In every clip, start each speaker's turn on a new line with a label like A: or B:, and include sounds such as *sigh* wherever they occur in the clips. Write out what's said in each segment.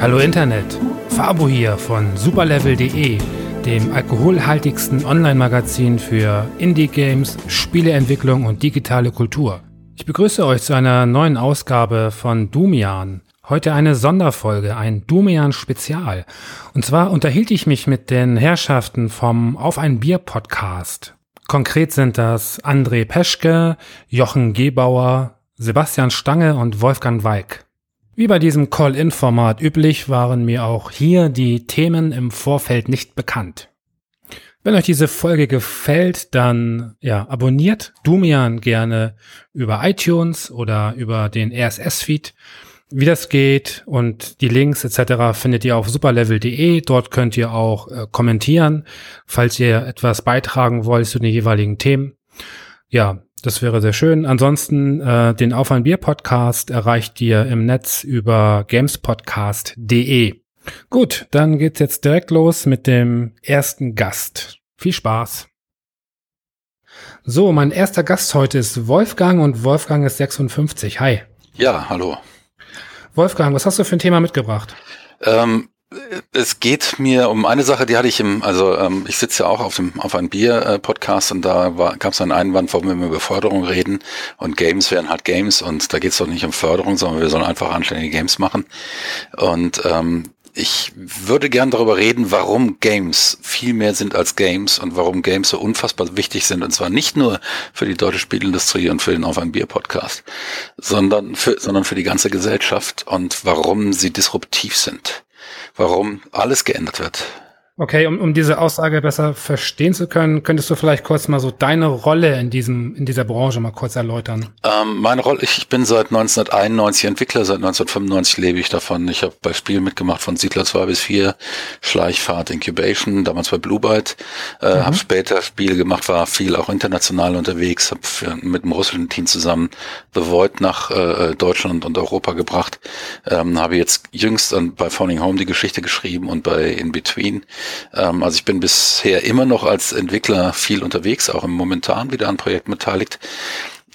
A: Hallo Internet, Fabo hier von superlevel.de, dem alkoholhaltigsten Online-Magazin für Indie-Games, Spieleentwicklung und digitale Kultur. Ich begrüße euch zu einer neuen Ausgabe von Dumian. Heute eine Sonderfolge, ein Dumian-Spezial. Und zwar unterhielt ich mich mit den Herrschaften vom Auf ein Bier Podcast. Konkret sind das André Peschke, Jochen Gebauer, Sebastian Stange und Wolfgang Weig. Wie bei diesem Call-in-Format üblich waren mir auch hier die Themen im Vorfeld nicht bekannt. Wenn euch diese Folge gefällt, dann ja, abonniert Dumian gerne über iTunes oder über den RSS-Feed. Wie das geht und die Links etc. findet ihr auf superlevel.de. Dort könnt ihr auch äh, kommentieren, falls ihr etwas beitragen wollt zu den jeweiligen Themen. Ja, das wäre sehr schön. Ansonsten äh, den Auf ein Bier Podcast erreicht ihr im Netz über gamespodcast.de. Gut, dann geht's jetzt direkt los mit dem ersten Gast. Viel Spaß. So, mein erster Gast heute ist Wolfgang und Wolfgang ist 56. Hi.
B: Ja, hallo.
A: Wolfgang, was hast du für ein Thema mitgebracht?
B: Ähm, es geht mir um eine Sache, die hatte ich im, also ähm, ich sitze ja auch auf dem auf einem Bier-Podcast und da gab es einen Einwand, warum wir über Förderung reden und Games wären halt Games und da geht es doch nicht um Förderung, sondern wir sollen einfach anständige Games machen. Und ähm, ich würde gern darüber reden, warum Games viel mehr sind als Games und warum Games so unfassbar wichtig sind. Und zwar nicht nur für die deutsche Spielindustrie und für den Auf ein Bier Podcast, sondern für, sondern für die ganze Gesellschaft und warum sie disruptiv sind warum alles geändert wird.
A: Okay, um, um diese Aussage besser verstehen zu können, könntest du vielleicht kurz mal so deine Rolle in diesem in dieser Branche mal kurz erläutern.
B: Ähm, meine Rolle, ich bin seit 1991 Entwickler, seit 1995 lebe ich davon. Ich habe bei Spielen mitgemacht von Siedler 2 bis 4, Schleichfahrt, Incubation, damals bei Blue Byte. Äh, mhm. Habe später Spiele gemacht, war viel auch international unterwegs, habe mit dem russischen Team zusammen The Void nach äh, Deutschland und Europa gebracht. Ähm, habe jetzt jüngst an, bei Phoning Home die Geschichte geschrieben und bei In Between. Ähm, also ich bin bisher immer noch als Entwickler viel unterwegs, auch im momentan wieder an Projekten beteiligt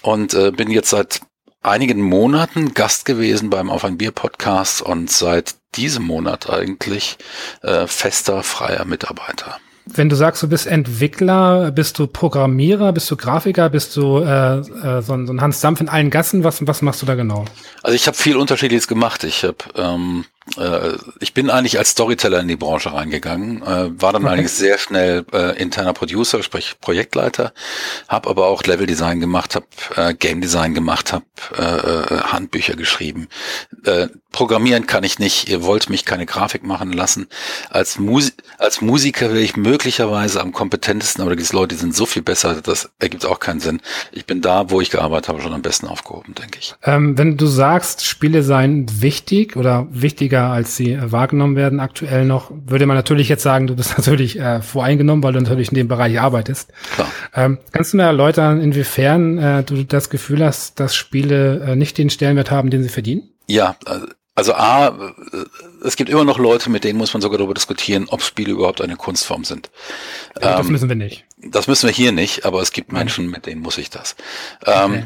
B: und äh, bin jetzt seit einigen Monaten Gast gewesen beim Auf ein Bier Podcast und seit diesem Monat eigentlich äh, fester freier Mitarbeiter.
A: Wenn du sagst, du bist Entwickler, bist du Programmierer, bist du Grafiker, bist du äh, äh, so, ein, so ein Hans Dampf in allen Gassen? Was, was machst du da genau?
B: Also ich habe viel Unterschiedliches gemacht. Ich habe ähm, äh, ich bin eigentlich als Storyteller in die Branche reingegangen, äh, war dann okay. eigentlich sehr schnell äh, interner Producer, sprich Projektleiter, habe aber auch Leveldesign gemacht, habe äh, Game Design gemacht, habe äh, äh, Handbücher geschrieben. Äh, programmieren kann ich nicht. Ihr wollt mich keine Grafik machen lassen. Als, Musi als Musiker wäre ich möglicherweise am kompetentesten, aber diese Leute sind so viel besser, das ergibt auch keinen Sinn. Ich bin da, wo ich gearbeitet habe, schon am besten aufgehoben, denke ich.
A: Ähm, wenn du sagst, Spiele seien wichtig oder wichtiger wichtiger, als sie äh, wahrgenommen werden aktuell noch. Würde man natürlich jetzt sagen, du bist *laughs* natürlich äh, voreingenommen, weil du natürlich in dem Bereich arbeitest. Ähm, kannst du mir erläutern, inwiefern äh, du das Gefühl hast, dass Spiele äh, nicht den Stellenwert haben, den sie verdienen?
B: Ja, also A, äh, es gibt immer noch Leute, mit denen muss man sogar darüber diskutieren, ob Spiele überhaupt eine Kunstform sind.
A: Ja, das ähm, müssen wir nicht.
B: Das müssen wir hier nicht, aber es gibt Menschen, mit denen muss ich das. Ähm, okay.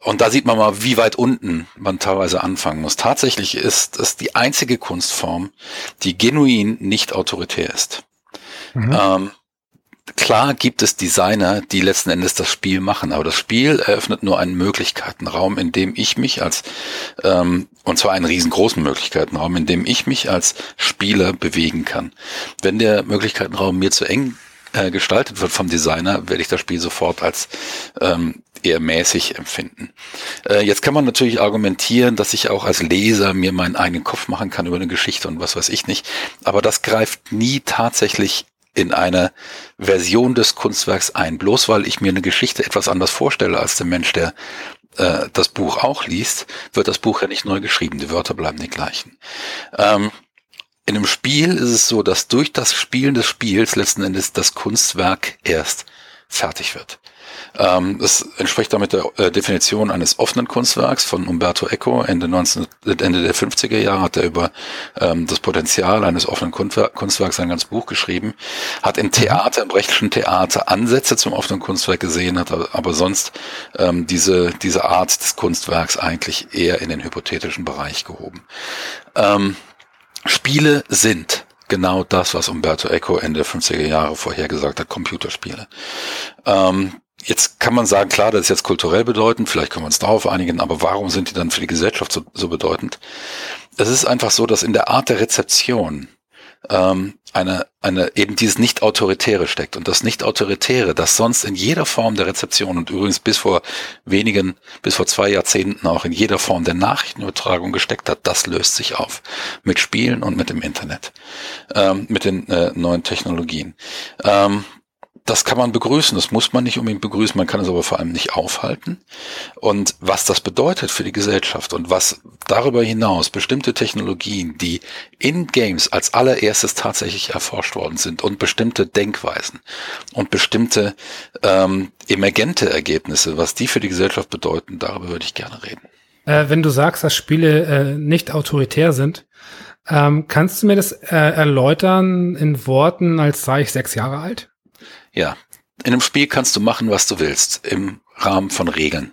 B: Und da sieht man mal, wie weit unten man teilweise anfangen muss. Tatsächlich ist es die einzige Kunstform, die genuin nicht autoritär ist. Mhm. Ähm, klar gibt es Designer, die letzten Endes das Spiel machen, aber das Spiel eröffnet nur einen Möglichkeitenraum, in dem ich mich als, ähm, und zwar einen riesengroßen Möglichkeitenraum, in dem ich mich als Spieler bewegen kann. Wenn der Möglichkeitenraum mir zu eng äh, gestaltet wird vom Designer, werde ich das Spiel sofort als ähm, eher mäßig empfinden. Äh, jetzt kann man natürlich argumentieren, dass ich auch als Leser mir meinen eigenen Kopf machen kann über eine Geschichte und was weiß ich nicht. Aber das greift nie tatsächlich in eine Version des Kunstwerks ein. Bloß weil ich mir eine Geschichte etwas anders vorstelle als der Mensch, der äh, das Buch auch liest, wird das Buch ja nicht neu geschrieben. Die Wörter bleiben die gleichen. Ähm, in einem Spiel ist es so, dass durch das Spielen des Spiels letzten Endes das Kunstwerk erst fertig wird. Ähm, das entspricht damit der äh, Definition eines offenen Kunstwerks von Umberto Eco. Ende, 19, Ende der 50er Jahre hat er über ähm, das Potenzial eines offenen Kunstwerks ein ganzes Buch geschrieben. Hat im. Theater, im rechtlichen Theater Ansätze zum offenen Kunstwerk gesehen, hat aber sonst ähm, diese, diese Art des Kunstwerks eigentlich eher in den hypothetischen Bereich gehoben. Ähm, Spiele sind genau das, was Umberto Eco Ende der 50er Jahre vorhergesagt hat, Computerspiele. Ähm, Jetzt kann man sagen, klar, das ist jetzt kulturell bedeutend, vielleicht können wir uns darauf einigen, aber warum sind die dann für die Gesellschaft so, so bedeutend? Es ist einfach so, dass in der Art der Rezeption ähm, eine, eine eben dieses Nicht-Autoritäre steckt. Und das Nicht-Autoritäre, das sonst in jeder Form der Rezeption und übrigens bis vor wenigen, bis vor zwei Jahrzehnten auch in jeder Form der Nachrichtenübertragung gesteckt hat, das löst sich auf. Mit Spielen und mit dem Internet, ähm, mit den äh, neuen Technologien. Ähm, das kann man begrüßen, das muss man nicht unbedingt begrüßen, man kann es aber vor allem nicht aufhalten. Und was das bedeutet für die Gesellschaft und was darüber hinaus bestimmte Technologien, die in Games als allererstes tatsächlich erforscht worden sind und bestimmte Denkweisen und bestimmte ähm, emergente Ergebnisse, was die für die Gesellschaft bedeuten, darüber würde ich gerne reden.
A: Äh, wenn du sagst, dass Spiele äh, nicht autoritär sind, ähm, kannst du mir das äh, erläutern in Worten, als sei ich sechs Jahre alt?
B: Ja, in einem Spiel kannst du machen, was du willst, im Rahmen von Regeln.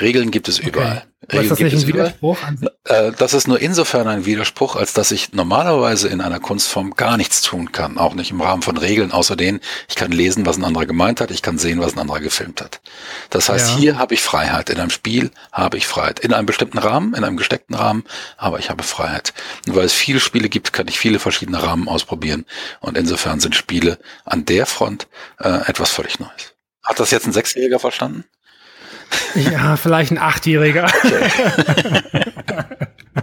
B: Regeln gibt es überall.
A: Okay. ist das nicht ein Widerspruch?
B: Äh, das ist nur insofern ein Widerspruch, als dass ich normalerweise in einer Kunstform gar nichts tun kann, auch nicht im Rahmen von Regeln, außer denen, ich kann lesen, was ein anderer gemeint hat, ich kann sehen, was ein anderer gefilmt hat. Das heißt, ja. hier habe ich Freiheit, in einem Spiel habe ich Freiheit, in einem bestimmten Rahmen, in einem gesteckten Rahmen, aber ich habe Freiheit. Und weil es viele Spiele gibt, kann ich viele verschiedene Rahmen ausprobieren und insofern sind Spiele an der Front äh, etwas völlig Neues. Hat das jetzt ein Sechsjähriger verstanden?
A: Ja, vielleicht ein Achtjähriger. *laughs*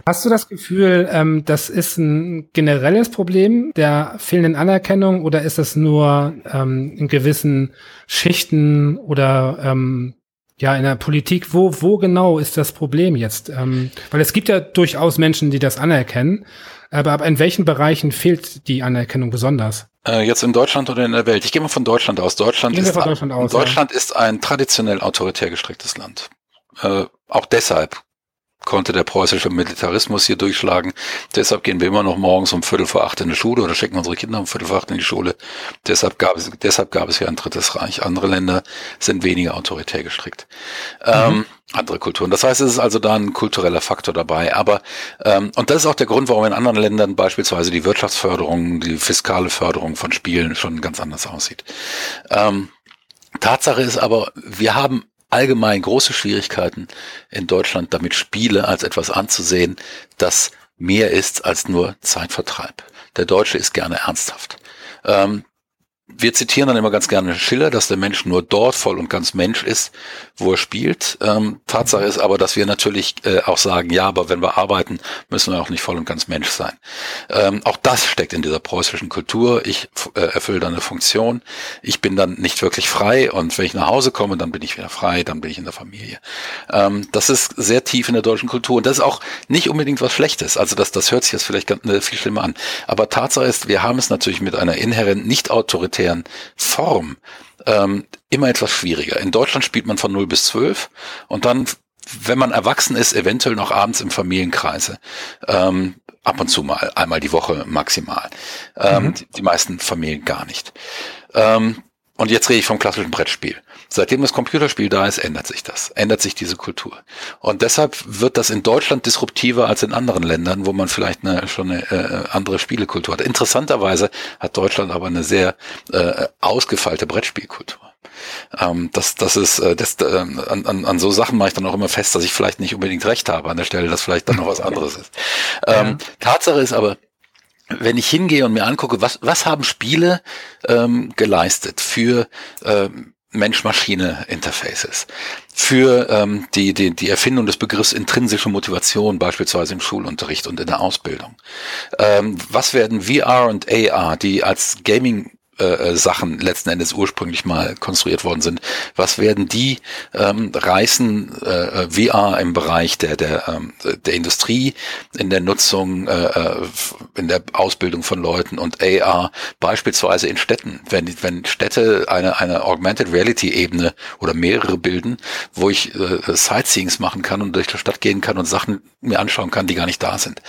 A: Hast du das Gefühl, ähm, das ist ein generelles Problem der fehlenden Anerkennung oder ist das nur ähm, in gewissen Schichten oder ähm, ja in der Politik? Wo, wo genau ist das Problem jetzt? Ähm, weil es gibt ja durchaus Menschen, die das anerkennen, aber, aber in welchen Bereichen fehlt die Anerkennung besonders?
B: Äh, jetzt in Deutschland oder in der Welt? Ich gehe mal von Deutschland aus. Deutschland, ist, Deutschland, aus, Deutschland ja. ist ein traditionell autoritär gestricktes Land. Äh, auch deshalb konnte der preußische Militarismus hier durchschlagen. Deshalb gehen wir immer noch morgens um Viertel vor acht in die Schule oder schicken unsere Kinder um Viertel vor acht in die Schule. Deshalb gab es, deshalb gab es hier ein drittes Reich. Andere Länder sind weniger autoritär gestrickt. Ähm, mhm. Ähm, andere Kulturen. Das heißt, es ist also da ein kultureller Faktor dabei. Aber ähm, und das ist auch der Grund, warum in anderen Ländern beispielsweise die Wirtschaftsförderung, die fiskale Förderung von Spielen schon ganz anders aussieht. Ähm, Tatsache ist aber, wir haben allgemein große Schwierigkeiten in Deutschland damit Spiele als etwas anzusehen, das mehr ist als nur Zeitvertreib. Der Deutsche ist gerne ernsthaft. Ähm, wir zitieren dann immer ganz gerne Schiller, dass der Mensch nur dort voll und ganz Mensch ist, wo er spielt. Ähm, Tatsache ist aber, dass wir natürlich äh, auch sagen, ja, aber wenn wir arbeiten, müssen wir auch nicht voll und ganz Mensch sein. Ähm, auch das steckt in dieser preußischen Kultur. Ich äh, erfülle dann eine Funktion. Ich bin dann nicht wirklich frei und wenn ich nach Hause komme, dann bin ich wieder frei, dann bin ich in der Familie. Ähm, das ist sehr tief in der deutschen Kultur und das ist auch nicht unbedingt was Schlechtes. Also das, das hört sich jetzt vielleicht ganz, äh, viel schlimmer an. Aber Tatsache ist, wir haben es natürlich mit einer inhärent nicht autoritären Form ähm, immer etwas schwieriger. In Deutschland spielt man von 0 bis 12 und dann, wenn man erwachsen ist, eventuell noch abends im Familienkreise. Ähm, ab und zu mal, einmal die Woche maximal. Ähm, mhm. die, die, meisten Familien gar nicht. Ähm, und jetzt rede ich vom klassischen Brettspiel. Seitdem das Computerspiel da ist, ändert sich das, ändert sich diese Kultur. Und deshalb wird das in Deutschland disruptiver als in anderen Ländern, wo man vielleicht eine, schon eine äh, andere Spielekultur hat. Interessanterweise hat Deutschland aber eine sehr äh, ausgefeilte Brettspielkultur. Ähm, das, das ist, äh, das, äh, an, an, an so Sachen mache ich dann auch immer fest, dass ich vielleicht nicht unbedingt recht habe an der Stelle, dass vielleicht dann noch was anderes ist. *laughs* Ähm, ja. Tatsache ist aber, wenn ich hingehe und mir angucke, was, was haben Spiele ähm, geleistet für ähm, Mensch-Maschine-Interfaces, für ähm, die, die, die Erfindung des Begriffs intrinsische Motivation, beispielsweise im Schulunterricht und in der Ausbildung. Ähm, was werden VR und AR, die als Gaming äh, Sachen letzten Endes ursprünglich mal konstruiert worden sind. Was werden die ähm, reißen äh, VR im Bereich der der ähm, der Industrie, in der Nutzung, äh, äh in der Ausbildung von Leuten und AR beispielsweise in Städten. Wenn wenn Städte eine eine Augmented Reality Ebene oder mehrere bilden, wo ich äh, Sightseeings machen kann und durch die Stadt gehen kann und Sachen mir anschauen kann, die gar nicht da sind.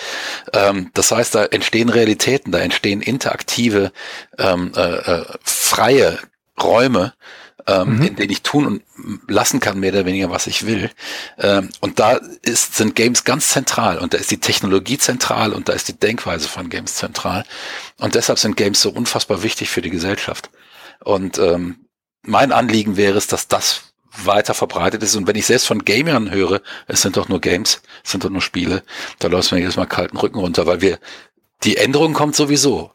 B: Ähm, das heißt, da entstehen Realitäten, da entstehen interaktive ähm, äh, äh, freie Räume, ähm, mhm. in denen ich tun und lassen kann, mehr oder weniger, was ich will. Ähm, und da ist, sind Games ganz zentral und da ist die Technologie zentral und da ist die Denkweise von Games zentral. Und deshalb sind Games so unfassbar wichtig für die Gesellschaft. Und ähm, mein Anliegen wäre es, dass das weiter verbreitet ist. Und wenn ich selbst von Gamern höre, es sind doch nur Games, es sind doch nur Spiele, da läuft mir jedes Mal kalten Rücken runter, weil wir, die Änderung kommt sowieso.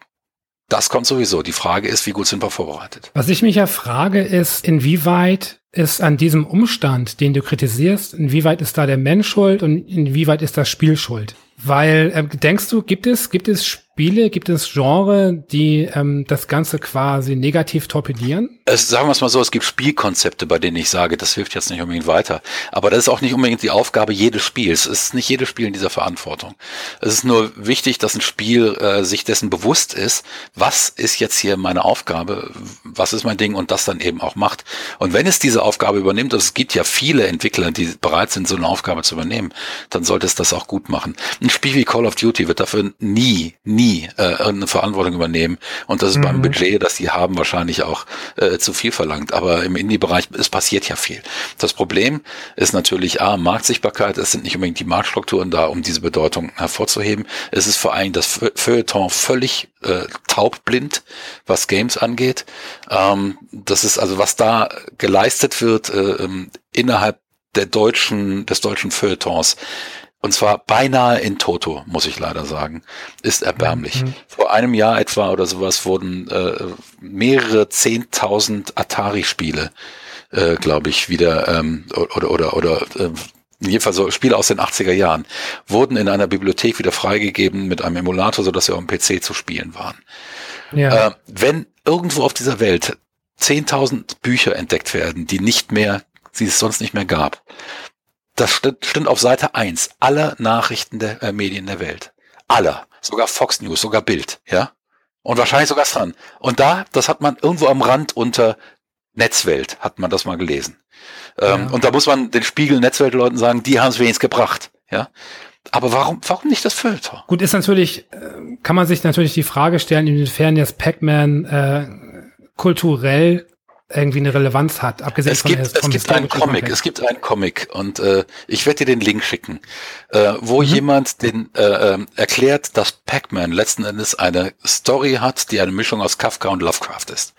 B: Das kommt sowieso. Die Frage ist, wie gut sind wir vorbereitet?
A: Was ich mich ja frage, ist, inwieweit ist an diesem Umstand, den du kritisierst, inwieweit ist da der Mensch schuld und inwieweit ist das Spiel schuld? Weil äh, denkst du, gibt es gibt es Spiele, gibt es Genre, die ähm, das Ganze quasi negativ torpedieren?
B: Es, sagen wir es mal so, es gibt Spielkonzepte, bei denen ich sage, das hilft jetzt nicht unbedingt weiter. Aber das ist auch nicht unbedingt die Aufgabe jedes Spiels. Es ist nicht jedes Spiel in dieser Verantwortung. Es ist nur wichtig, dass ein Spiel äh, sich dessen bewusst ist, was ist jetzt hier meine Aufgabe, was ist mein Ding und das dann eben auch macht. Und wenn es diese Aufgabe übernimmt, und es gibt ja viele Entwickler, die bereit sind, so eine Aufgabe zu übernehmen, dann sollte es das auch gut machen. Ein Spiel wie Call of Duty wird dafür nie, nie äh, eine Verantwortung übernehmen. Und das ist mhm. beim Budget, das sie haben, wahrscheinlich auch äh, zu viel verlangt. Aber im Indie-Bereich, es passiert ja viel. Das Problem ist natürlich A, Marktsichtbarkeit. Es sind nicht unbedingt die Marktstrukturen da, um diese Bedeutung hervorzuheben. Es ist vor allem das Feuilleton völlig äh, taubblind, was Games angeht. Ähm, das ist also, was da geleistet wird äh, ähm, innerhalb der deutschen, des deutschen Feuilletons und zwar beinahe in Toto, muss ich leider sagen, ist erbärmlich. Mhm. Vor einem Jahr etwa oder sowas wurden äh, mehrere zehntausend Atari-Spiele, äh, glaube ich, wieder ähm, oder oder oder äh, in jedem Fall so Spiele aus den 80er Jahren, wurden in einer Bibliothek wieder freigegeben mit einem Emulator, sodass sie auf dem PC zu spielen waren. Ja. Äh, wenn irgendwo auf dieser Welt 10.000 Bücher entdeckt werden, die nicht mehr, die es sonst nicht mehr gab, das stimmt, stimmt auf Seite eins aller Nachrichten der äh, Medien der Welt. Aller. Sogar Fox News, sogar Bild, ja? Und wahrscheinlich sogar Sun. Und da, das hat man irgendwo am Rand unter Netzwelt, hat man das mal gelesen. Ähm, ja. Und da muss man den Spiegel Netzweltleuten sagen, die haben es wenigstens gebracht, ja? Aber warum, warum nicht das Filter?
A: Gut, ist natürlich, äh, kann man sich natürlich die Frage stellen, inwiefern jetzt Pac-Man äh, kulturell irgendwie eine Relevanz hat, abgesehen
B: es von gibt, Es gibt einen Comic, es gibt einen Comic und äh, ich werde dir den Link schicken, äh, wo mhm. jemand den äh, äh, erklärt, dass Pac-Man letzten Endes eine Story hat, die eine Mischung aus Kafka und Lovecraft ist.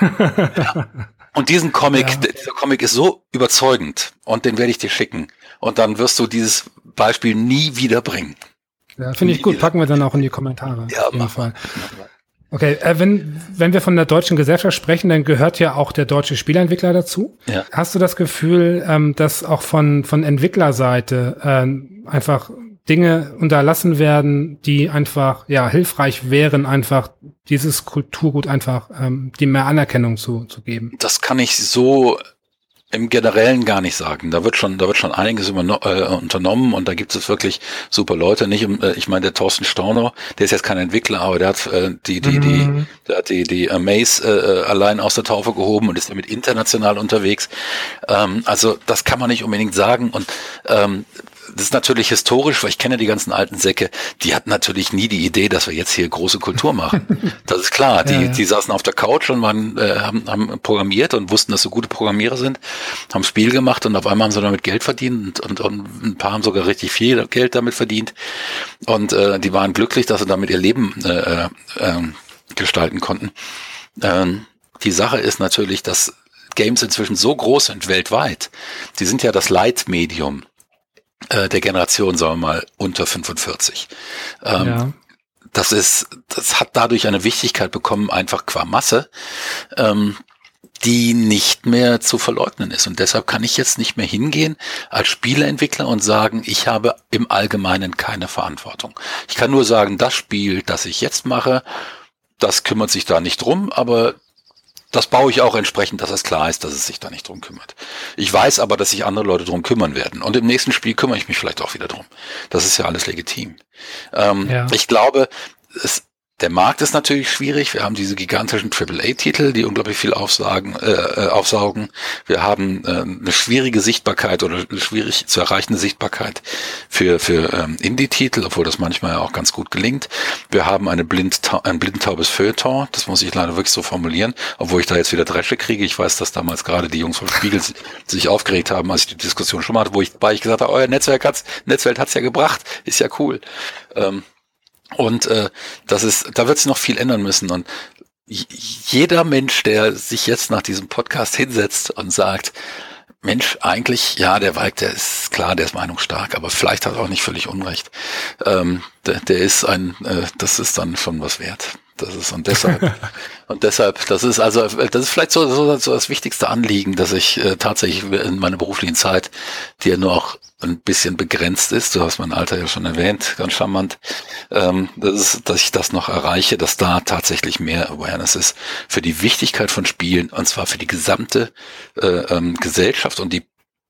B: Ja. Und diesen Comic, ja. dieser Comic ist so überzeugend und den werde ich dir schicken und dann wirst du dieses Beispiel nie wieder bringen.
A: Ja, finde ich gut. Packen wir dann auch in die Kommentare. Ja, auf jeden Fall. Mal. Okay, äh, wenn, wenn wir von der deutschen Gesellschaft sprechen, dann gehört ja auch der deutsche Spielentwickler dazu. Ja. Hast du das Gefühl, ähm, dass auch von, von Entwicklerseite äh, einfach Dinge unterlassen werden, die einfach ja hilfreich wären, einfach dieses Kulturgut einfach ähm, die mehr Anerkennung zu, zu geben?
B: Das kann ich so im Generellen gar nicht sagen. Da wird schon, da wird schon einiges äh, unternommen und da gibt es wirklich super Leute. Nicht, äh, ich meine, der Thorsten Stauner, der ist jetzt kein Entwickler, aber der hat äh, die, die, mhm. die, der hat die, die Amaze äh, allein aus der Taufe gehoben und ist damit international unterwegs. Ähm, also das kann man nicht unbedingt sagen und ähm, das ist natürlich historisch, weil ich kenne die ganzen alten Säcke, die hatten natürlich nie die Idee, dass wir jetzt hier große Kultur machen. *laughs* Das ist klar. Die, ja, ja. die saßen auf der Couch und waren, äh, haben, haben programmiert und wussten, dass sie gute Programmierer sind, haben Spiel gemacht und auf einmal haben sie damit Geld verdient und, und, und ein paar haben sogar richtig viel Geld damit verdient. Und äh, die waren glücklich, dass sie damit ihr Leben äh, äh, ähm, gestalten konnten. Ähm, die Sache ist natürlich, dass Games inzwischen so groß sind weltweit. Die sind ja das Leitmedium äh, der Generation, sagen wir mal, unter 45. Ähm, ja. Das ist, das hat dadurch eine Wichtigkeit bekommen, einfach qua Masse, ähm, die nicht mehr zu verleugnen ist. Und deshalb kann ich jetzt nicht mehr hingehen als Spieleentwickler und sagen, ich habe im Allgemeinen keine Verantwortung. Ich kann nur sagen, das Spiel, das ich jetzt mache, das kümmert sich da nicht drum, aber das baue ich auch entsprechend, dass es klar ist, dass es sich da nicht drum kümmert. Ich weiß aber, dass sich andere Leute drum kümmern werden. Und im nächsten Spiel kümmere ich mich vielleicht auch wieder drum. Das ist ja alles legitim. Ähm, ja. Ich glaube, es, der Markt ist natürlich schwierig. Wir haben diese gigantischen AAA-Titel, die unglaublich viel aufsagen, äh, äh, aufsaugen. Wir haben äh, eine schwierige Sichtbarkeit oder schwierig zu erreichende Sichtbarkeit für, für ähm, Indie-Titel, obwohl das manchmal ja auch ganz gut gelingt. Wir haben eine blind, ein blindtaubes Feuilleton, das muss ich leider wirklich so formulieren, obwohl ich da jetzt wieder Dresche kriege. Ich weiß, dass damals gerade die Jungs vom Spiegel sich aufgeregt haben, als ich die Diskussion schon mal hatte, wo ich, bei ich gesagt habe, euer Netzwerk hat's, Netzwelt hat's ja gebracht, ist ja cool. Ähm, und äh, das ist, da wird sich noch viel ändern müssen. Und jeder Mensch, der sich jetzt nach diesem Podcast hinsetzt und sagt, Mensch, eigentlich, ja, der Weig, der ist klar, der ist meinungsstark, aber vielleicht hat er auch nicht völlig Unrecht. Ähm, der, der ist ein, äh, das ist dann schon was wert. Das ist und deshalb *laughs* und deshalb, das ist also das ist vielleicht so, so, so das wichtigste Anliegen, dass ich äh, tatsächlich in meiner beruflichen Zeit, die ja nur auch ein bisschen begrenzt ist, du hast mein Alter ja schon erwähnt, ganz charmant, ähm, das ist, dass ich das noch erreiche, dass da tatsächlich mehr Awareness ist für die Wichtigkeit von Spielen und zwar für die gesamte äh, ähm, Gesellschaft und die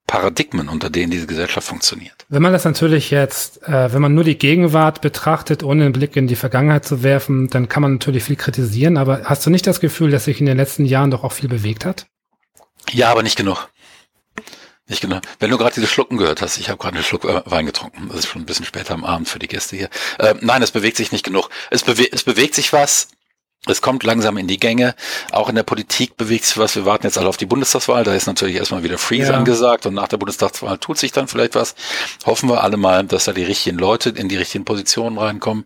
B: Paradigmen, unter denen diese Gesellschaft funktioniert.
A: Wenn man das natürlich jetzt, äh, wenn man nur die Gegenwart betrachtet, ohne einen Blick in die Vergangenheit zu werfen, dann kann man natürlich viel kritisieren, aber hast du nicht das Gefühl, dass sich in den letzten Jahren doch auch viel bewegt hat?
B: Ja, aber nicht genug. Nicht genau. Wenn du gerade diese Schlucken gehört hast, ich habe gerade einen Schluck äh, Wein getrunken. Das ist schon ein bisschen später am Abend für die Gäste hier. Äh, nein, es bewegt sich nicht genug. Es, bewe es bewegt sich was, es kommt langsam in die Gänge. Auch in der Politik bewegt sich was. Wir warten jetzt alle auf die Bundestagswahl. Da ist natürlich erstmal wieder Freeze ja. angesagt und nach der Bundestagswahl tut sich dann vielleicht was. Hoffen wir alle mal, dass da die richtigen Leute in die richtigen Positionen reinkommen.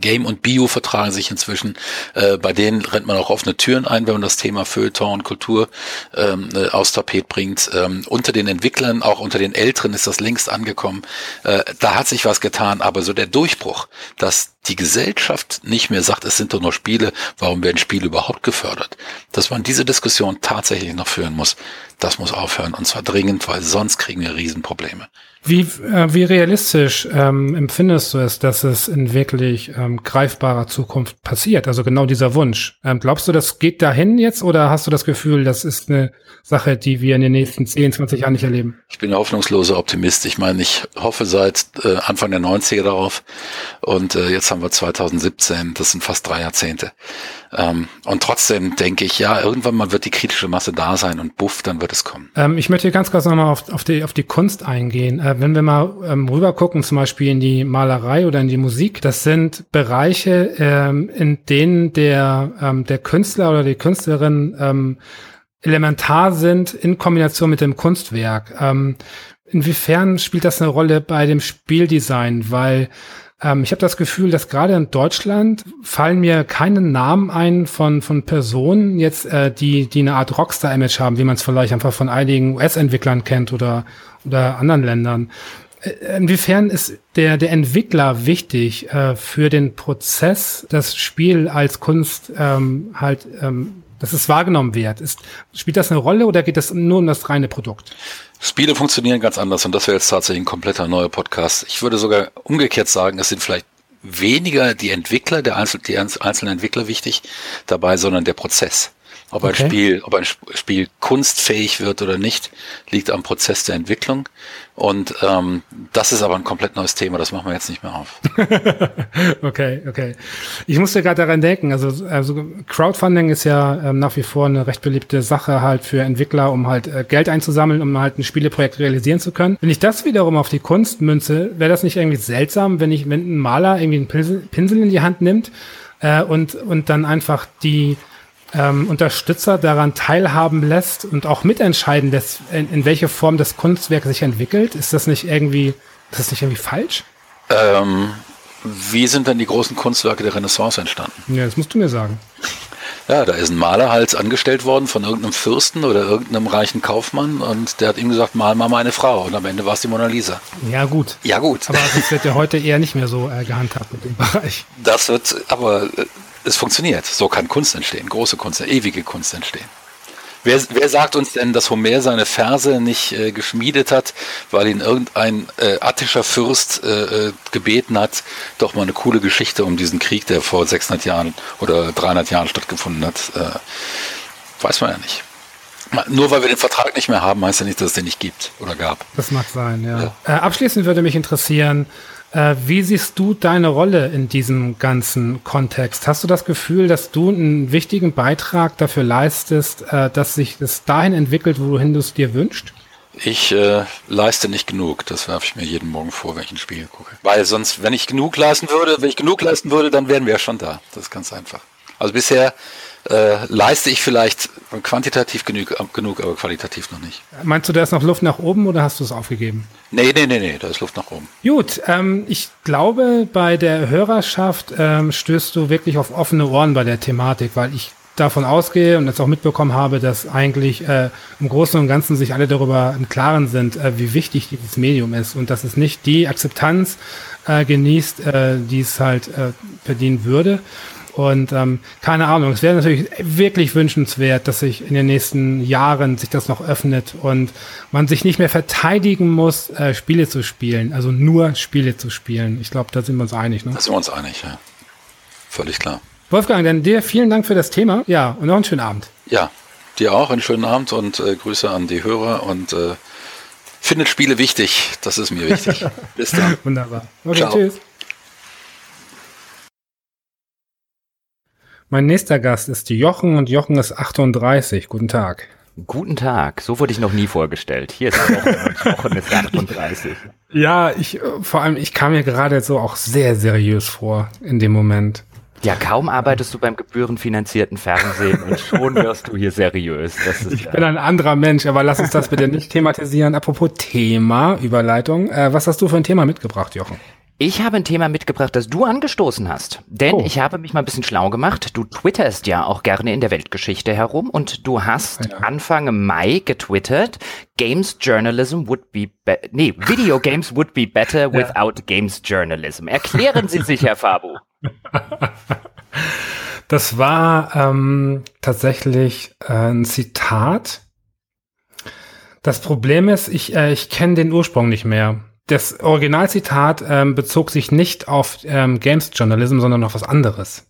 B: Game und Bio vertragen sich inzwischen. Äh, bei denen rennt man auch offene Türen ein, wenn man das Thema Feuilleton und Kultur ähm, äh, aus Tapet bringt. Ähm, unter den Entwicklern, auch unter den Älteren ist das längst angekommen. Äh, da hat sich was getan, aber so der Durchbruch, dass die Gesellschaft nicht mehr sagt, es sind doch nur Spiele, warum werden Spiele überhaupt gefördert? Dass man diese Diskussion tatsächlich noch führen muss, das muss aufhören und zwar dringend, weil sonst kriegen wir Riesenprobleme.
A: Wie, äh, wie realistisch ähm, empfindest du es, dass es in wirklich ähm, greifbarer Zukunft passiert? Also genau dieser Wunsch. Ähm, glaubst du, das geht dahin jetzt oder hast du das Gefühl, das ist eine Sache, die wir in den nächsten 10, 20 Jahren nicht erleben?
B: Ich bin hoffnungsloser Optimist. Ich meine, ich hoffe seit äh, Anfang der 90er darauf und äh, jetzt haben wir 2017, das sind fast drei Jahrzehnte. Ähm, und trotzdem denke ich, ja, irgendwann mal wird die kritische Masse da sein und buff, dann wird es kommen.
A: Ähm, ich möchte ganz kurz nochmal auf, auf, die, auf die Kunst eingehen. Äh, wenn wir mal ähm, rüber gucken, zum Beispiel in die Malerei oder in die Musik, das sind Bereiche, ähm, in denen der, ähm, der Künstler oder die Künstlerin ähm, elementar sind in Kombination mit dem Kunstwerk. Ähm, inwiefern spielt das eine Rolle bei dem Spieldesign? Weil ähm, ich habe das Gefühl, dass gerade in Deutschland fallen mir keine Namen ein von, von Personen jetzt, äh, die, die eine Art Rockstar-Image haben, wie man es vielleicht einfach von einigen US-Entwicklern kennt oder, oder anderen Ländern. Äh, inwiefern ist der, der Entwickler wichtig äh, für den Prozess, das Spiel als Kunst ähm, halt, ähm, dass es wahrgenommen wird? Ist, spielt das eine Rolle oder geht es nur um das reine Produkt?
B: Spiele funktionieren ganz anders und das wäre jetzt tatsächlich ein kompletter neuer Podcast. Ich würde sogar umgekehrt sagen, es sind vielleicht weniger die Entwickler, der Einzel die einzelnen Entwickler wichtig dabei, sondern der Prozess. Ob okay. ein Spiel, ob ein Spiel kunstfähig wird oder nicht, liegt am Prozess der Entwicklung. Und ähm, das ist aber ein komplett neues Thema, das machen wir jetzt nicht mehr auf. *laughs*
A: okay, okay. Ich musste gerade daran denken, also, also Crowdfunding ist ja ähm, nach wie vor eine recht beliebte Sache halt für Entwickler, um halt äh, Geld einzusammeln, um halt ein Spieleprojekt realisieren zu können. Wenn ich das wiederum auf die Kunst münze, wäre das nicht irgendwie seltsam, wenn ich, wenn ein Maler irgendwie einen Pinsel, Pinsel in die Hand nimmt äh, und, und dann einfach die ähm, Unterstützer daran teilhaben lässt und auch mitentscheiden lässt, in, in, welche Form das Kunstwerk sich entwickelt? Ist das nicht irgendwie, ist das nicht irgendwie falsch?
B: Ähm, wie sind denn die großen Kunstwerke der Renaissance entstanden?
A: Ja, das musst du mir sagen.
B: Ja, da ist ein Maler halt angestellt worden von irgendeinem Fürsten oder irgendeinem reichen Kaufmann und der hat ihm gesagt, mal mal meine Frau und am Ende war es die Mona Lisa.
A: Ja, gut.
B: Ja, gut.
A: Aber das wird ja heute eher nicht mehr so äh, gehandhabt mit dem Bereich.
B: Das wird, aber äh, es funktioniert. So kann Kunst entstehen, große Kunst, ewige Kunst entstehen. Wer, wer sagt uns denn, dass Homer seine Verse nicht äh, geschmiedet hat, weil ihn irgendein äh, attischer Fürst äh, äh gebeten hat, doch mal eine coole Geschichte um diesen Krieg, der vor 600 Jahren oder 300 Jahren stattgefunden hat, äh, weiß man ja nicht. Nur weil wir den Vertrag nicht mehr haben, heißt ja nicht, dass es den nicht gibt oder gab.
A: Das mag sein, ja. ja. Äh, abschließend würde mich interessieren, äh, wie siehst du deine Rolle in diesem ganzen Kontext? Hast du das Gefühl, dass du einen wichtigen Beitrag dafür leistest, äh, dass sich das dahin entwickelt, wohin du es dir wünschst?
B: Ich äh, leiste nicht genug. Das werfe ich mir jeden Morgen vor, wenn ich ein Spiel gucke. Weil sonst, wenn ich genug leisten würde, wenn ich genug leisten würde, dann wären wir ja schon da. Das ist ganz einfach. Also bisher äh, leiste ich vielleicht quantitativ genug, genug, aber qualitativ noch nicht.
A: Meinst du, da ist noch Luft nach oben oder hast du es aufgegeben?
B: Nee, nee, nee, nee, da ist Luft nach oben.
A: Gut, ähm, ich glaube, bei der Hörerschaft ähm, stößt du wirklich auf offene Ohren bei der Thematik, weil ich davon ausgehe und jetzt auch mitbekommen habe, dass eigentlich äh, im Großen und Ganzen sich alle darüber im Klaren sind, äh, wie wichtig dieses Medium ist und dass es nicht die Akzeptanz äh, genießt, äh, die es halt äh, verdienen würde. Und ähm, keine Ahnung, es wäre natürlich wirklich wünschenswert, dass sich in den nächsten Jahren sich das noch öffnet und man sich nicht mehr verteidigen muss, äh, Spiele zu spielen, also nur Spiele zu spielen. Ich glaube, da sind wir uns einig. Ne?
B: Da sind wir uns einig, ja. Völlig klar.
A: Wolfgang, dann dir vielen Dank für das Thema. Ja, und noch einen schönen Abend.
B: Ja, dir auch einen schönen Abend und äh, Grüße an die Hörer und äh, findet Spiele wichtig. Das ist mir wichtig. *laughs*
A: Bis dann. Wunderbar. Okay, Ciao. tschüss. Mein nächster Gast ist Jochen und Jochen ist 38. Guten Tag.
C: Guten Tag, so wurde ich noch nie vorgestellt. Hier ist Jochen und Jochen ist 38. *laughs*
A: Ja, ich, vor allem, ich kam mir gerade so auch sehr seriös vor in dem Moment.
C: Ja, kaum arbeitest du beim gebührenfinanzierten Fernsehen und schon wirst du hier seriös.
A: ich bin ein anderer Mensch, aber lass uns das bitte nicht thematisieren. Apropos Thema, Überleitung. Äh, was hast du für ein Thema mitgebracht, Jochen?
C: Ich habe ein Thema mitgebracht, das du angestoßen hast. Denn oh. ich habe mich mal ein bisschen schlau gemacht. Du twitterst ja auch gerne in der Weltgeschichte herum und du hast ja. Anfang Mai getwittert, Games Journalism would be, be nee, Video Games would be better *laughs* without Games Journalism. Erklären Sie sich, Herr Fabu. *laughs*
A: Das war ähm, tatsächlich äh, ein Zitat. Das Problem ist, ich, äh, ich kenne den Ursprung nicht mehr das Originalzitat ähm, bezog sich nicht auf ähm, Games Journalism, sondern auf was anderes.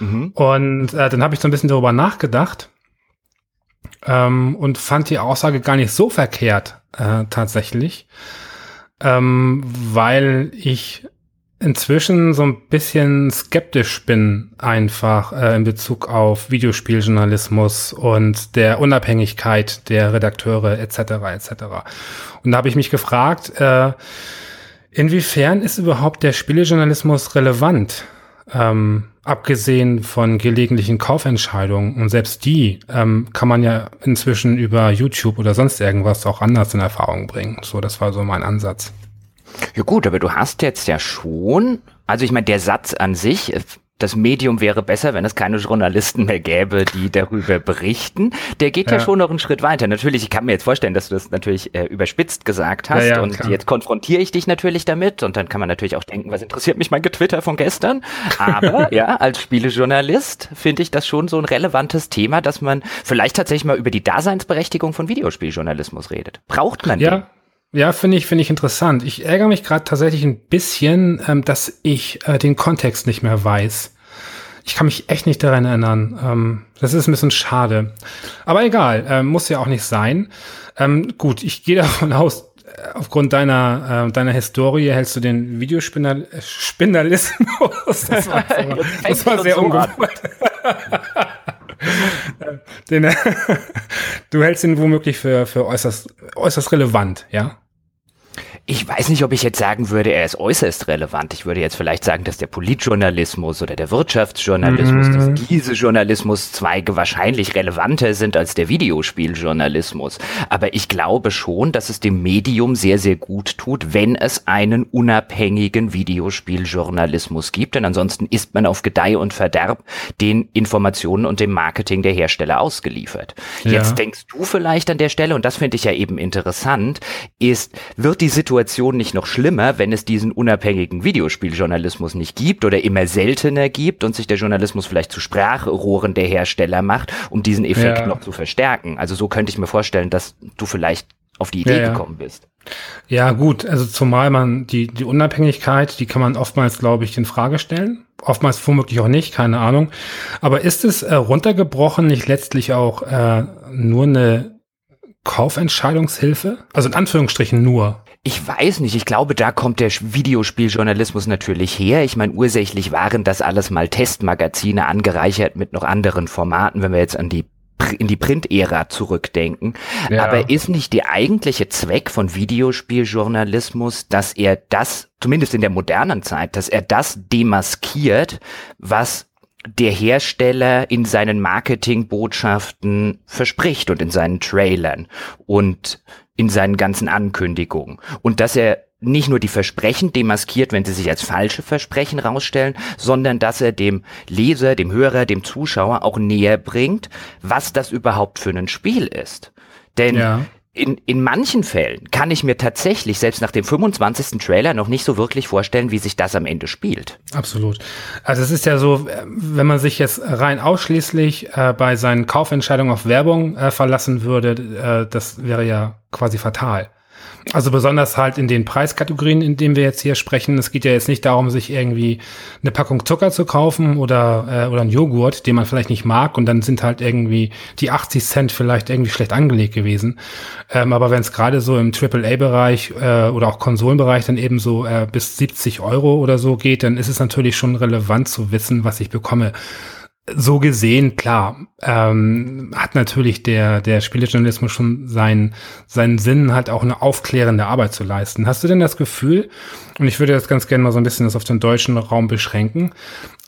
A: Mhm. Und äh, dann habe ich so ein bisschen darüber nachgedacht ähm, und fand die Aussage gar nicht so verkehrt äh, tatsächlich, ähm, weil ich inzwischen so ein bisschen skeptisch bin einfach äh, in Bezug auf Videospieljournalismus und der Unabhängigkeit der Redakteure etc. etc. Und da habe ich mich gefragt, äh, inwiefern ist überhaupt der Spielejournalismus relevant? Ähm, abgesehen von gelegentlichen Kaufentscheidungen und selbst die ähm, kann man ja inzwischen über YouTube oder sonst irgendwas auch anders in Erfahrung bringen. So, das war so mein Ansatz.
C: Ja gut, aber du hast jetzt ja schon, also ich meine, der Satz an sich, das Medium wäre besser, wenn es keine Journalisten mehr gäbe, die darüber berichten. Der geht ja, ja schon noch einen Schritt weiter. Natürlich, ich kann mir jetzt vorstellen, dass du das natürlich äh, überspitzt gesagt hast ja, ja, und klar. jetzt konfrontiere ich dich natürlich damit und dann kann man natürlich auch denken, was interessiert mich mein Getwitter von gestern? Aber *laughs* ja, als Spielejournalist finde ich das schon so ein relevantes Thema, dass man vielleicht tatsächlich mal über die Daseinsberechtigung von Videospieljournalismus redet. Braucht man
A: ja. Den? Ja, finde ich, finde ich interessant. Ich ärgere mich gerade tatsächlich ein bisschen, ähm, dass ich äh, den Kontext nicht mehr weiß. Ich kann mich echt nicht daran erinnern. Ähm, das ist ein bisschen schade. Aber egal, äh, muss ja auch nicht sein. Ähm, gut, ich gehe *laughs* davon aus, äh, aufgrund deiner, äh, deiner Historie hältst du den Videospinalismus. *laughs* Das war, das war sehr ungewollt. *laughs* den, du hältst ihn womöglich für, für äußerst, äußerst relevant, ja?
C: Ich weiß nicht, ob ich jetzt sagen würde, er ist äußerst relevant. Ich würde jetzt vielleicht sagen, dass der Politjournalismus oder der Wirtschaftsjournalismus, mhm. dass diese Journalismuszweige wahrscheinlich relevanter sind als der Videospieljournalismus. Aber ich glaube schon, dass es dem Medium sehr, sehr gut tut, wenn es einen unabhängigen Videospieljournalismus gibt. Denn ansonsten ist man auf Gedeih und Verderb den Informationen und dem Marketing der Hersteller ausgeliefert. Ja. Jetzt denkst du vielleicht an der Stelle, und das finde ich ja eben interessant, ist, wird die Situation nicht noch schlimmer, wenn es diesen unabhängigen Videospieljournalismus nicht gibt oder immer seltener gibt und sich der Journalismus vielleicht zu Sprachrohren der Hersteller macht, um diesen Effekt ja. noch zu verstärken? Also so könnte ich mir vorstellen, dass du vielleicht auf die Idee ja, ja. gekommen bist.
A: Ja, gut, also zumal man die, die Unabhängigkeit, die kann man oftmals, glaube ich, in Frage stellen. Oftmals womöglich auch nicht, keine Ahnung. Aber ist es äh, runtergebrochen nicht letztlich auch äh, nur eine Kaufentscheidungshilfe? Also in Anführungsstrichen nur.
C: Ich weiß nicht, ich glaube, da kommt der Videospieljournalismus natürlich her. Ich meine, ursächlich waren das alles mal Testmagazine angereichert mit noch anderen Formaten, wenn wir jetzt an die in die Print-Ära zurückdenken. Ja. Aber ist nicht der eigentliche Zweck von Videospieljournalismus, dass er das, zumindest in der modernen Zeit, dass er das demaskiert, was der Hersteller in seinen Marketingbotschaften verspricht und in seinen Trailern und in seinen ganzen Ankündigungen. Und dass er nicht nur die Versprechen demaskiert, wenn sie sich als falsche Versprechen rausstellen, sondern dass er dem Leser, dem Hörer, dem Zuschauer auch näher bringt, was das überhaupt für ein Spiel ist. Denn ja. In, in manchen Fällen kann ich mir tatsächlich selbst nach dem 25. Trailer noch nicht so wirklich vorstellen, wie sich das am Ende spielt.
A: Absolut. Also es ist ja so, wenn man sich jetzt rein ausschließlich äh, bei seinen Kaufentscheidungen auf Werbung äh, verlassen würde, äh, das wäre ja quasi fatal. Also besonders halt in den Preiskategorien, in denen wir jetzt hier sprechen. Es geht ja jetzt nicht darum, sich irgendwie eine Packung Zucker zu kaufen oder, äh, oder einen Joghurt, den man vielleicht nicht mag und dann sind halt irgendwie die 80 Cent vielleicht irgendwie schlecht angelegt gewesen. Ähm, aber wenn es gerade so im AAA-Bereich äh, oder auch Konsolenbereich dann eben so äh, bis 70 Euro oder so geht, dann ist es natürlich schon relevant zu wissen, was ich bekomme so gesehen, klar, ähm, hat natürlich der, der Spielejournalismus schon seinen, seinen Sinn, halt auch eine aufklärende Arbeit zu leisten. Hast du denn das Gefühl, und ich würde jetzt ganz gerne mal so ein bisschen das auf den deutschen Raum beschränken,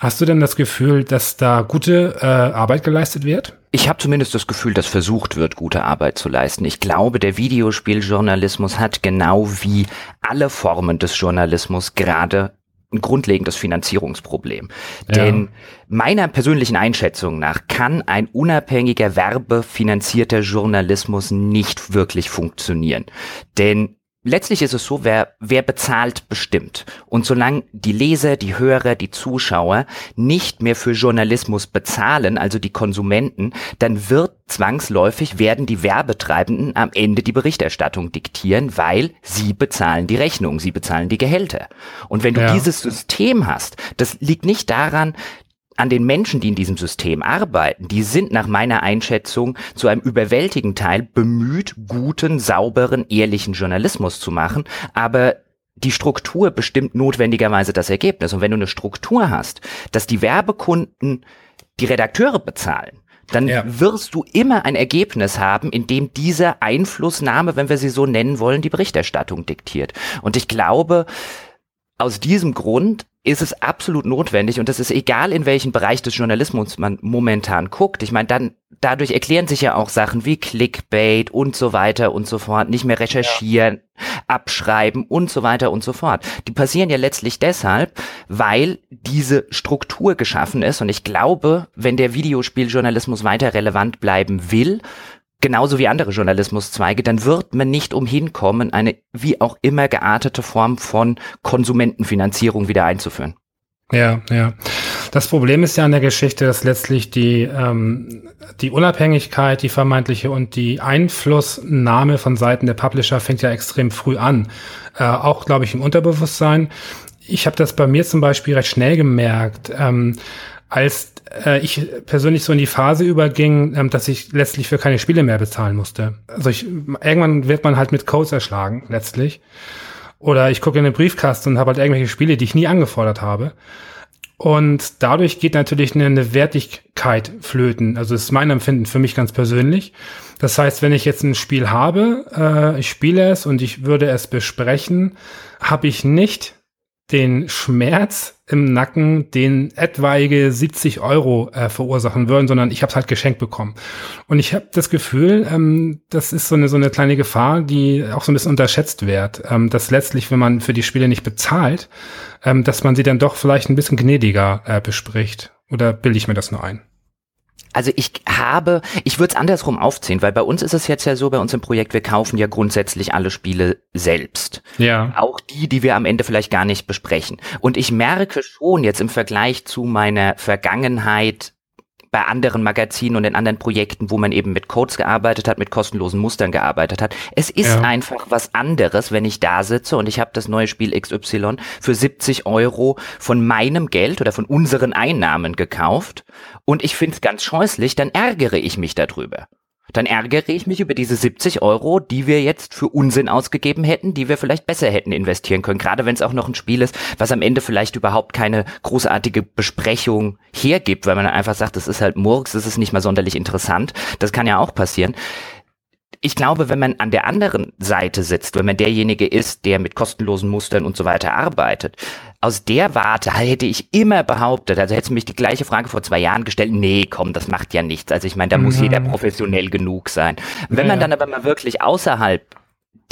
A: hast du denn das Gefühl, dass da gute äh, Arbeit geleistet wird?
C: Ich habe zumindest das Gefühl, dass versucht wird, gute Arbeit zu leisten. Ich glaube, der Videospieljournalismus hat genau wie alle Formen des Journalismus gerade ein grundlegendes Finanzierungsproblem. Ja. Denn meiner persönlichen Einschätzung nach kann ein unabhängiger werbefinanzierter Journalismus nicht wirklich funktionieren. Denn letztlich ist es so, wer, wer bezahlt, bestimmt. Und solange die Leser, die Hörer, die Zuschauer nicht mehr für Journalismus bezahlen, also die Konsumenten, dann wird zwangsläufig werden die Werbetreibenden am Ende die Berichterstattung diktieren, weil sie bezahlen die Rechnung, sie bezahlen die Gehälter. Und wenn du ja. dieses System hast, das liegt nicht daran, an den Menschen, die in diesem System arbeiten, die sind nach meiner Einschätzung zu einem überwältigenden Teil bemüht, guten, sauberen, ehrlichen Journalismus zu machen, aber die Struktur bestimmt notwendigerweise das Ergebnis. Und wenn du eine Struktur hast, dass die Werbekunden die Redakteure bezahlen, dann ja. wirst du immer ein Ergebnis haben, in dem diese Einflussnahme, wenn wir sie so nennen wollen, die Berichterstattung diktiert. Und ich glaube, aus diesem Grund ist es absolut notwendig und das ist egal, in welchen Bereich des Journalismus man momentan guckt. Ich meine, dann dadurch erklären sich ja auch Sachen wie Clickbait und so weiter und so fort, nicht mehr recherchieren, ja. abschreiben und so weiter und so fort. Die passieren ja letztlich deshalb, weil diese Struktur geschaffen ist und ich glaube, wenn der Videospieljournalismus weiter relevant bleiben will, genauso wie andere Journalismuszweige, dann wird man nicht umhin eine wie auch immer geartete Form von Konsumentenfinanzierung wieder einzuführen.
A: Ja, ja. Das Problem ist ja an der Geschichte, dass letztlich die, ähm, die Unabhängigkeit, die vermeintliche und die Einflussnahme von Seiten der Publisher fängt ja extrem früh an. Äh, auch, glaube ich, im Unterbewusstsein. Ich habe das bei mir zum Beispiel recht schnell gemerkt. Ähm, als äh, ich persönlich so in die Phase überging, ähm, dass ich letztlich für keine Spiele mehr bezahlen musste. Also ich, irgendwann wird man halt mit Codes erschlagen, letztlich. Oder ich gucke in den Briefkasten und habe halt irgendwelche Spiele, die ich nie angefordert habe. Und dadurch geht natürlich eine, eine Wertigkeit flöten. Also ist mein Empfinden für mich ganz persönlich. Das heißt, wenn ich jetzt ein Spiel habe, äh, ich spiele es und ich würde es besprechen, habe ich nicht den Schmerz im Nacken, den etwaige 70 Euro äh, verursachen würden, sondern ich habe es halt geschenkt bekommen. Und ich habe das Gefühl, ähm, das ist so eine, so eine kleine Gefahr, die auch so ein bisschen unterschätzt wird, ähm, dass letztlich, wenn man für die Spiele nicht bezahlt, ähm, dass man sie dann doch vielleicht ein bisschen gnädiger äh, bespricht. Oder bilde ich mir das nur ein?
C: Also ich habe, ich würde es andersrum aufziehen, weil bei uns ist es jetzt ja so, bei uns im Projekt, wir kaufen ja grundsätzlich alle Spiele selbst.
A: Ja.
C: Auch die, die wir am Ende vielleicht gar nicht besprechen. Und ich merke schon jetzt im Vergleich zu meiner Vergangenheit bei anderen Magazinen und in anderen Projekten, wo man eben mit Codes gearbeitet hat, mit kostenlosen Mustern gearbeitet hat. Es ist ja. einfach was anderes, wenn ich da sitze und ich habe das neue Spiel XY für 70 Euro von meinem Geld oder von unseren Einnahmen gekauft und ich finde es ganz scheußlich, dann ärgere ich mich darüber dann ärgere ich mich über diese 70 Euro, die wir jetzt für Unsinn ausgegeben hätten, die wir vielleicht besser hätten investieren können. Gerade wenn es auch noch ein Spiel ist, was am Ende vielleicht überhaupt keine großartige Besprechung hergibt, weil man einfach sagt, das ist halt Murks, das ist nicht mal sonderlich interessant. Das kann ja auch passieren ich glaube, wenn man an der anderen Seite sitzt, wenn man derjenige ist, der mit kostenlosen Mustern und so weiter arbeitet, aus der Warte hätte ich immer behauptet, also hättest du mich die gleiche Frage vor zwei Jahren gestellt, nee, komm, das macht ja nichts. Also ich meine, da muss mhm. jeder professionell genug sein. Wenn ja, man dann aber mal wirklich außerhalb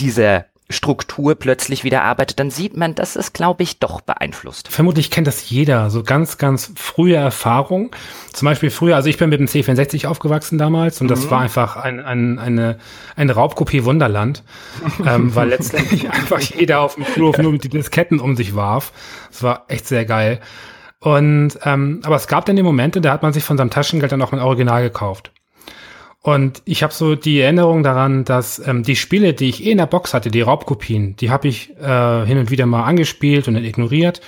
C: dieser Struktur plötzlich wieder arbeitet, dann sieht man, dass es, glaube ich, doch beeinflusst.
A: Vermutlich kennt das jeder, so ganz, ganz frühe Erfahrung. Zum Beispiel früher, also ich bin mit dem C64 aufgewachsen damals und mhm. das war einfach ein, ein, eine, eine Raubkopie Wunderland, *laughs* ähm, weil letztendlich einfach jeder auf dem Flur nur mit die Disketten um sich warf. Das war echt sehr geil. Und ähm, aber es gab dann die Momente, da hat man sich von seinem Taschengeld dann auch ein Original gekauft. Und ich habe so die Erinnerung daran, dass ähm, die Spiele, die ich eh in der Box hatte, die Raubkopien, die habe ich äh, hin und wieder mal angespielt und dann ignoriert.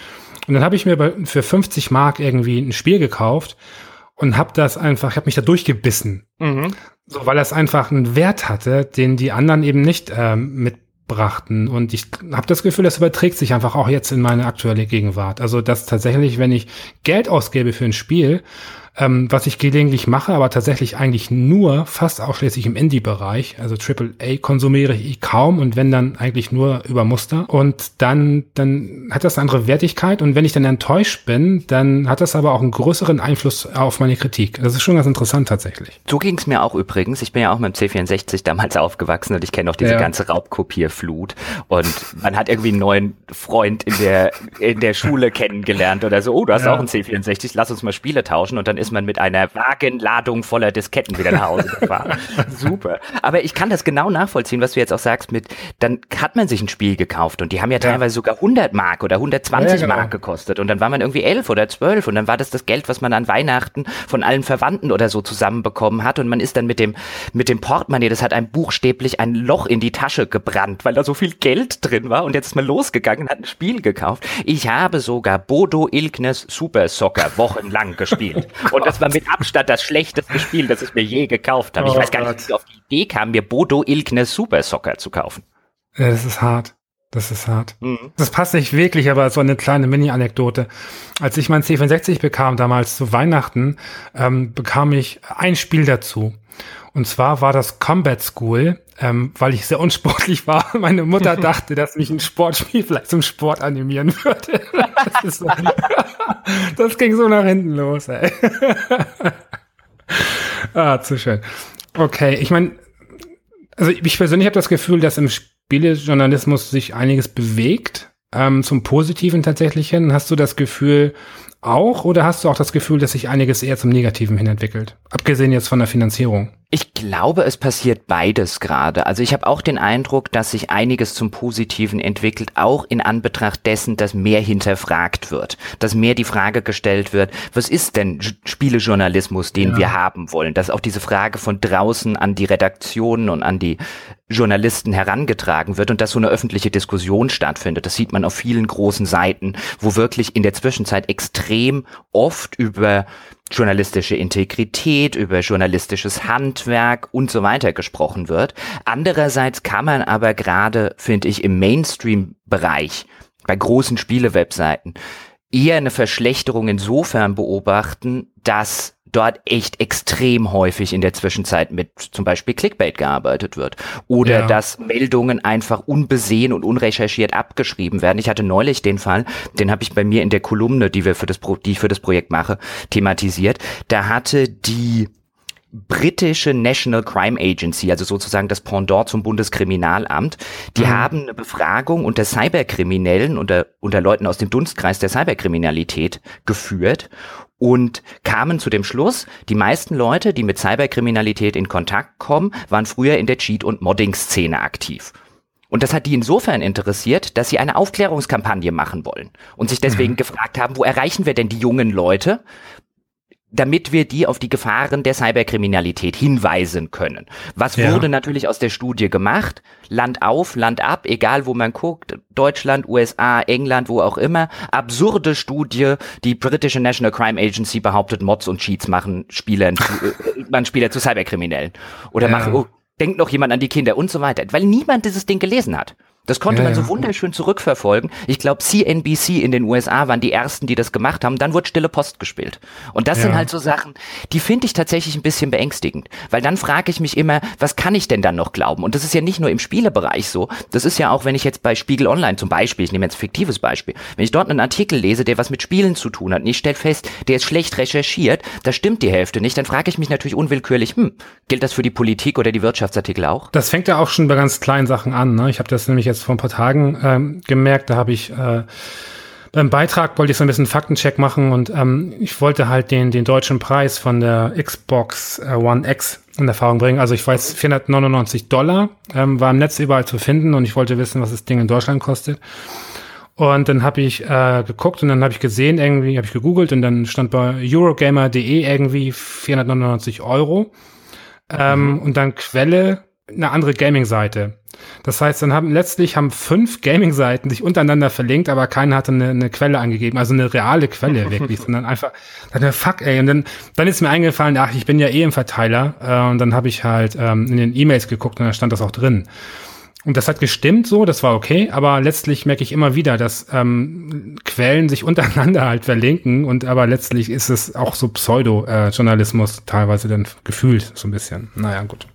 A: Und dann habe ich mir für 50 Mark irgendwie ein Spiel gekauft und habe das einfach, ich habe mich da durchgebissen. Mhm. So, weil das einfach einen Wert hatte, den die anderen eben nicht ähm, mitbrachten. Und ich habe das Gefühl, das überträgt sich einfach auch jetzt in meine aktuelle Gegenwart. Also, dass tatsächlich, wenn ich Geld ausgebe für ein Spiel, ähm, was ich gelegentlich mache, aber tatsächlich eigentlich nur fast ausschließlich im Indie-Bereich. Also AAA konsumiere ich kaum und wenn dann eigentlich nur über Muster. Und dann, dann hat das eine andere Wertigkeit und wenn ich dann enttäuscht bin, dann hat das aber auch einen größeren Einfluss auf meine Kritik. Das ist schon ganz interessant tatsächlich.
C: So ging es mir auch übrigens. Ich bin ja auch mit dem C64 damals aufgewachsen und ich kenne auch diese ja. ganze Raubkopierflut. Und man hat irgendwie einen neuen Freund in der, in der Schule kennengelernt oder so. Oh, du hast ja. auch einen C64, lass uns mal Spiele tauschen und dann ist ist man mit einer Wagenladung voller Disketten wieder nach Hause *laughs* gefahren. Super. Aber ich kann das genau nachvollziehen, was du jetzt auch sagst mit, dann hat man sich ein Spiel gekauft und die haben ja, ja. teilweise sogar 100 Mark oder 120 ja, genau. Mark gekostet und dann war man irgendwie 11 oder 12 und dann war das das Geld, was man an Weihnachten von allen Verwandten oder so zusammenbekommen hat und man ist dann mit dem, mit dem Portemonnaie, das hat einem buchstäblich ein Loch in die Tasche gebrannt, weil da so viel Geld drin war und jetzt ist man losgegangen und hat ein Spiel gekauft. Ich habe sogar Bodo Ilknes Super Soccer wochenlang gespielt *laughs* Und das war mit Abstand das schlechteste Spiel, das ich mir je gekauft habe. Oh ich weiß gar nicht, wie ich auf die Idee kam, mir Bodo Ilknes Super Soccer zu kaufen.
A: Ja, das ist hart. Das ist hart. Mhm. Das passt nicht wirklich, aber so eine kleine Mini-Anekdote. Als ich mein C64 bekam, damals zu Weihnachten, ähm, bekam ich ein Spiel dazu. Und zwar war das Combat School, ähm, weil ich sehr unsportlich war. *laughs* Meine Mutter dachte, dass mich ein Sportspiel vielleicht zum Sport animieren würde. *laughs* Das, so, *laughs* das ging so nach hinten los, ey. ah, zu schön. Okay, ich meine, also ich persönlich habe das Gefühl, dass im Spielejournalismus sich einiges bewegt. Ähm, zum Positiven tatsächlich hin. Hast du das Gefühl, auch oder hast du auch das Gefühl, dass sich einiges eher zum Negativen hin entwickelt? Abgesehen jetzt von der Finanzierung.
C: Ich glaube, es passiert beides gerade. Also ich habe auch den Eindruck, dass sich einiges zum Positiven entwickelt, auch in Anbetracht dessen, dass mehr hinterfragt wird, dass mehr die Frage gestellt wird, was ist denn Spielejournalismus, den ja. wir haben wollen? Dass auch diese Frage von draußen an die Redaktionen und an die Journalisten herangetragen wird und dass so eine öffentliche Diskussion stattfindet. Das sieht man auf vielen großen Seiten, wo wirklich in der Zwischenzeit extrem oft über journalistische Integrität, über journalistisches Handwerk und so weiter gesprochen wird. Andererseits kann man aber gerade, finde ich, im Mainstream-Bereich bei großen Spielewebseiten eher eine Verschlechterung insofern beobachten, dass dort echt extrem häufig in der Zwischenzeit mit zum Beispiel Clickbait gearbeitet wird. Oder ja. dass Meldungen einfach unbesehen und unrecherchiert abgeschrieben werden. Ich hatte neulich den Fall, den habe ich bei mir in der Kolumne, die wir für das Pro die ich für das Projekt mache, thematisiert. Da hatte die britische National Crime Agency, also sozusagen das Pendant zum Bundeskriminalamt, die mhm. haben eine Befragung unter Cyberkriminellen, unter, unter Leuten aus dem Dunstkreis der Cyberkriminalität geführt und kamen zu dem Schluss, die meisten Leute, die mit Cyberkriminalität in Kontakt kommen, waren früher in der Cheat- und Modding-Szene aktiv. Und das hat die insofern interessiert, dass sie eine Aufklärungskampagne machen wollen und sich deswegen mhm. gefragt haben, wo erreichen wir denn die jungen Leute? Damit wir die auf die Gefahren der Cyberkriminalität hinweisen können. Was ja. wurde natürlich aus der Studie gemacht? Land auf, Land ab, egal wo man guckt, Deutschland, USA, England, wo auch immer. Absurde Studie, die britische National Crime Agency behauptet, Mods und Cheats machen Spielern, äh, man Spieler zu Cyberkriminellen. Oder ja. machen, oh, denkt noch jemand an die Kinder und so weiter. Weil niemand dieses Ding gelesen hat. Das konnte ja, man so wunderschön zurückverfolgen. Ich glaube, CNBC in den USA waren die ersten, die das gemacht haben. Dann wurde Stille Post gespielt. Und das ja. sind halt so Sachen, die finde ich tatsächlich ein bisschen beängstigend. Weil dann frage ich mich immer, was kann ich denn dann noch glauben? Und das ist ja nicht nur im Spielebereich so. Das ist ja auch, wenn ich jetzt bei Spiegel Online zum Beispiel, ich nehme jetzt ein fiktives Beispiel, wenn ich dort einen Artikel lese, der was mit Spielen zu tun hat und ich stelle fest, der ist schlecht recherchiert, da stimmt die Hälfte nicht, dann frage ich mich natürlich unwillkürlich, hm, gilt das für die Politik oder die Wirtschaftsartikel auch?
A: Das fängt ja auch schon bei ganz kleinen Sachen an. Ne? Ich habe das nämlich jetzt vor ein paar Tagen ähm, gemerkt. Da habe ich äh, beim Beitrag wollte ich so ein bisschen Faktencheck machen und ähm, ich wollte halt den, den deutschen Preis von der Xbox äh, One X in Erfahrung bringen. Also ich weiß, 499 Dollar ähm, war im Netz überall zu finden und ich wollte wissen, was das Ding in Deutschland kostet. Und dann habe ich äh, geguckt und dann habe ich gesehen, irgendwie habe ich gegoogelt und dann stand bei Eurogamer.de irgendwie 499 Euro. Ähm, mhm. Und dann Quelle eine andere Gaming-Seite. Das heißt, dann haben letztlich haben fünf Gaming-Seiten sich untereinander verlinkt, aber keiner hatte eine, eine Quelle angegeben, also eine reale Quelle *laughs* wirklich, sondern einfach, dann fuck ey, und dann, dann ist mir eingefallen, ach, ich bin ja eh im Verteiler, äh, und dann habe ich halt ähm, in den E-Mails geguckt und da stand das auch drin. Und das hat gestimmt so, das war okay, aber letztlich merke ich immer wieder, dass ähm, Quellen sich *laughs* untereinander halt verlinken und aber letztlich ist es auch so Pseudo-Journalismus äh, teilweise dann gefühlt so ein bisschen. Naja, gut.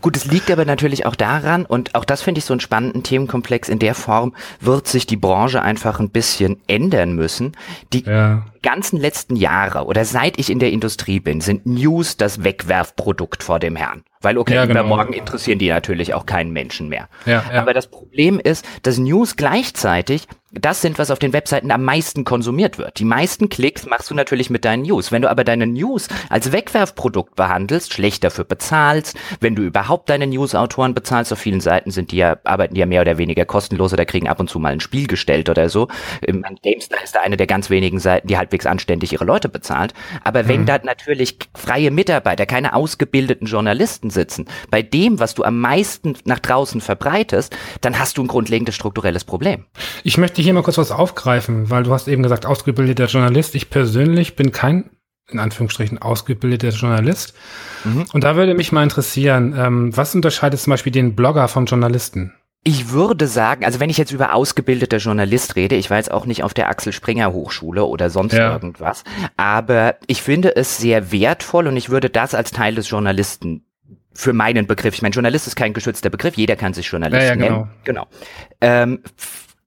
C: Gut, es liegt aber natürlich auch daran, und auch das finde ich so einen spannenden Themenkomplex, in der Form wird sich die Branche einfach ein bisschen ändern müssen. Die ja. ganzen letzten Jahre oder seit ich in der Industrie bin, sind News das Wegwerfprodukt vor dem Herrn. Weil, okay, ja, genau. übermorgen interessieren die natürlich auch keinen Menschen mehr. Ja, ja. Aber das Problem ist, dass News gleichzeitig das sind, was auf den Webseiten am meisten konsumiert wird. Die meisten Klicks machst du natürlich mit deinen News. Wenn du aber deine News als Wegwerfprodukt behandelst, schlecht dafür bezahlst, wenn du überhaupt deine News-Autoren bezahlst, auf vielen Seiten sind die ja, arbeiten die ja mehr oder weniger kostenlos oder kriegen ab und zu mal ein Spiel gestellt oder so. GameStar ist da eine der ganz wenigen Seiten, die halbwegs anständig ihre Leute bezahlt. Aber wenn mhm. da natürlich freie Mitarbeiter, keine ausgebildeten Journalisten sitzen, bei dem, was du am meisten nach draußen verbreitest, dann hast du ein grundlegendes strukturelles Problem.
A: Ich möchte möchte hier mal kurz was aufgreifen, weil du hast eben gesagt, ausgebildeter Journalist. Ich persönlich bin kein, in Anführungsstrichen, ausgebildeter Journalist. Mhm. Und da würde mich mal interessieren, ähm, was unterscheidet zum Beispiel den Blogger vom Journalisten?
C: Ich würde sagen, also wenn ich jetzt über ausgebildeter Journalist rede, ich war jetzt auch nicht auf der Axel Springer Hochschule oder sonst ja. irgendwas, aber ich finde es sehr wertvoll und ich würde das als Teil des Journalisten für meinen Begriff, ich meine, Journalist ist kein geschützter Begriff, jeder kann sich Journalist ja, ja, genau. nennen. Genau. Ähm,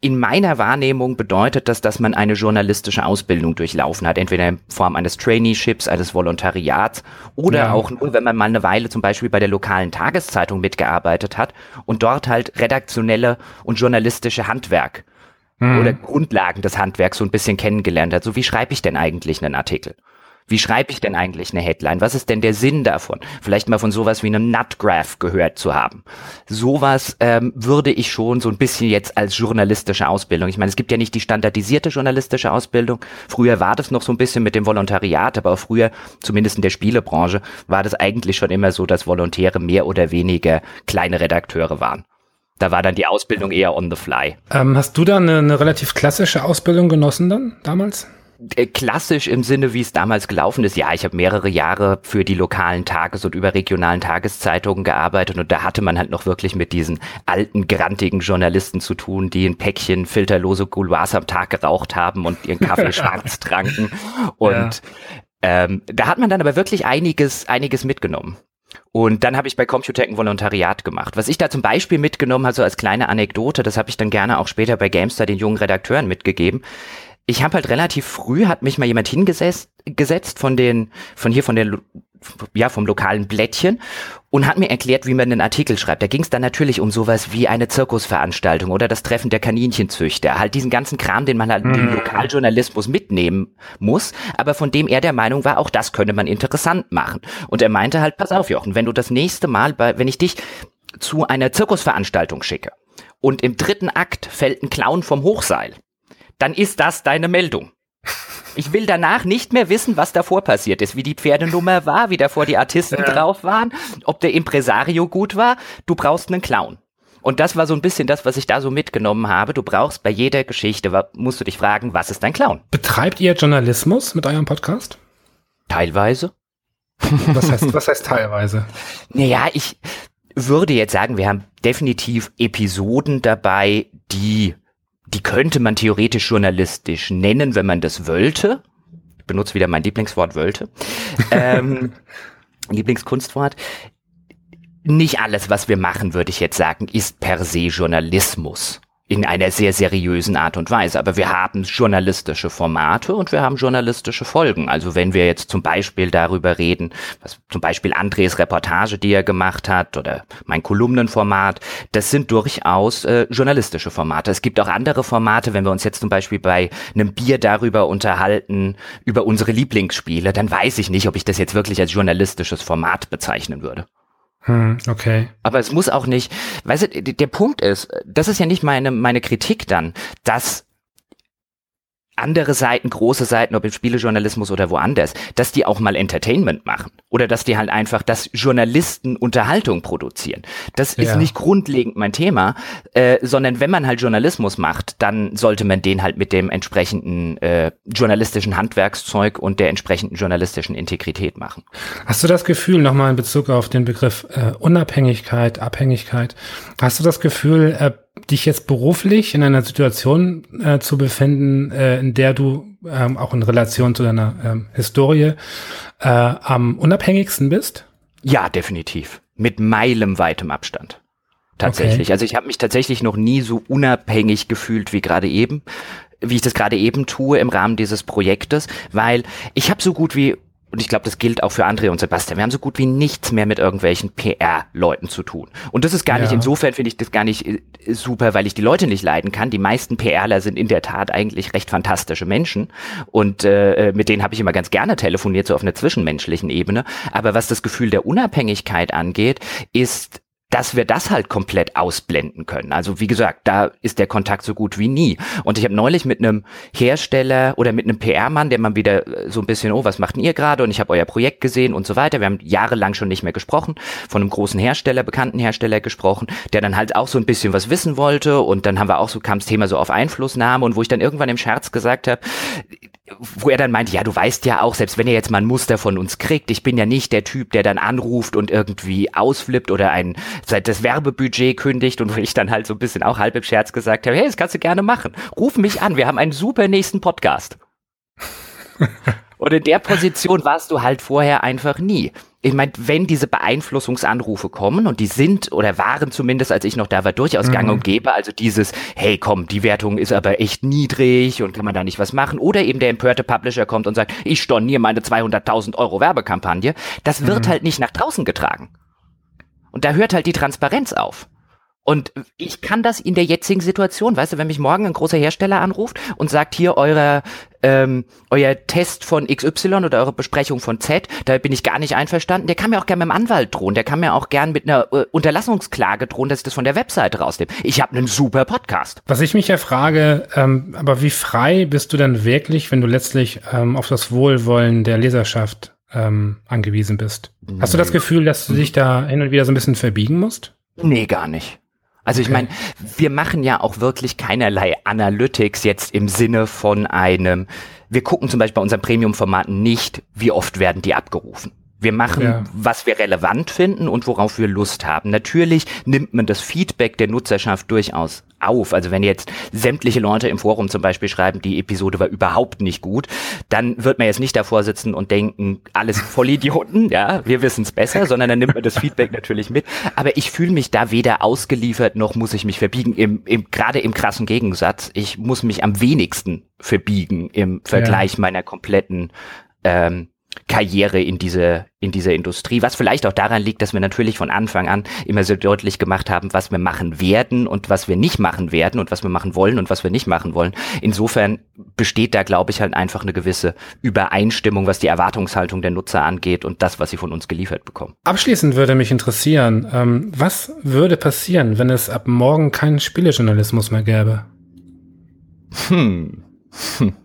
C: in meiner Wahrnehmung bedeutet das, dass man eine journalistische Ausbildung durchlaufen hat, entweder in Form eines Traineeships, eines Volontariats oder ja. auch nur, wenn man mal eine Weile zum Beispiel bei der lokalen Tageszeitung mitgearbeitet hat und dort halt redaktionelle und journalistische Handwerk mhm. oder Grundlagen des Handwerks so ein bisschen kennengelernt hat. So wie schreibe ich denn eigentlich einen Artikel? Wie schreibe ich denn eigentlich eine Headline? Was ist denn der Sinn davon? Vielleicht mal von sowas wie einem Nutgraph gehört zu haben. Sowas ähm, würde ich schon so ein bisschen jetzt als journalistische Ausbildung. Ich meine, es gibt ja nicht die standardisierte journalistische Ausbildung. Früher war das noch so ein bisschen mit dem Volontariat, aber auch früher, zumindest in der Spielebranche, war das eigentlich schon immer so, dass Volontäre mehr oder weniger kleine Redakteure waren. Da war dann die Ausbildung eher on the fly.
A: Ähm, hast du da eine, eine relativ klassische Ausbildung genossen dann damals?
C: Äh, klassisch im Sinne, wie es damals gelaufen ist. Ja, ich habe mehrere Jahre für die lokalen Tages- und überregionalen Tageszeitungen gearbeitet und da hatte man halt noch wirklich mit diesen alten, grantigen Journalisten zu tun, die ein Päckchen filterlose Gouloirs am Tag geraucht haben und ihren Kaffee *laughs* schwarz tranken. Und ja. ähm, da hat man dann aber wirklich einiges, einiges mitgenommen. Und dann habe ich bei Computec ein Volontariat gemacht. Was ich da zum Beispiel mitgenommen habe, so als kleine Anekdote, das habe ich dann gerne auch später bei Gamestar den jungen Redakteuren mitgegeben ich habe halt relativ früh, hat mich mal jemand hingesetzt gesetzt von den, von hier von der ja, vom lokalen Blättchen und hat mir erklärt, wie man einen Artikel schreibt. Da ging es dann natürlich um sowas wie eine Zirkusveranstaltung oder das Treffen der Kaninchenzüchter. Halt diesen ganzen Kram, den man halt mhm. im Lokaljournalismus mitnehmen muss, aber von dem er der Meinung war, auch das könne man interessant machen. Und er meinte halt, pass auf, Jochen, wenn du das nächste Mal bei, wenn ich dich zu einer Zirkusveranstaltung schicke und im dritten Akt fällt ein Clown vom Hochseil, dann ist das deine Meldung. Ich will danach nicht mehr wissen, was davor passiert ist, wie die Pferdenummer war, wie davor die Artisten ja. drauf waren, ob der Impresario gut war. Du brauchst einen Clown. Und das war so ein bisschen das, was ich da so mitgenommen habe. Du brauchst bei jeder Geschichte, musst du dich fragen, was ist dein Clown?
A: Betreibt ihr Journalismus mit eurem Podcast?
C: Teilweise.
A: Was heißt, *laughs* was heißt teilweise?
C: Naja, ich würde jetzt sagen, wir haben definitiv Episoden dabei, die die könnte man theoretisch journalistisch nennen, wenn man das wollte. Ich benutze wieder mein Lieblingswort wollte. ähm, *laughs* Lieblingskunstwort. Nicht alles, was wir machen, würde ich jetzt sagen, ist per se Journalismus in einer sehr seriösen Art und Weise. Aber wir haben journalistische Formate und wir haben journalistische Folgen. Also wenn wir jetzt zum Beispiel darüber reden, was zum Beispiel Andres Reportage, die er gemacht hat, oder mein Kolumnenformat, das sind durchaus äh, journalistische Formate. Es gibt auch andere Formate, wenn wir uns jetzt zum Beispiel bei einem Bier darüber unterhalten, über unsere Lieblingsspiele, dann weiß ich nicht, ob ich das jetzt wirklich als journalistisches Format bezeichnen würde.
A: Hm, okay.
C: Aber es muss auch nicht, weißt du, der Punkt ist, das ist ja nicht meine, meine Kritik dann, dass andere Seiten, große Seiten, ob im Spielejournalismus oder woanders, dass die auch mal Entertainment machen oder dass die halt einfach, dass Journalisten Unterhaltung produzieren. Das ist ja. nicht grundlegend mein Thema, äh, sondern wenn man halt Journalismus macht, dann sollte man den halt mit dem entsprechenden äh, journalistischen Handwerkszeug und der entsprechenden journalistischen Integrität machen.
A: Hast du das Gefühl, nochmal in Bezug auf den Begriff äh, Unabhängigkeit, Abhängigkeit, hast du das Gefühl, äh, dich jetzt beruflich in einer Situation äh, zu befinden, äh, in der du ähm, auch in Relation zu deiner ähm, Historie äh, am unabhängigsten bist?
C: Ja, definitiv. Mit meilenweitem Abstand. Tatsächlich. Okay. Also ich habe mich tatsächlich noch nie so unabhängig gefühlt wie gerade eben, wie ich das gerade eben tue im Rahmen dieses Projektes, weil ich habe so gut wie und ich glaube, das gilt auch für André und Sebastian. Wir haben so gut wie nichts mehr mit irgendwelchen PR-Leuten zu tun. Und das ist gar ja. nicht, insofern finde ich das gar nicht äh, super, weil ich die Leute nicht leiden kann. Die meisten PRler sind in der Tat eigentlich recht fantastische Menschen. Und äh, äh, mit denen habe ich immer ganz gerne telefoniert, so auf einer zwischenmenschlichen Ebene. Aber was das Gefühl der Unabhängigkeit angeht, ist dass wir das halt komplett ausblenden können. Also wie gesagt, da ist der Kontakt so gut wie nie. Und ich habe neulich mit einem Hersteller oder mit einem PR-Mann, der mal wieder äh, so ein bisschen, oh, was macht denn ihr gerade? Und ich habe euer Projekt gesehen und so weiter. Wir haben jahrelang schon nicht mehr gesprochen, von einem großen Hersteller, bekannten Hersteller gesprochen, der dann halt auch so ein bisschen was wissen wollte. Und dann haben wir auch so, kam das Thema so auf Einflussnahme und wo ich dann irgendwann im Scherz gesagt habe, wo er dann meint, ja, du weißt ja auch, selbst wenn ihr jetzt mal ein Muster von uns kriegt, ich bin ja nicht der Typ, der dann anruft und irgendwie ausflippt oder ein seit das Werbebudget kündigt und wo ich dann halt so ein bisschen auch halb im Scherz gesagt habe, hey, das kannst du gerne machen. Ruf mich an, wir haben einen super nächsten Podcast. *laughs* und in der Position warst du halt vorher einfach nie ich meine, wenn diese Beeinflussungsanrufe kommen, und die sind oder waren zumindest, als ich noch da war, durchaus mhm. gang und gäbe, also dieses, hey komm, die Wertung ist aber echt niedrig und kann man da nicht was machen, oder eben der empörte Publisher kommt und sagt, ich storniere meine 200.000 Euro Werbekampagne, das wird mhm. halt nicht nach draußen getragen. Und da hört halt die Transparenz auf. Und ich kann das in der jetzigen Situation, weißt du, wenn mich morgen ein großer Hersteller anruft und sagt, hier euer, ähm, euer Test von XY oder eure Besprechung von Z, da bin ich gar nicht einverstanden, der kann mir auch gerne mit dem Anwalt drohen, der kann mir auch gern mit einer äh, Unterlassungsklage drohen, dass ich das von der Webseite rausnehme. Ich habe einen super Podcast.
A: Was ich mich ja frage, ähm, aber wie frei bist du denn wirklich, wenn du letztlich ähm, auf das Wohlwollen der Leserschaft ähm, angewiesen bist? Hast du das Gefühl, dass du dich da hin und wieder so ein bisschen verbiegen musst?
C: Nee, gar nicht. Also ich meine, wir machen ja auch wirklich keinerlei Analytics jetzt im Sinne von einem, wir gucken zum Beispiel bei unseren Premium-Formaten nicht, wie oft werden die abgerufen. Wir machen, ja. was wir relevant finden und worauf wir Lust haben. Natürlich nimmt man das Feedback der Nutzerschaft durchaus auf. Also wenn jetzt sämtliche Leute im Forum zum Beispiel schreiben, die Episode war überhaupt nicht gut, dann wird man jetzt nicht davor sitzen und denken, alles Vollidioten, ja, wir wissen es besser, sondern dann nimmt man das Feedback *laughs* natürlich mit. Aber ich fühle mich da weder ausgeliefert, noch muss ich mich verbiegen. Im, im, Gerade im krassen Gegensatz, ich muss mich am wenigsten verbiegen im Vergleich ja. meiner kompletten ähm, Karriere in diese in dieser Industrie, was vielleicht auch daran liegt, dass wir natürlich von Anfang an immer so deutlich gemacht haben, was wir machen werden und was wir nicht machen werden und was wir machen wollen und was wir nicht machen wollen. Insofern besteht da, glaube ich, halt einfach eine gewisse Übereinstimmung, was die Erwartungshaltung der Nutzer angeht und das, was sie von uns geliefert bekommen.
A: Abschließend würde mich interessieren, ähm, was würde passieren, wenn es ab morgen keinen Spielejournalismus mehr gäbe?
C: Hm. *laughs*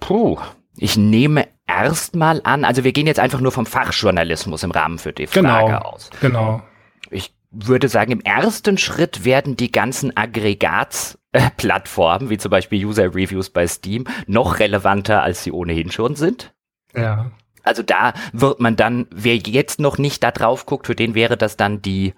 C: Puh. Ich nehme erstmal an, also wir gehen jetzt einfach nur vom Fachjournalismus im Rahmen für die Frage
A: genau,
C: aus.
A: Genau.
C: Ich würde sagen, im ersten Schritt werden die ganzen Aggregatsplattformen, wie zum Beispiel User Reviews bei Steam, noch relevanter, als sie ohnehin schon sind.
A: Ja.
C: Also da wird man dann, wer jetzt noch nicht da drauf guckt, für den wäre das dann die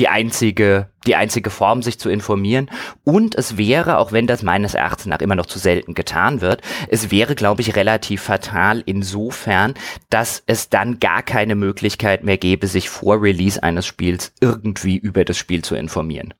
C: die einzige, die einzige Form, sich zu informieren. Und es wäre, auch wenn das meines Erachtens nach immer noch zu selten getan wird, es wäre, glaube ich, relativ fatal insofern, dass es dann gar keine Möglichkeit mehr gäbe, sich vor Release eines Spiels irgendwie über das Spiel zu informieren.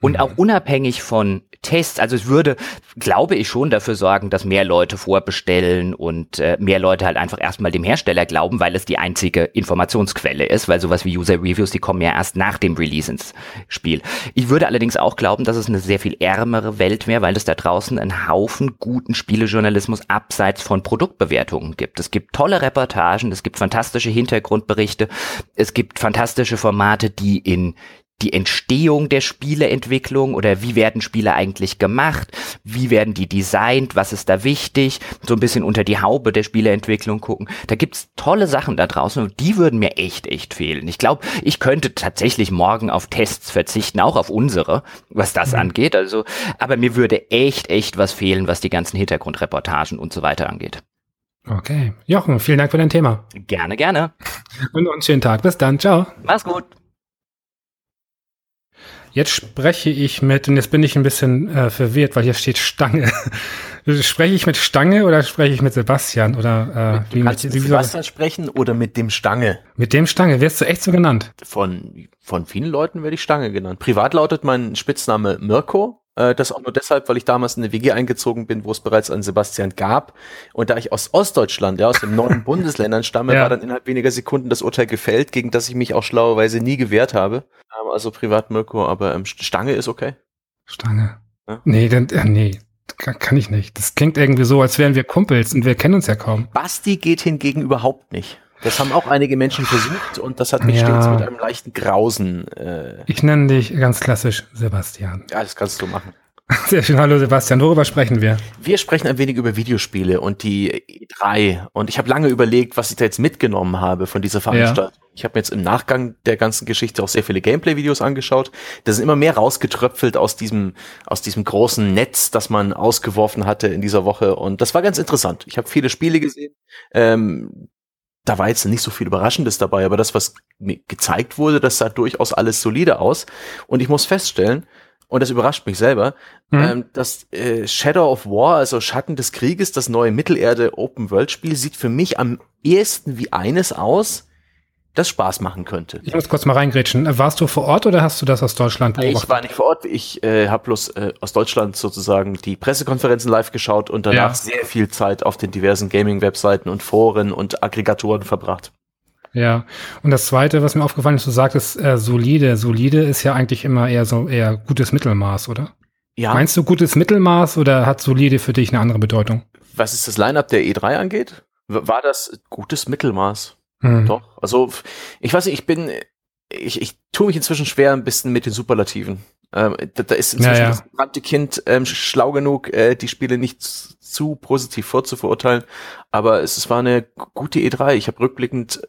C: Und mhm. auch unabhängig von Tests, also es würde, glaube ich, schon dafür sorgen, dass mehr Leute vorbestellen und äh, mehr Leute halt einfach erstmal dem Hersteller glauben, weil es die einzige Informationsquelle ist, weil sowas wie User Reviews, die kommen ja erst nach dem Release ins Spiel. Ich würde allerdings auch glauben, dass es eine sehr viel ärmere Welt wäre, weil es da draußen einen Haufen guten Spielejournalismus abseits von Produktbewertungen gibt. Es gibt tolle Reportagen, es gibt fantastische Hintergrundberichte, es gibt fantastische Formate, die in die Entstehung der Spieleentwicklung oder wie werden Spiele eigentlich gemacht, wie werden die designt, was ist da wichtig, so ein bisschen unter die Haube der Spieleentwicklung gucken. Da gibt's tolle Sachen da draußen und die würden mir echt, echt fehlen. Ich glaube, ich könnte tatsächlich morgen auf Tests verzichten, auch auf unsere, was das mhm. angeht. Also, aber mir würde echt, echt was fehlen, was die ganzen Hintergrundreportagen und so weiter angeht.
A: Okay. Jochen, vielen Dank für dein Thema.
C: Gerne, gerne. *laughs*
A: Und einen schönen Tag. Bis dann. Ciao.
C: Mach's gut.
A: Jetzt spreche ich mit, und jetzt bin ich ein bisschen äh, verwirrt, weil hier steht Stange. *laughs* spreche ich mit Stange oder spreche ich mit Sebastian? Oder
D: äh, du wie kannst mit, mit Sebastian sprechen oder mit dem Stange?
A: Mit dem Stange, wirst du echt so genannt?
D: Von, von vielen Leuten werde ich Stange genannt. Privat lautet mein Spitzname Mirko. Äh, das auch nur deshalb, weil ich damals in eine WG eingezogen bin, wo es bereits einen Sebastian gab. Und da ich aus Ostdeutschland, ja, aus den neuen *laughs* Bundesländern stamme, ja. war dann innerhalb weniger Sekunden das Urteil gefällt, gegen das ich mich auch schlauerweise nie gewehrt habe. Ähm, also privat Mirko, aber ähm, Stange ist okay.
A: Stange. Ja? Nee, dann, äh, nee. Kann ich nicht. Das klingt irgendwie so, als wären wir Kumpels und wir kennen uns ja kaum.
D: Basti geht hingegen überhaupt nicht. Das haben auch einige Menschen versucht und das hat mich ja. stets mit einem leichten Grausen. Äh
A: ich nenne dich ganz klassisch Sebastian.
D: Ja, das kannst du machen. *laughs*
A: Sehr schön. Hallo Sebastian, worüber sprechen wir?
D: Wir sprechen ein wenig über Videospiele und die E3. Und ich habe lange überlegt, was ich da jetzt mitgenommen habe von dieser Veranstaltung. Ja. Ich habe mir jetzt im Nachgang der ganzen Geschichte auch sehr viele Gameplay-Videos angeschaut. Da sind immer mehr rausgetröpfelt aus diesem, aus diesem großen Netz, das man ausgeworfen hatte in dieser Woche. Und das war ganz interessant. Ich habe viele Spiele gesehen. Ähm, da war jetzt nicht so viel Überraschendes dabei, aber das, was gezeigt wurde, das sah durchaus alles solide aus. Und ich muss feststellen, und das überrascht mich selber, mhm. ähm, dass äh, Shadow of War, also Schatten des Krieges, das neue Mittelerde Open World Spiel, sieht für mich am ehesten wie eines aus, das Spaß machen könnte.
A: Ich muss kurz mal reingrätschen. Warst du vor Ort oder hast du das aus Deutschland
D: beobachtet? Ich war nicht vor Ort. Ich äh, habe bloß äh, aus Deutschland sozusagen die Pressekonferenzen live geschaut und danach ja. sehr viel Zeit auf den diversen Gaming-Webseiten und Foren und Aggregatoren verbracht.
A: Ja, und das Zweite, was mir aufgefallen ist, du sagtest äh, solide. Solide ist ja eigentlich immer eher so eher gutes Mittelmaß, oder? Ja. Meinst du gutes Mittelmaß oder hat solide für dich eine andere Bedeutung?
D: Was ist das Line-Up der E3 angeht? War das gutes Mittelmaß? Hm. Doch. Also, ich weiß nicht, ich bin, ich, ich tue mich inzwischen schwer ein bisschen mit den Superlativen. Ähm, da, da, ist inzwischen ja, ja. das brannte Kind ähm, schlau genug, äh, die Spiele nicht zu positiv vorzuverurteilen. Aber es, es war eine gute E3. Ich habe rückblickend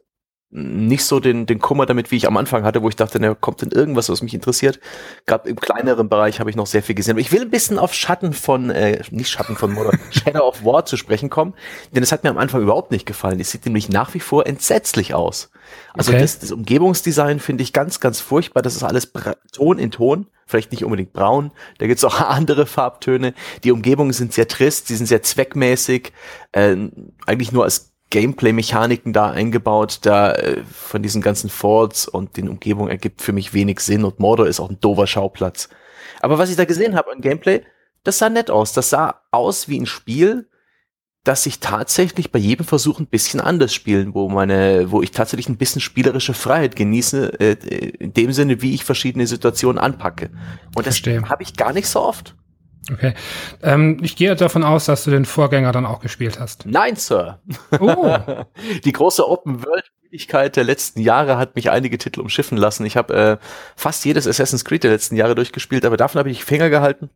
D: nicht so den, den Kummer damit, wie ich am Anfang hatte, wo ich dachte, na, kommt denn irgendwas, was mich interessiert. Gerade im kleineren Bereich habe ich noch sehr viel gesehen. Aber ich will ein bisschen auf Schatten von, äh, nicht Schatten von Mordor, *laughs* Shadow of War zu sprechen kommen, denn es hat mir am Anfang überhaupt nicht gefallen. Es sieht nämlich nach wie vor entsetzlich aus. Also okay. das, das Umgebungsdesign finde ich ganz, ganz furchtbar. Das ist alles Ton in Ton. Vielleicht nicht unbedingt braun. Da gibt's auch *laughs* andere Farbtöne. Die Umgebungen sind sehr trist, sie sind sehr zweckmäßig. Äh, eigentlich nur als Gameplay-Mechaniken da eingebaut, da äh, von diesen ganzen Falls und den Umgebungen ergibt für mich wenig Sinn und Mordor ist auch ein dover Schauplatz. Aber was ich da gesehen habe an Gameplay, das sah nett aus. Das sah aus wie ein Spiel, dass ich tatsächlich bei jedem Versuch ein bisschen anders spielen, wo meine, wo ich tatsächlich ein bisschen spielerische Freiheit genieße, äh, in dem Sinne, wie ich verschiedene Situationen anpacke. Und das habe ich gar nicht so oft.
A: Okay. Ähm, ich gehe davon aus, dass du den Vorgänger dann auch gespielt hast.
D: Nein, Sir. Oh. *laughs* Die große Open World Müdigkeit der letzten Jahre hat mich einige Titel umschiffen lassen. Ich habe äh, fast jedes Assassin's Creed der letzten Jahre durchgespielt, aber davon habe ich Finger gehalten,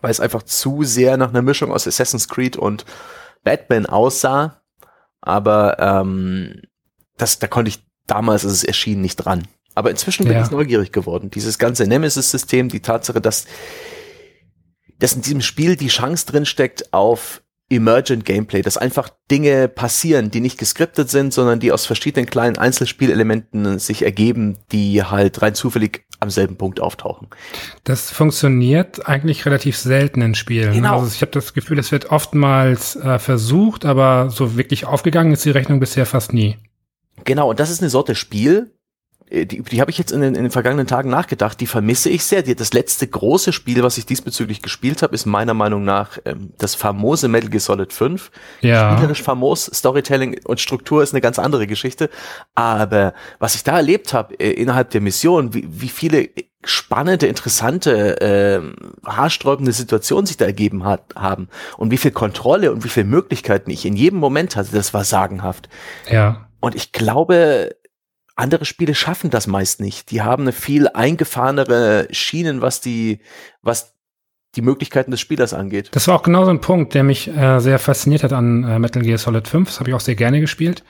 D: weil es einfach zu sehr nach einer Mischung aus Assassin's Creed und Batman aussah. Aber ähm, das, da konnte ich damals, als es erschien, nicht dran. Aber inzwischen bin ja. ich neugierig geworden. Dieses ganze Nemesis-System, die Tatsache, dass, dass in diesem Spiel die Chance drin steckt auf Emergent Gameplay, dass einfach Dinge passieren, die nicht geskriptet sind, sondern die aus verschiedenen kleinen Einzelspielelementen sich ergeben, die halt rein zufällig am selben Punkt auftauchen.
A: Das funktioniert eigentlich relativ selten in Spielen. Genau. Also ich habe das Gefühl, es wird oftmals äh, versucht, aber so wirklich aufgegangen ist die Rechnung bisher fast nie.
D: Genau, und das ist eine Sorte Spiel, die, die habe ich jetzt in den, in den vergangenen Tagen nachgedacht, die vermisse ich sehr. Die, das letzte große Spiel, was ich diesbezüglich gespielt habe, ist meiner Meinung nach ähm, das famose Metal Gear Solid 5. Ja. Spielerisch famos, Storytelling und Struktur ist eine ganz andere Geschichte. Aber was ich da erlebt habe äh, innerhalb der Mission, wie, wie viele spannende, interessante, äh, haarsträubende Situationen sich da ergeben hat, haben und wie viel Kontrolle und wie viele Möglichkeiten ich in jedem Moment hatte, das war sagenhaft.
A: Ja.
D: Und ich glaube, andere Spiele schaffen das meist nicht. Die haben eine viel eingefahrenere Schienen, was die, was die Möglichkeiten des Spielers angeht.
A: Das war auch genau so ein Punkt, der mich äh, sehr fasziniert hat an äh, Metal Gear Solid 5. Das habe ich auch sehr gerne gespielt.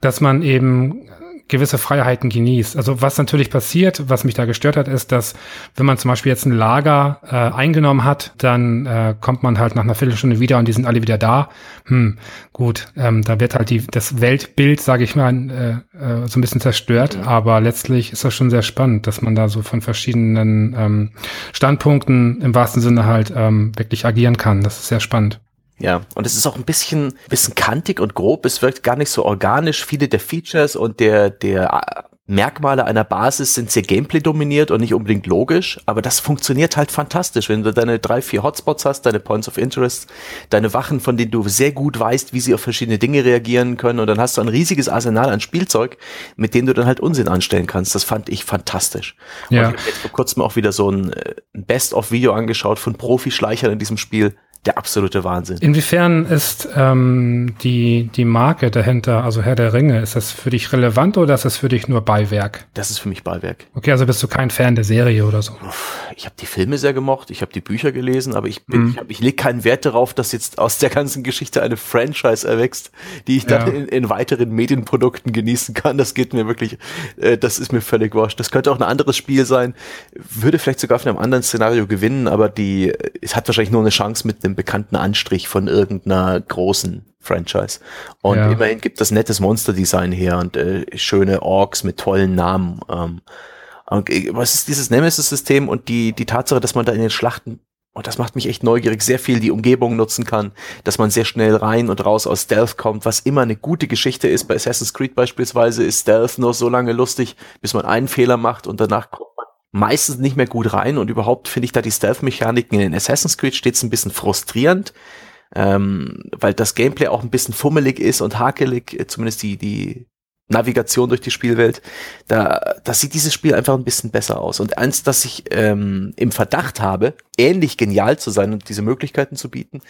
A: Dass man eben gewisse Freiheiten genießt. Also was natürlich passiert, was mich da gestört hat, ist, dass wenn man zum Beispiel jetzt ein Lager äh, eingenommen hat, dann äh, kommt man halt nach einer Viertelstunde wieder und die sind alle wieder da. Hm, gut, ähm, da wird halt die, das Weltbild, sage ich mal, äh, äh, so ein bisschen zerstört. Mhm. Aber letztlich ist das schon sehr spannend, dass man da so von verschiedenen ähm, Standpunkten im wahrsten Sinne halt ähm, wirklich agieren kann. Das ist sehr spannend.
D: Ja, und es ist auch ein bisschen, bisschen kantig und grob. Es wirkt gar nicht so organisch. Viele der Features und der, der äh, Merkmale einer Basis sind sehr Gameplay dominiert und nicht unbedingt logisch, aber das funktioniert halt fantastisch, wenn du deine drei, vier Hotspots hast, deine Points of Interest, deine Wachen, von denen du sehr gut weißt, wie sie auf verschiedene Dinge reagieren können und dann hast du ein riesiges Arsenal an Spielzeug, mit dem du dann halt Unsinn anstellen kannst. Das fand ich fantastisch. Ja. Und ich habe jetzt vor kurzem auch wieder so ein äh, Best-of-Video angeschaut von Profi-Schleichern in diesem Spiel der absolute Wahnsinn.
A: Inwiefern ist ähm, die, die Marke dahinter, also Herr der Ringe, ist das für dich relevant oder ist das für dich nur Beiwerk?
D: Das ist für mich Beiwerk.
A: Okay, also bist du kein Fan der Serie oder so?
D: Ich habe die Filme sehr gemocht, ich habe die Bücher gelesen, aber ich bin, mhm. ich, hab, ich lege keinen Wert darauf, dass jetzt aus der ganzen Geschichte eine Franchise erwächst, die ich dann ja. in, in, weiteren Medienprodukten genießen kann. Das geht mir wirklich, äh, das ist mir völlig wurscht. Das könnte auch ein anderes Spiel sein, würde vielleicht sogar von einem anderen Szenario gewinnen, aber die, es hat wahrscheinlich nur eine Chance mit einem bekannten Anstrich von irgendeiner großen Franchise. Und ja. immerhin gibt das nettes Monster-Design her und äh, schöne Orks mit tollen Namen. Ähm, und, äh, was ist dieses Nemesis-System und die, die Tatsache, dass man da in den Schlachten und das macht mich echt neugierig, sehr viel die Umgebung nutzen kann, dass man sehr schnell rein und raus aus Stealth kommt, was immer eine gute Geschichte ist. Bei Assassin's Creed beispielsweise ist Stealth nur so lange lustig, bis man einen Fehler macht und danach kommt man meistens nicht mehr gut rein und überhaupt finde ich da die Stealth-Mechaniken in Assassin's Creed stets ein bisschen frustrierend, ähm, weil das Gameplay auch ein bisschen fummelig ist und hakelig, äh, zumindest die, die Navigation durch die Spielwelt, da, da sieht dieses Spiel einfach ein bisschen besser aus. Und eins, das ich ähm, im Verdacht habe, ähnlich genial zu sein und diese Möglichkeiten zu bieten,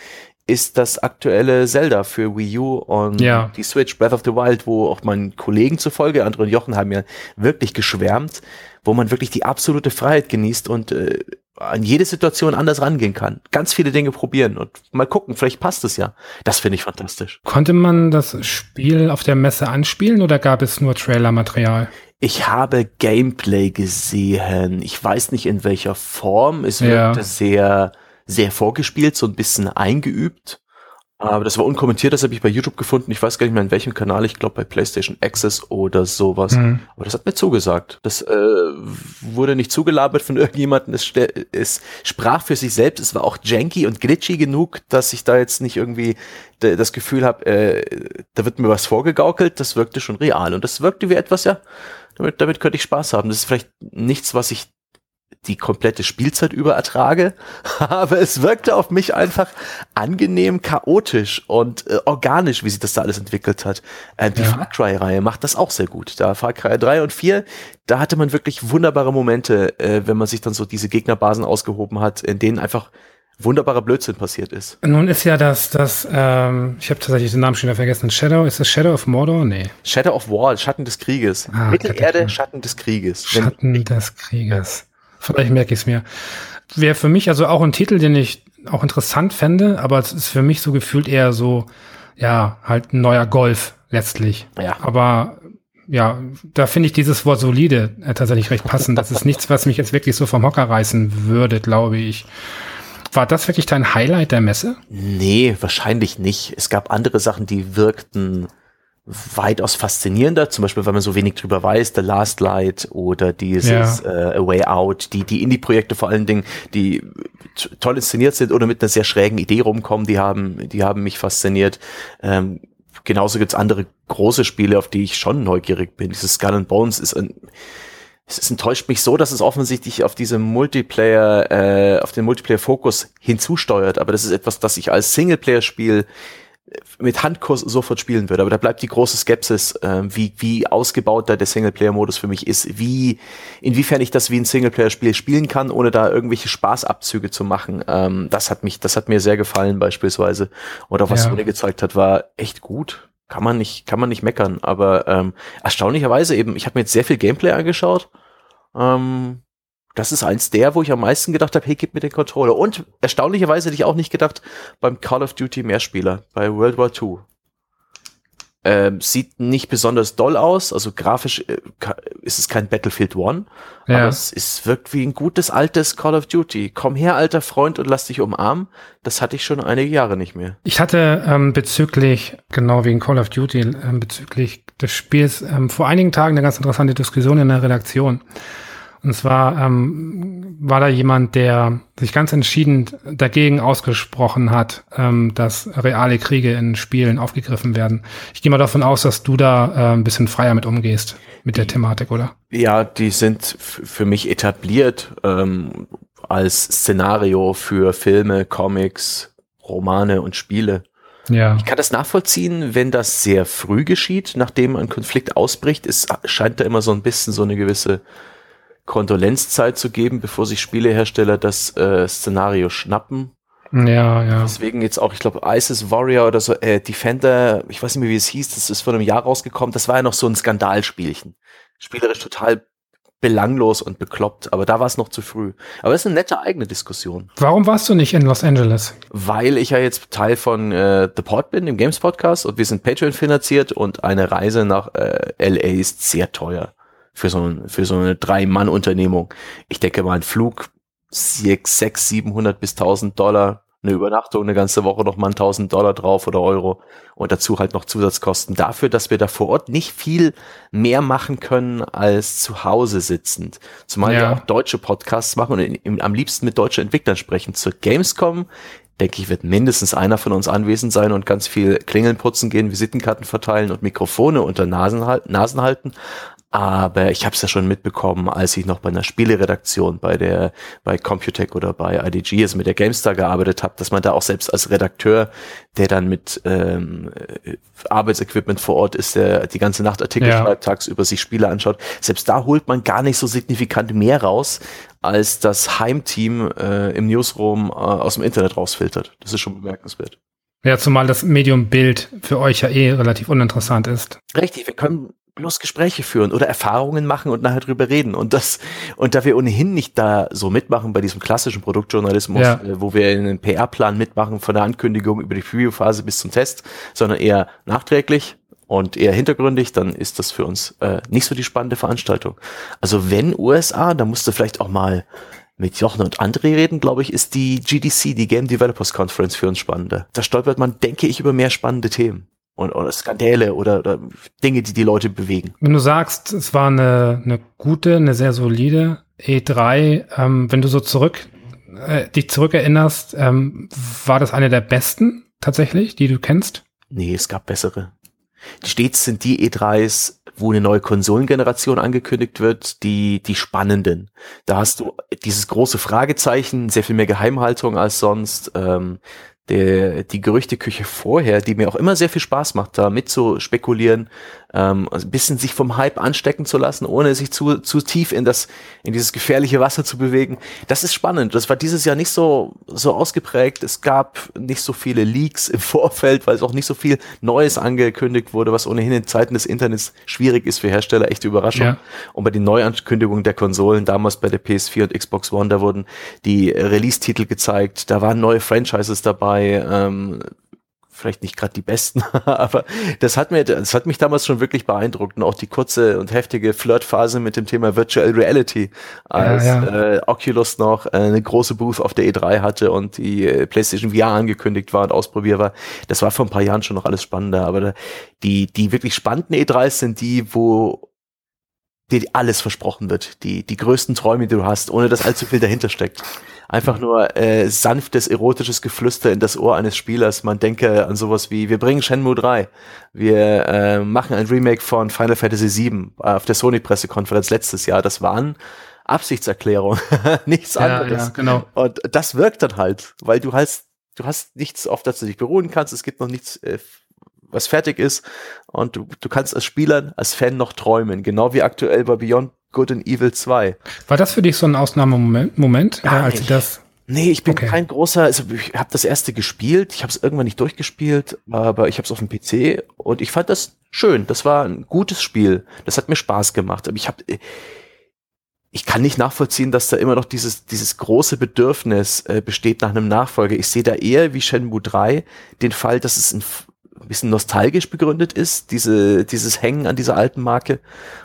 D: ist das aktuelle Zelda für Wii U und ja. die Switch Breath of the Wild, wo auch meinen Kollegen zufolge, Andre und Jochen haben ja wirklich geschwärmt, wo man wirklich die absolute Freiheit genießt und äh, an jede Situation anders rangehen kann. Ganz viele Dinge probieren und mal gucken, vielleicht passt es ja. Das finde ich fantastisch.
A: Konnte man das Spiel auf der Messe anspielen oder gab es nur Trailer-Material?
D: Ich habe Gameplay gesehen. Ich weiß nicht in welcher Form. Es wirkte ja. sehr, sehr vorgespielt, so ein bisschen eingeübt. Aber das war unkommentiert, das habe ich bei YouTube gefunden. Ich weiß gar nicht mehr in welchem Kanal, ich glaube bei PlayStation Access oder sowas. Mhm. Aber das hat mir zugesagt. Das äh, wurde nicht zugelabert von *laughs* irgendjemandem. Es, es sprach für sich selbst. Es war auch janky und glitchy genug, dass ich da jetzt nicht irgendwie das Gefühl habe, äh, da wird mir was vorgegaukelt. Das wirkte schon real. Und das wirkte wie etwas, ja, damit, damit könnte ich Spaß haben. Das ist vielleicht nichts, was ich die komplette Spielzeit über ertrage, *laughs* aber es wirkte auf mich einfach angenehm chaotisch und äh, organisch, wie sich das da alles entwickelt hat. Äh, die ja. Far Cry-Reihe macht das auch sehr gut. Da Far Cry 3 und 4, da hatte man wirklich wunderbare Momente, äh, wenn man sich dann so diese Gegnerbasen ausgehoben hat, in denen einfach wunderbarer Blödsinn passiert ist.
A: Nun ist ja das, das, ähm, ich habe tatsächlich den Namen schon wieder vergessen. Shadow, ist das Shadow of Mordor? Nee.
D: Shadow of War, Schatten des Krieges. Ah, Mittelerde, Schatten des Krieges.
A: Schatten des Krieges. Vielleicht merke ich es mir. Wäre für mich also auch ein Titel, den ich auch interessant fände, aber es ist für mich so gefühlt eher so, ja, halt ein neuer Golf letztlich. Ja. Aber ja, da finde ich dieses Wort solide äh, tatsächlich recht passend. Das ist nichts, was mich jetzt wirklich so vom Hocker reißen würde, glaube ich. War das wirklich dein Highlight der Messe?
D: Nee, wahrscheinlich nicht. Es gab andere Sachen, die wirkten weitaus faszinierender, zum Beispiel, weil man so wenig drüber weiß, The Last Light oder dieses ja. äh, A Way Out, die, die Indie-Projekte vor allen Dingen, die toll inszeniert sind oder mit einer sehr schrägen Idee rumkommen, die haben, die haben mich fasziniert. Ähm, genauso gibt's andere große Spiele, auf die ich schon neugierig bin. Dieses Skull and Bones ist ein, es, es enttäuscht mich so, dass es offensichtlich auf diese Multiplayer, äh, auf den Multiplayer-Fokus hinzusteuert, aber das ist etwas, das ich als Singleplayer-Spiel mit Handkurs sofort spielen würde. Aber da bleibt die große Skepsis, äh, wie, wie ausgebaut da der Singleplayer-Modus für mich ist, wie, inwiefern ich das wie ein Singleplayer-Spiel spielen kann, ohne da irgendwelche Spaßabzüge zu machen. Ähm, das hat mich, das hat mir sehr gefallen beispielsweise. Oder was ja. Sony gezeigt hat, war echt gut. Kann man nicht, kann man nicht meckern. Aber ähm, erstaunlicherweise eben, ich habe mir jetzt sehr viel Gameplay angeschaut. Ähm, das ist eins der, wo ich am meisten gedacht habe, hey, gib mir den Controller. Und erstaunlicherweise hätte ich auch nicht gedacht, beim Call of Duty Mehrspieler, bei World War II. Ähm, sieht nicht besonders doll aus, also grafisch äh, ist es kein Battlefield One, ja. aber es, es wirkt wie ein gutes altes Call of Duty. Komm her, alter Freund, und lass dich umarmen. Das hatte ich schon einige Jahre nicht mehr.
A: Ich hatte ähm, bezüglich, genau wegen Call of Duty, ähm, bezüglich des Spiels ähm, vor einigen Tagen eine ganz interessante Diskussion in der Redaktion. Und zwar ähm, war da jemand, der sich ganz entschieden dagegen ausgesprochen hat, ähm, dass reale Kriege in Spielen aufgegriffen werden. Ich gehe mal davon aus, dass du da äh, ein bisschen freier mit umgehst, mit der Thematik, oder?
D: Ja, die sind für mich etabliert ähm, als Szenario für Filme, Comics, Romane und Spiele. Ja. Ich kann das nachvollziehen, wenn das sehr früh geschieht, nachdem ein Konflikt ausbricht. Es scheint da immer so ein bisschen so eine gewisse Kondolenzzeit zu geben, bevor sich Spielehersteller das äh, Szenario schnappen.
A: Ja, ja.
D: Deswegen jetzt auch, ich glaube, ISIS Warrior oder so, äh, Defender, ich weiß nicht mehr, wie es hieß, das ist vor einem Jahr rausgekommen, das war ja noch so ein Skandalspielchen. Spielerisch total belanglos und bekloppt, aber da war es noch zu früh. Aber es ist eine nette eigene Diskussion.
A: Warum warst du nicht in Los Angeles?
D: Weil ich ja jetzt Teil von äh, The Pod bin, dem Games Podcast, und wir sind Patreon finanziert und eine Reise nach äh, LA ist sehr teuer für so, für so eine Drei-Mann-Unternehmung. Ich denke mal, ein Flug 6, 6, 700 bis 1000 Dollar, eine Übernachtung eine ganze Woche noch mal 1000 Dollar drauf oder Euro und dazu halt noch Zusatzkosten dafür, dass wir da vor Ort nicht viel mehr machen können als zu Hause sitzend. Zumal ja. wir auch deutsche Podcasts machen und in, in, am liebsten mit deutschen Entwicklern sprechen. Zur Gamescom denke ich, wird mindestens einer von uns anwesend sein und ganz viel Klingeln putzen gehen, Visitenkarten verteilen und Mikrofone unter Nasen, Nasen halten. Aber ich habe es ja schon mitbekommen, als ich noch bei einer Spieleredaktion bei der bei Computec oder bei IDG, also mit der GameStar gearbeitet habe, dass man da auch selbst als Redakteur, der dann mit ähm, Arbeitsequipment vor Ort ist, der die ganze Nacht Artikel ja. schreibt, tagsüber sich Spiele anschaut, selbst da holt man gar nicht so signifikant mehr raus, als das Heimteam äh, im Newsroom äh, aus dem Internet rausfiltert. Das ist schon bemerkenswert.
A: Ja, zumal das Medium Bild für euch ja eh relativ uninteressant ist.
D: Richtig, wir können bloß Gespräche führen oder Erfahrungen machen und nachher drüber reden. Und das, und da wir ohnehin nicht da so mitmachen bei diesem klassischen Produktjournalismus, ja. äh, wo wir einen PR-Plan mitmachen von der Ankündigung über die Preview-Phase bis zum Test, sondern eher nachträglich und eher hintergründig, dann ist das für uns äh, nicht so die spannende Veranstaltung. Also wenn USA, dann musst du vielleicht auch mal mit Jochen und André reden, glaube ich, ist die GDC, die Game Developers Conference für uns spannender. Da stolpert man, denke ich, über mehr spannende Themen und, oder Skandale oder, oder Dinge, die die Leute bewegen.
A: Wenn du sagst, es war eine, eine gute, eine sehr solide E3, ähm, wenn du so zurück äh, dich zurückerinnerst, ähm, war das eine der besten tatsächlich, die du kennst?
D: Nee, es gab bessere. Stets sind die E3s wo eine neue Konsolengeneration angekündigt wird, die, die spannenden. Da hast du dieses große Fragezeichen, sehr viel mehr Geheimhaltung als sonst. Ähm, der, die Gerüchteküche vorher, die mir auch immer sehr viel Spaß macht, da mit zu spekulieren, ähm, also ein bisschen sich vom Hype anstecken zu lassen, ohne sich zu, zu tief in das, in dieses gefährliche Wasser zu bewegen. Das ist spannend. Das war dieses Jahr nicht so, so ausgeprägt. Es gab nicht so viele Leaks im *laughs* Vorfeld, weil es auch nicht so viel Neues angekündigt wurde, was ohnehin in Zeiten des Internets schwierig ist für Hersteller. Echte Überraschung. Ja. Und bei den Neuankündigungen der Konsolen, damals bei der PS4 und Xbox One, da wurden die Release-Titel gezeigt. Da waren neue Franchises dabei. Ähm, vielleicht nicht gerade die besten, *laughs* aber das hat mir, das hat mich damals schon wirklich beeindruckt und auch die kurze und heftige Flirtphase mit dem Thema Virtual Reality, als ja, ja. Äh, Oculus noch äh, eine große Booth auf der E3 hatte und die äh, PlayStation VR angekündigt war und ausprobierbar. Das war vor ein paar Jahren schon noch alles spannender, aber die, die wirklich spannenden E3s sind die, wo dir alles versprochen wird, die, die größten Träume, die du hast, ohne dass allzu viel dahinter steckt. Einfach nur äh, sanftes, erotisches Geflüster in das Ohr eines Spielers. Man denke an sowas wie, wir bringen Shenmue 3, wir äh, machen ein Remake von Final Fantasy VII äh, auf der Sony-Pressekonferenz letztes Jahr. Das waren Absichtserklärungen, *laughs* nichts ja, anderes. Ja, genau. Und das wirkt dann halt, weil du hast, du hast nichts, auf das du dich beruhen kannst. Es gibt noch nichts äh, was fertig ist und du, du kannst als Spieler, als Fan noch träumen, genau wie aktuell bei Beyond Good and Evil 2.
A: War das für dich so ein Ausnahmemoment, Moment,
D: ja, als das Nee, ich bin okay. kein großer, also ich habe das erste gespielt, ich habe es irgendwann nicht durchgespielt, aber ich habe es auf dem PC und ich fand das schön. Das war ein gutes Spiel. Das hat mir Spaß gemacht. Aber ich habe ich kann nicht nachvollziehen, dass da immer noch dieses, dieses große Bedürfnis äh, besteht nach einem Nachfolger. Ich sehe da eher wie Shenmue 3 den Fall, dass es ein ein bisschen nostalgisch begründet ist, diese, dieses Hängen an dieser alten Marke.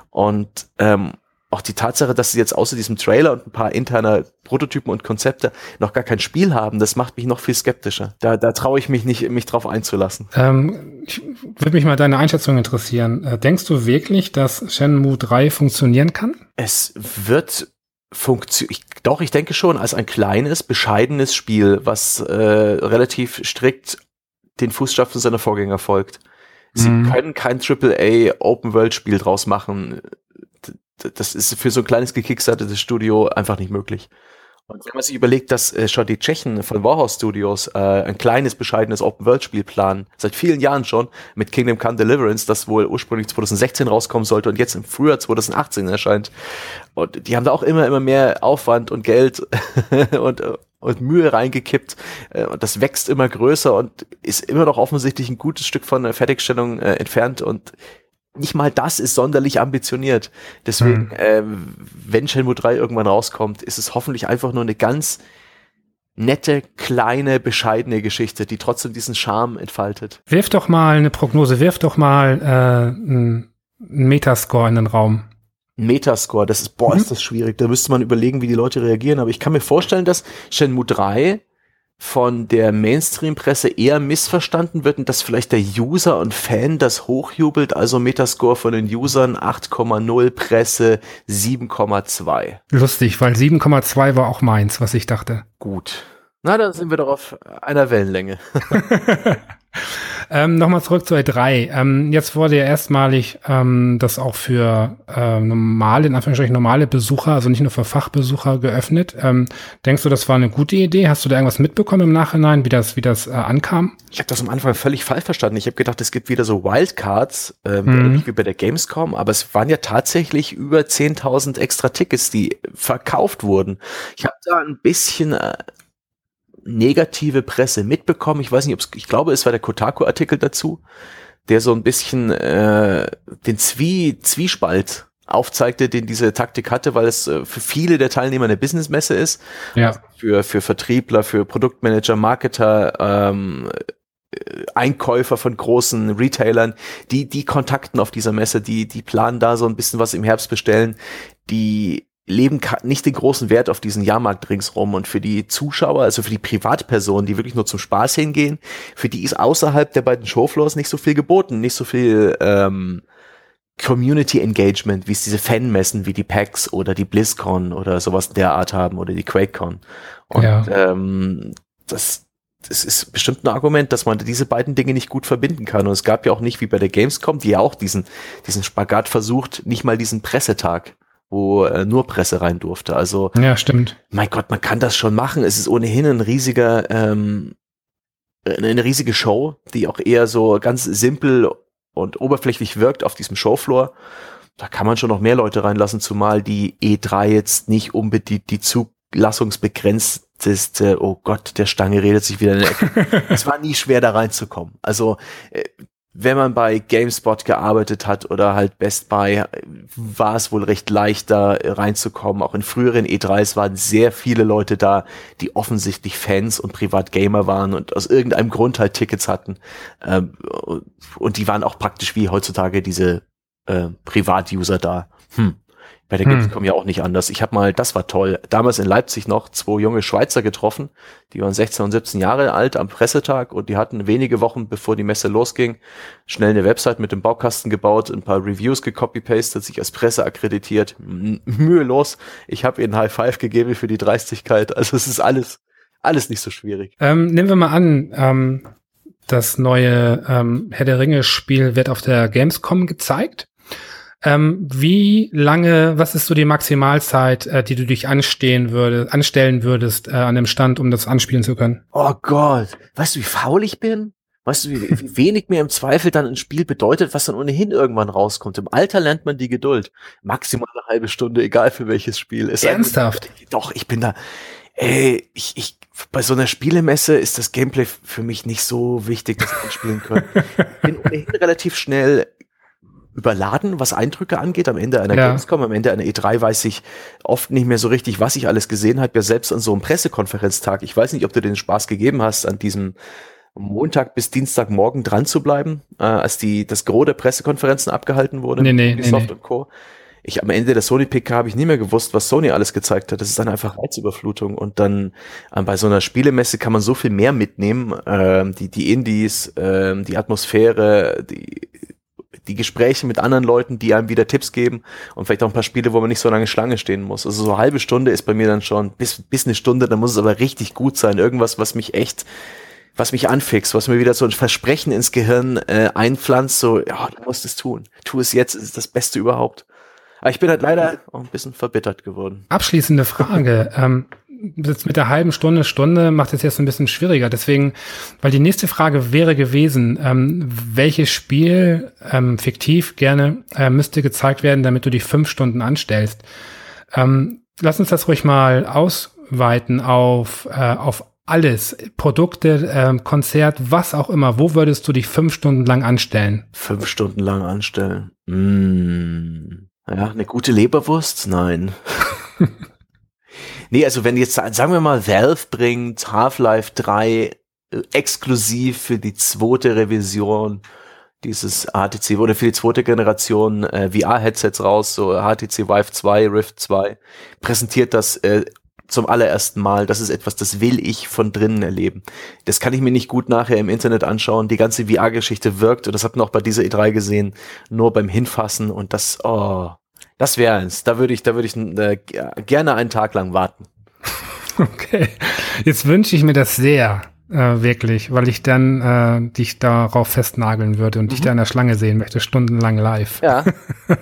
D: Und ähm, auch die Tatsache, dass sie jetzt außer diesem Trailer und ein paar interner Prototypen und Konzepte noch gar kein Spiel haben, das macht mich noch viel skeptischer. Da, da traue ich mich nicht, mich drauf einzulassen.
A: Ähm, ich würde mich mal deine Einschätzung interessieren. Äh, denkst du wirklich, dass Shenmue 3 funktionieren kann?
D: Es wird funktionieren. Doch, ich denke schon, als ein kleines, bescheidenes Spiel, was äh, relativ strikt den Fußstapfen seiner Vorgänger folgt. Sie mhm. können kein AAA Open World Spiel draus machen. Das ist für so ein kleines gekickstartetes Studio einfach nicht möglich. Und wenn man sich überlegt, dass äh, schon die Tschechen von Warhouse Studios äh, ein kleines, bescheidenes Open-World-Spiel planen, seit vielen Jahren schon, mit Kingdom Come Deliverance, das wohl ursprünglich 2016 rauskommen sollte und jetzt im Frühjahr 2018 erscheint. Und die haben da auch immer, immer mehr Aufwand und Geld *laughs* und, und Mühe reingekippt. Äh, und das wächst immer größer und ist immer noch offensichtlich ein gutes Stück von der Fertigstellung äh, entfernt und nicht mal das ist sonderlich ambitioniert. Deswegen, hm. äh, wenn Shenmue 3 irgendwann rauskommt, ist es hoffentlich einfach nur eine ganz nette, kleine, bescheidene Geschichte, die trotzdem diesen Charme entfaltet.
A: Wirf doch mal eine Prognose, wirf doch mal äh, einen Metascore in den Raum.
D: Metascore, das ist, boah, mhm. ist das schwierig. Da müsste man überlegen, wie die Leute reagieren. Aber ich kann mir vorstellen, dass Shenmue 3 von der Mainstream-Presse eher missverstanden wird und dass vielleicht der User und Fan das hochjubelt, also Metascore von den Usern 8,0, Presse 7,2.
A: Lustig, weil 7,2 war auch meins, was ich dachte.
D: Gut. Na, dann sind wir doch auf einer Wellenlänge. *laughs*
A: Ähm, Nochmal zurück zu E3. Ähm, jetzt wurde ja erstmalig ähm, das auch für äh, normale, in Anführungsstrichen normale Besucher, also nicht nur für Fachbesucher geöffnet. Ähm, denkst du, das war eine gute Idee? Hast du da irgendwas mitbekommen im Nachhinein, wie das, wie das äh, ankam?
D: Ich habe das am Anfang völlig falsch verstanden. Ich habe gedacht, es gibt wieder so Wildcards, ähm, mhm. wie bei der Gamescom, aber es waren ja tatsächlich über 10.000 extra Tickets, die verkauft wurden. Ich habe da ein bisschen äh, negative Presse mitbekommen. Ich weiß nicht, ob es, ich glaube, es war der Kotaku-Artikel dazu, der so ein bisschen äh, den Zwie Zwiespalt aufzeigte, den diese Taktik hatte, weil es äh, für viele der Teilnehmer eine Businessmesse ist. Ja. Also für, für Vertriebler, für Produktmanager, Marketer, ähm, äh, Einkäufer von großen Retailern, die, die kontakten auf dieser Messe, die, die planen da so ein bisschen was im Herbst bestellen, die leben nicht den großen Wert auf diesen Jahrmarkt ringsrum und für die Zuschauer, also für die Privatpersonen, die wirklich nur zum Spaß hingehen, für die ist außerhalb der beiden Showfloors nicht so viel geboten, nicht so viel ähm, Community Engagement, wie es diese Fanmessen wie die PAX oder die BlizzCon oder sowas der Art haben oder die QuakeCon. Und ja. ähm, das das ist bestimmt ein Argument, dass man diese beiden Dinge nicht gut verbinden kann. Und es gab ja auch nicht wie bei der Gamescom, die ja auch diesen, diesen Spagat versucht, nicht mal diesen Pressetag, wo äh, nur Presse rein durfte. Also
A: ja, stimmt.
D: Mein Gott, man kann das schon machen. Es ist ohnehin ein riesiger, ähm, eine riesige Show, die auch eher so ganz simpel und oberflächlich wirkt auf diesem Showfloor. Da kann man schon noch mehr Leute reinlassen, zumal die E3 jetzt nicht unbedingt die zulassungsbegrenzt ist, oh Gott, der Stange redet sich wieder in der Ecke. *laughs* es war nie schwer, da reinzukommen. Also, äh, wenn man bei GameSpot gearbeitet hat oder halt Best Buy, war es wohl recht leicht, da reinzukommen. Auch in früheren E3s waren sehr viele Leute da, die offensichtlich Fans und Privatgamer waren und aus irgendeinem Grund halt Tickets hatten. Ähm, und die waren auch praktisch wie heutzutage diese äh, Privatuser da. Hm. Bei der hm. Gamescom ja auch nicht anders. Ich habe mal, das war toll, damals in Leipzig noch zwei junge Schweizer getroffen, die waren 16 und 17 Jahre alt am Pressetag und die hatten wenige Wochen, bevor die Messe losging, schnell eine Website mit dem Baukasten gebaut, ein paar Reviews gecopy-pastet, sich als Presse akkreditiert, mühelos. Ich habe ihnen High Five gegeben für die Dreistigkeit. Also es ist alles, alles nicht so schwierig.
A: Ähm, nehmen wir mal an, ähm, das neue ähm, Herr der Ringe Spiel wird auf der Gamescom gezeigt. Ähm, wie lange, was ist so die Maximalzeit, äh, die du dich anstehen würde, anstellen würdest äh, an dem Stand, um das anspielen zu können?
D: Oh Gott, weißt du, wie faul ich bin? Weißt du, wie, wie *laughs* wenig mir im Zweifel dann ein Spiel bedeutet, was dann ohnehin irgendwann rauskommt? Im Alter lernt man die Geduld. Maximal eine halbe Stunde, egal für welches Spiel.
A: Ist Ernsthaft?
D: Ein, doch, ich bin da. Ey, ich, ich, bei so einer Spielemesse ist das Gameplay für mich nicht so wichtig, dass ich spielen können. Ich bin ohnehin *laughs* relativ schnell überladen, was Eindrücke angeht. Am Ende einer ja. Gamescom, am Ende einer E3 weiß ich oft nicht mehr so richtig, was ich alles gesehen habe. Ja, selbst an so einem Pressekonferenztag. Ich weiß nicht, ob du den Spaß gegeben hast, an diesem Montag bis Dienstagmorgen dran zu bleiben, äh, als die das Gros der Pressekonferenzen abgehalten wurde.
A: Nee, nee, Ubisoft nee,
D: und Co. Ich am Ende der Sony PK habe ich nie mehr gewusst, was Sony alles gezeigt hat. Das ist dann einfach Reizüberflutung und dann äh, bei so einer Spielemesse kann man so viel mehr mitnehmen. Ähm, die die Indies, ähm, die Atmosphäre, die die Gespräche mit anderen Leuten, die einem wieder Tipps geben und vielleicht auch ein paar Spiele, wo man nicht so lange Schlange stehen muss. Also so eine halbe Stunde ist bei mir dann schon bis, bis eine Stunde, dann muss es aber richtig gut sein. Irgendwas, was mich echt, was mich anfixt, was mir wieder so ein Versprechen ins Gehirn äh, einpflanzt, so, ja, du musst es tun. Tu es jetzt, ist das Beste überhaupt. Aber ich bin halt leider auch ein bisschen verbittert geworden.
A: Abschließende Frage. ähm, jetzt mit der halben Stunde, Stunde macht es jetzt ein bisschen schwieriger. Deswegen, weil die nächste Frage wäre gewesen, ähm, welches Spiel ähm, fiktiv gerne äh, müsste gezeigt werden, damit du dich fünf Stunden anstellst. Ähm, lass uns das ruhig mal ausweiten auf, äh, auf alles, Produkte, äh, Konzert, was auch immer. Wo würdest du dich fünf Stunden lang anstellen?
D: Fünf Stunden lang anstellen. Mmh. Ja, eine gute Leberwurst? Nein. *laughs* Nee, also wenn jetzt, sagen wir mal, Valve bringt Half-Life 3 äh, exklusiv für die zweite Revision dieses HTC oder für die zweite Generation äh, VR-Headsets raus, so HTC Vive 2, Rift 2, präsentiert das äh, zum allerersten Mal. Das ist etwas, das will ich von drinnen erleben. Das kann ich mir nicht gut nachher im Internet anschauen. Die ganze VR-Geschichte wirkt, und das hat man auch bei dieser E3 gesehen, nur beim Hinfassen und das, oh, das wäre eins. Da würde ich, da würde ich äh, gerne einen Tag lang warten. *laughs*
A: Okay. Jetzt wünsche ich mir das sehr, äh, wirklich, weil ich dann äh, dich darauf festnageln würde und mhm. dich da in der Schlange sehen möchte, stundenlang live.
D: Ja.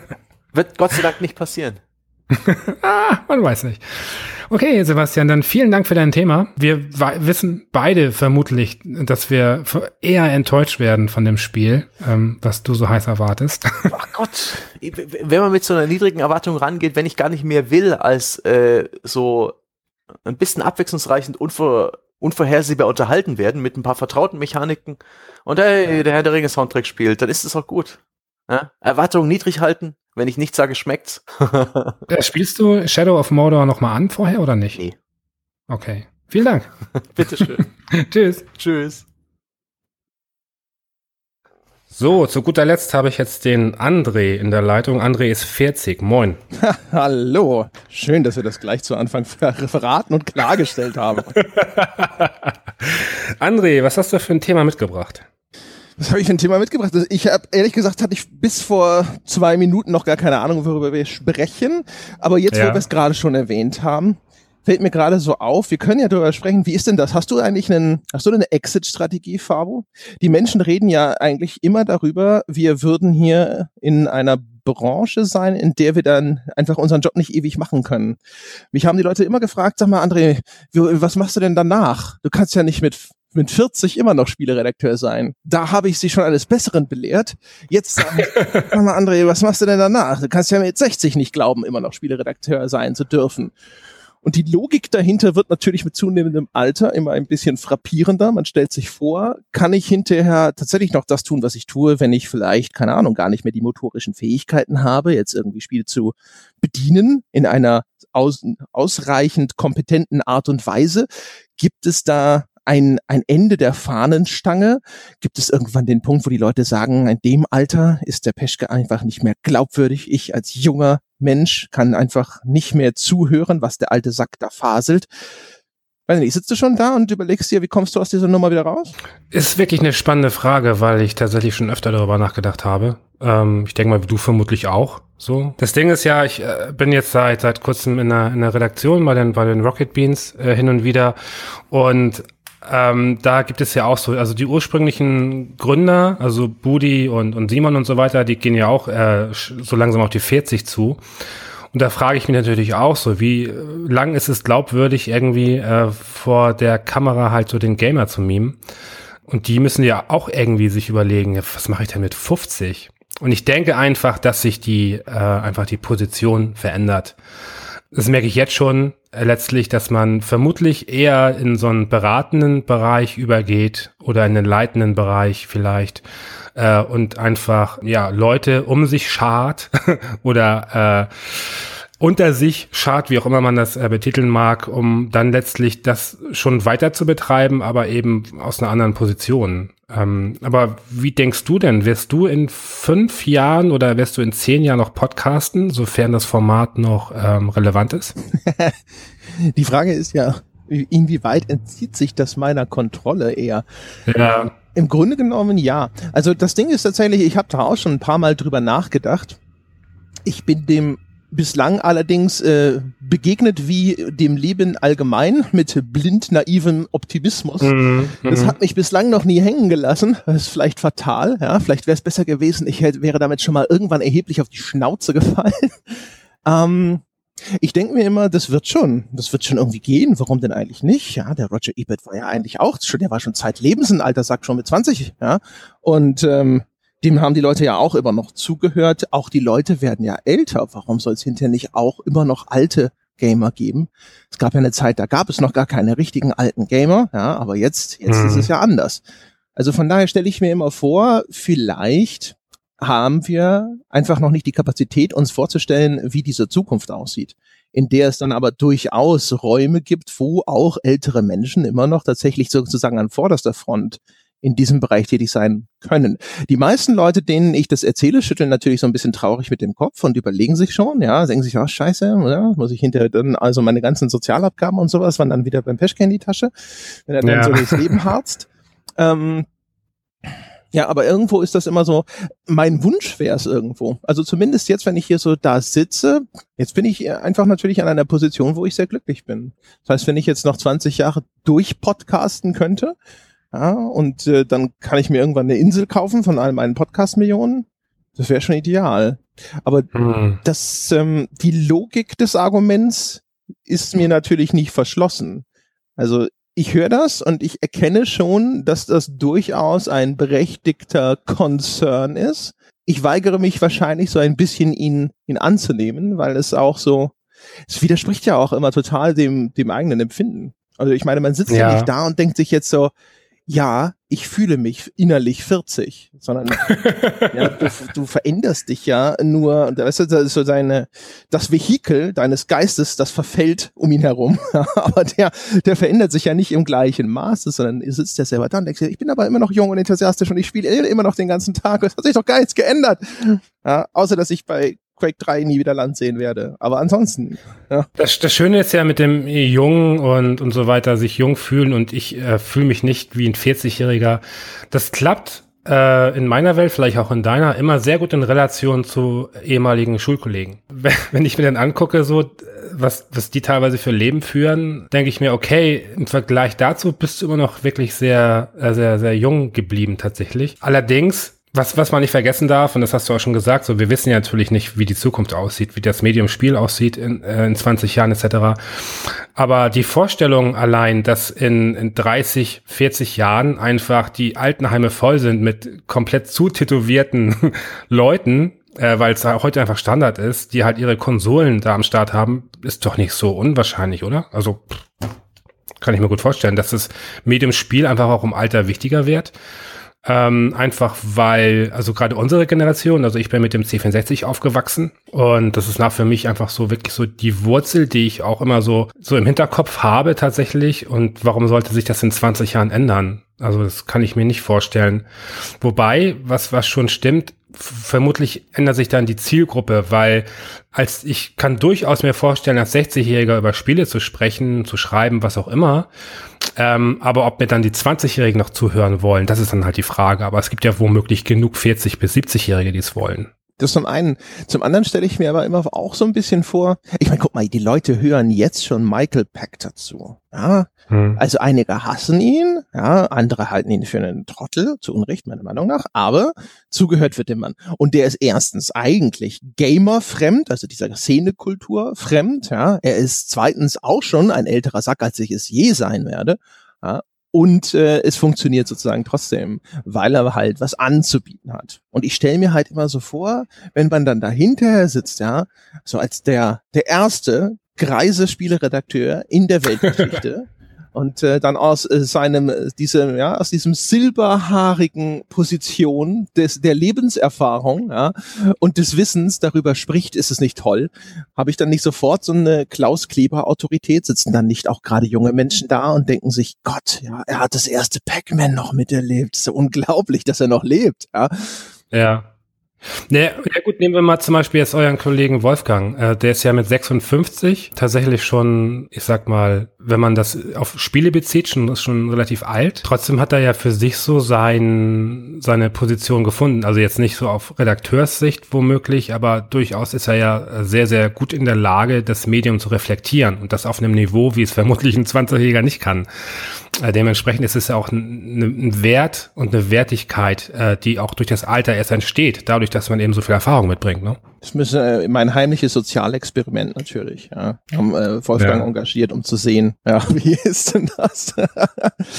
D: *laughs* Wird Gott sei Dank nicht passieren. *laughs*
A: ah, man weiß nicht. Okay, Sebastian, dann vielen Dank für dein Thema. Wir wissen beide vermutlich, dass wir eher enttäuscht werden von dem Spiel, ähm, was du so heiß erwartest. *laughs*
D: Ach Gott, wenn man mit so einer niedrigen Erwartung rangeht, wenn ich gar nicht mehr will, als äh, so ein bisschen abwechslungsreich und unver unvorhersehbar unterhalten werden mit ein paar vertrauten Mechaniken und hey, der Herr der Ringe Soundtrack spielt, dann ist es auch gut. Ja? Erwartungen niedrig halten, wenn ich nichts sage, schmeckt's. *laughs*
A: Äh, spielst du Shadow of Mordor nochmal an vorher oder nicht?
D: Nee.
A: Okay. Vielen Dank. *laughs*
D: Bitteschön. *laughs*
A: Tschüss.
D: Tschüss.
A: So, zu guter Letzt habe ich jetzt den André in der Leitung. André ist 40. Moin.
E: Hallo. Schön, dass wir das gleich zu Anfang verraten und klargestellt haben.
A: André, was hast du für ein Thema mitgebracht?
E: Was habe ich für ein Thema mitgebracht? Ich habe ehrlich gesagt hatte ich bis vor zwei Minuten noch gar keine Ahnung, worüber wir sprechen. Aber jetzt, ja. wo wir es gerade schon erwähnt haben, fällt mir gerade so auf, wir können ja darüber sprechen, wie ist denn das? Hast du eigentlich einen, hast du eine Exit-Strategie, Fabo? Die Menschen reden ja eigentlich immer darüber, wir würden hier in einer Branche sein, in der wir dann einfach unseren Job nicht ewig machen können. Mich haben die Leute immer gefragt, sag mal, André, was machst du denn danach? Du kannst ja nicht mit mit 40 immer noch Spieleredakteur sein. Da habe ich sie schon eines Besseren belehrt. Jetzt sag *laughs* mal, André, was machst du denn danach? Du kannst ja mit 60 nicht glauben, immer noch Spieleredakteur sein zu dürfen. Und die Logik dahinter wird natürlich mit zunehmendem Alter immer ein bisschen frappierender. Man stellt sich vor, kann ich hinterher tatsächlich noch das tun, was ich tue, wenn ich vielleicht, keine Ahnung, gar nicht mehr die motorischen Fähigkeiten habe, jetzt irgendwie Spiele zu bedienen in einer aus, ausreichend kompetenten Art und Weise? Gibt es da ein, ein Ende der Fahnenstange? Gibt es irgendwann den Punkt, wo die Leute sagen, in dem Alter ist der Peschke einfach nicht mehr glaubwürdig. Ich als junger Mensch kann einfach nicht mehr zuhören, was der alte Sack da faselt. Weiß nicht, sitzt du schon da und überlegst dir, wie kommst du aus dieser Nummer wieder raus?
A: Ist wirklich eine spannende Frage, weil ich tatsächlich schon öfter darüber nachgedacht habe. Ähm, ich denke mal, du vermutlich auch. So. Das Ding ist ja, ich äh, bin jetzt seit seit kurzem in der, in der Redaktion bei den bei den Rocket Beans äh, hin und wieder und ähm, da gibt es ja auch so, also die ursprünglichen Gründer, also Budi und, und Simon und so weiter, die gehen ja auch äh, so langsam auf die 40 zu. Und da frage ich mich natürlich auch so, wie lang ist es glaubwürdig, irgendwie äh, vor der Kamera halt so den Gamer zu mimen? Und die müssen ja auch irgendwie sich überlegen, was mache ich denn mit 50? Und ich denke einfach, dass sich die äh, einfach die Position verändert. Das merke ich jetzt schon äh, letztlich, dass man vermutlich eher in so einen beratenden Bereich übergeht oder in den leitenden Bereich vielleicht äh, und einfach ja Leute um sich schart *laughs* oder äh, unter sich schart, wie auch immer man das äh, betiteln mag, um dann letztlich das schon weiter zu betreiben, aber eben aus einer anderen Position. Ähm, aber wie denkst du denn? Wirst du in fünf Jahren oder wirst du in zehn Jahren noch podcasten, sofern das Format noch ähm, relevant ist? *laughs*
E: Die Frage ist ja, inwieweit entzieht sich das meiner Kontrolle eher? Ja. Im Grunde genommen ja. Also das Ding ist tatsächlich, ich habe da auch schon ein paar Mal drüber nachgedacht. Ich bin dem bislang allerdings äh, begegnet wie dem Leben allgemein mit blind naivem Optimismus. Mhm, das mhm. hat mich bislang noch nie hängen gelassen. Das ist vielleicht fatal. Ja, vielleicht wäre es besser gewesen. Ich hätte, wäre damit schon mal irgendwann erheblich auf die Schnauze gefallen. *laughs* ähm, ich denke mir immer, das wird schon, das wird schon irgendwie gehen. Warum denn eigentlich nicht? Ja, der Roger Ebert war ja eigentlich auch schon, der war schon zeitlebens ein alter Sack, schon mit 20. Ja, und ähm, dem haben die Leute ja auch immer noch zugehört. Auch die Leute werden ja älter. Warum soll es hinterher nicht auch immer noch alte Gamer geben? Es gab ja eine Zeit, da gab es noch gar keine richtigen alten Gamer, ja, aber jetzt, jetzt mhm. ist es ja anders. Also von daher stelle ich mir immer vor, vielleicht haben wir einfach noch nicht die Kapazität, uns vorzustellen, wie diese Zukunft aussieht, in der es dann aber durchaus Räume gibt, wo auch ältere Menschen immer noch tatsächlich sozusagen an vorderster Front in diesem Bereich tätig sein können. Die meisten Leute, denen ich das erzähle, schütteln natürlich so ein bisschen traurig mit dem Kopf und überlegen sich schon, ja, denken sich, oh scheiße, ja, muss ich hinterher dann, also meine ganzen Sozialabgaben und sowas waren dann wieder beim Peschke in die Tasche, wenn er dann ja. so durchs Leben *laughs* harzt. Ähm, ja, aber irgendwo ist das immer so, mein Wunsch wäre es irgendwo. Also zumindest jetzt, wenn ich hier so da sitze, jetzt bin ich einfach natürlich an einer Position, wo ich sehr glücklich bin. Das heißt, wenn ich jetzt noch 20 Jahre durchpodcasten könnte, ja, und äh, dann kann ich mir irgendwann eine Insel kaufen von all meinen Podcast-Millionen. Das wäre schon ideal. Aber hm. das, ähm, die Logik des Arguments ist mir natürlich nicht verschlossen. Also ich höre das und ich erkenne schon, dass das durchaus ein berechtigter Concern ist. Ich weigere mich wahrscheinlich so ein bisschen ihn, ihn anzunehmen, weil es auch so, es widerspricht ja auch immer total dem, dem eigenen Empfinden. Also ich meine, man sitzt ja, ja nicht da und denkt sich jetzt so, ja, ich fühle mich innerlich 40, sondern *laughs* ja, du, du, veränderst dich ja nur, weißt du, das ist so deine, das Vehikel deines Geistes, das verfällt um ihn herum, *laughs* aber der, der verändert sich ja nicht im gleichen Maße, sondern sitzt ja selber da und denkst, ich bin aber immer noch jung und enthusiastisch und ich spiele immer noch den ganzen Tag, es hat sich doch gar nichts geändert. Ja, außer, dass ich bei Quake 3 nie wieder Land sehen werde. Aber ansonsten, ja.
A: Das, das Schöne ist ja mit dem Jungen und, und so weiter, sich jung fühlen und ich äh, fühle mich nicht wie ein 40-Jähriger. Das klappt äh, in meiner Welt, vielleicht auch in deiner, immer sehr gut in Relation zu ehemaligen Schulkollegen. *laughs* wenn ich mir dann angucke, so was, was die teilweise für Leben führen, denke ich mir, okay, im Vergleich dazu bist du immer noch wirklich sehr, äh, sehr, sehr jung geblieben tatsächlich. Allerdings was, was man nicht vergessen darf, und das hast du auch schon gesagt, so wir wissen ja natürlich nicht, wie die Zukunft aussieht, wie das Medium-Spiel aussieht in, äh, in 20 Jahren etc. Aber die Vorstellung allein, dass in, in 30, 40 Jahren einfach die Altenheime voll sind mit komplett zutätowierten *laughs* Leuten, äh, weil es heute einfach Standard ist, die halt ihre Konsolen da am Start haben, ist doch nicht so unwahrscheinlich, oder? Also kann ich mir gut vorstellen, dass das Medium-Spiel einfach auch im Alter wichtiger wird. Ähm, einfach weil, also gerade unsere Generation, also ich bin mit dem C64 aufgewachsen und das ist nach für mich einfach so wirklich so die Wurzel, die ich auch immer so, so im Hinterkopf habe tatsächlich. Und warum sollte sich das in 20 Jahren ändern? Also das kann ich mir nicht vorstellen. Wobei, was, was schon stimmt, vermutlich ändert sich dann die Zielgruppe, weil als ich kann durchaus mir vorstellen, als 60-Jähriger über Spiele zu sprechen, zu schreiben, was auch immer. Ähm, aber ob mir dann die 20-Jährigen noch zuhören wollen, das ist dann halt die Frage. Aber es gibt ja womöglich genug 40- bis 70-Jährige, die es wollen.
E: Das zum einen. Zum anderen stelle ich mir aber immer auch so ein bisschen vor, ich meine, guck mal, die Leute hören jetzt schon Michael Peck dazu. Ja? Hm. Also einige hassen ihn, ja, andere halten ihn für einen Trottel, zu Unrecht, meiner Meinung nach, aber zugehört wird dem Mann. Und der ist erstens eigentlich Gamer-fremd, also dieser Szenekultur fremd, ja. Er ist zweitens auch schon ein älterer Sack, als ich es je sein werde. Und äh, es funktioniert sozusagen trotzdem, weil er halt was anzubieten hat. Und ich stelle mir halt immer so vor, wenn man dann dahinter sitzt, ja, so als der der erste greise Spieleredakteur in der Weltgeschichte, *laughs* und äh, dann aus äh, seinem äh, diesem ja aus diesem silberhaarigen Position des der Lebenserfahrung ja und des Wissens darüber spricht ist es nicht toll habe ich dann nicht sofort so eine Klaus Kleber Autorität sitzen dann nicht auch gerade junge Menschen da und denken sich Gott ja er hat das erste Pac-Man noch miterlebt. Ist ja unglaublich dass er noch lebt ja.
A: Ja. Ja, ja gut, nehmen wir mal zum Beispiel jetzt euren Kollegen Wolfgang. Äh, der ist ja mit 56 tatsächlich schon, ich sag mal, wenn man das auf Spiele bezieht, schon ist schon relativ alt. Trotzdem hat er ja für sich so sein, seine Position gefunden. Also jetzt nicht so auf Redakteurssicht womöglich, aber durchaus ist er ja sehr, sehr gut in der Lage, das Medium zu reflektieren und das auf einem Niveau, wie es *laughs* vermutlich ein 20-Jähriger nicht kann. Äh, dementsprechend ist es ja auch ein, Wert und eine Wertigkeit, äh, die auch durch das Alter erst entsteht, dadurch, dass man eben so viel Erfahrung mitbringt. Ne?
E: Das ist äh, mein heimliches Sozialexperiment natürlich. Ja. Haben äh, Wolfgang ja. engagiert, um zu sehen, ja, *laughs* wie ist denn das?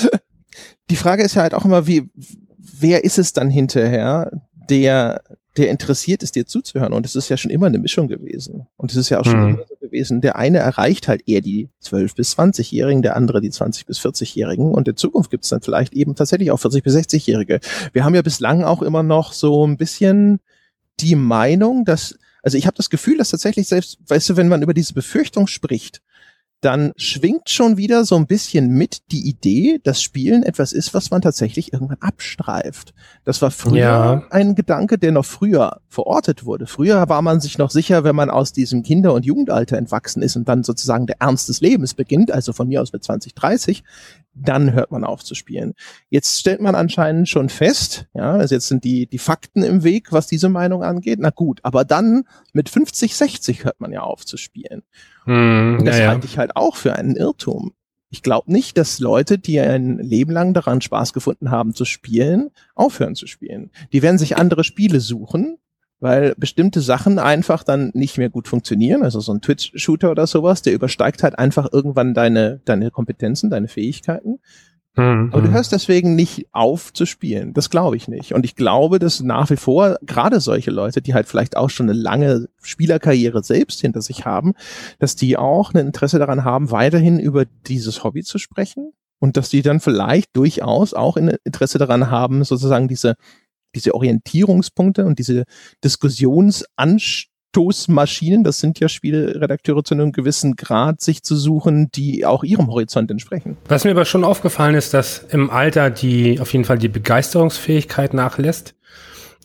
E: *laughs* Die Frage ist ja halt auch immer, wie, wer ist es dann hinterher, der der interessiert ist, dir zuzuhören. Und es ist ja schon immer eine Mischung gewesen. Und es ist ja auch schon mhm. immer so gewesen. Der eine erreicht halt eher die 12- bis 20-Jährigen, der andere die 20- bis 40-Jährigen. Und in Zukunft gibt es dann vielleicht eben tatsächlich auch 40- bis 60-Jährige. Wir haben ja bislang auch immer noch so ein bisschen die Meinung, dass, also ich habe das Gefühl, dass tatsächlich selbst, weißt du, wenn man über diese Befürchtung spricht, dann schwingt schon wieder so ein bisschen mit die Idee, dass Spielen etwas ist, was man tatsächlich irgendwann abstreift. Das war früher ja. ein Gedanke, der noch früher verortet wurde. Früher war man sich noch sicher, wenn man aus diesem Kinder- und Jugendalter entwachsen ist und dann sozusagen der Ernst des Lebens beginnt, also von mir aus mit 20, 30, dann hört man auf zu spielen. Jetzt stellt man anscheinend schon fest, ja, also jetzt sind die, die Fakten im Weg, was diese Meinung angeht. Na gut, aber dann mit 50, 60 hört man ja auf zu spielen. Hm, das ja, halte ich halt auch für einen Irrtum. Ich glaube nicht, dass Leute, die ein Leben lang daran Spaß gefunden haben zu spielen, aufhören zu spielen. Die werden sich andere Spiele suchen, weil bestimmte Sachen einfach dann nicht mehr gut funktionieren. Also so ein Twitch-Shooter oder sowas, der übersteigt halt einfach irgendwann deine, deine Kompetenzen, deine Fähigkeiten. Mhm. Aber du hörst deswegen nicht auf zu spielen. Das glaube ich nicht. Und ich glaube, dass nach wie vor gerade solche Leute, die halt vielleicht auch schon eine lange Spielerkarriere selbst hinter sich haben, dass die auch ein Interesse daran haben, weiterhin über dieses Hobby zu sprechen. Und dass die dann vielleicht durchaus auch ein Interesse daran haben, sozusagen diese diese Orientierungspunkte und diese Diskussionsanstoßmaschinen, das sind ja Spielredakteure zu einem gewissen Grad, sich zu suchen, die auch ihrem Horizont entsprechen.
A: Was mir aber schon aufgefallen ist, dass im Alter die auf jeden Fall die Begeisterungsfähigkeit nachlässt.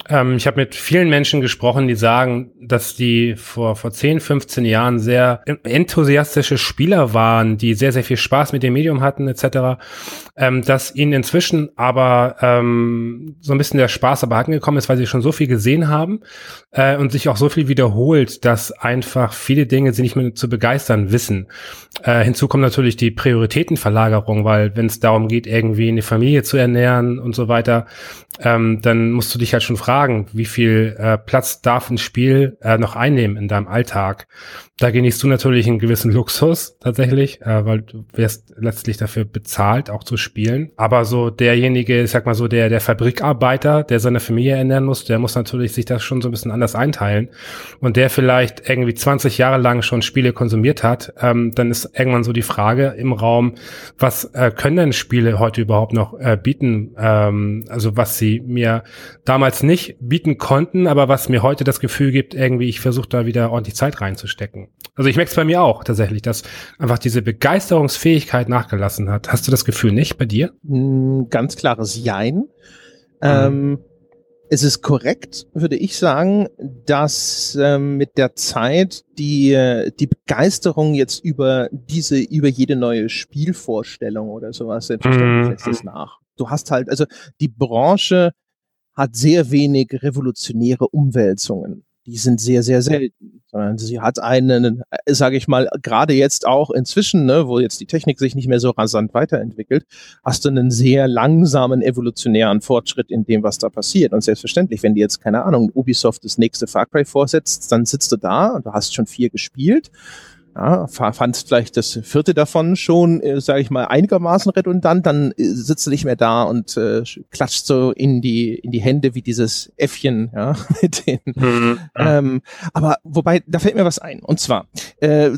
A: Ähm, ich habe mit vielen Menschen gesprochen, die sagen, dass die vor, vor 10, 15 Jahren sehr enthusiastische Spieler waren, die sehr, sehr viel Spaß mit dem Medium hatten, etc. Ähm, dass ihnen inzwischen aber ähm, so ein bisschen der Spaß aber angekommen ist, weil sie schon so viel gesehen haben äh, und sich auch so viel wiederholt, dass einfach viele Dinge sie nicht mehr zu begeistern wissen. Äh, hinzu kommt natürlich die Prioritätenverlagerung, weil wenn es darum geht, irgendwie eine Familie zu ernähren und so weiter, ähm, dann musst du dich halt schon fragen, wie viel äh, Platz darf ein Spiel äh, noch einnehmen in deinem Alltag. Da genießt du natürlich einen gewissen Luxus tatsächlich, äh, weil du wirst letztlich dafür bezahlt, auch zu spielen. Aber so derjenige, ich sag mal so, der, der Fabrikarbeiter, der seine Familie ernähren muss, der muss natürlich sich das schon so ein bisschen anders einteilen. Und der vielleicht irgendwie 20 Jahre lang schon Spiele konsumiert hat, ähm, dann ist irgendwann so die Frage im Raum, was äh, können denn Spiele heute überhaupt noch äh, bieten? Ähm, also was sie mir damals nicht bieten konnten, aber was mir heute das Gefühl gibt, irgendwie, ich versuche da wieder ordentlich Zeit reinzustecken. Also ich merke es bei mir auch tatsächlich, dass einfach diese Begeisterungsfähigkeit nachgelassen hat. Hast du das Gefühl nicht bei dir?
E: Hm, ganz klares Jein. Mhm. Ähm, es ist korrekt, würde ich sagen, dass ähm, mit der Zeit die, die Begeisterung jetzt über diese, über jede neue Spielvorstellung oder sowas, selbstverständlich mhm. lässt es nach. Du hast halt, also die Branche hat sehr wenig revolutionäre Umwälzungen die sind sehr, sehr selten. Sondern sie hat einen, äh, sage ich mal, gerade jetzt auch inzwischen, ne, wo jetzt die Technik sich nicht mehr so rasant weiterentwickelt, hast du einen sehr langsamen evolutionären Fortschritt in dem, was da passiert. Und selbstverständlich, wenn dir jetzt, keine Ahnung, Ubisoft das nächste Far Cry vorsetzt, dann sitzt du da und du hast schon vier gespielt ja, fand vielleicht das vierte davon schon, äh, sage ich mal, einigermaßen redundant, dann äh, sitzt du nicht mehr da und äh, klatscht so in die in die Hände wie dieses Äffchen, ja, *laughs* mit den. Mhm. Ähm, aber wobei, da fällt mir was ein. Und zwar äh,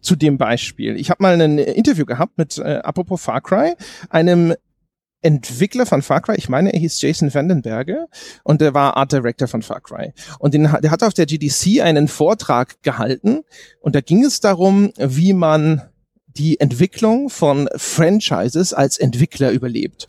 E: zu dem Beispiel. Ich habe mal ein Interview gehabt mit, äh, apropos Far Cry, einem Entwickler von Far Cry, ich meine, er hieß Jason Vandenberge und der war Art Director von Far Cry. Und den, der hat auf der GDC einen Vortrag gehalten und da ging es darum, wie man die Entwicklung von Franchises als Entwickler überlebt.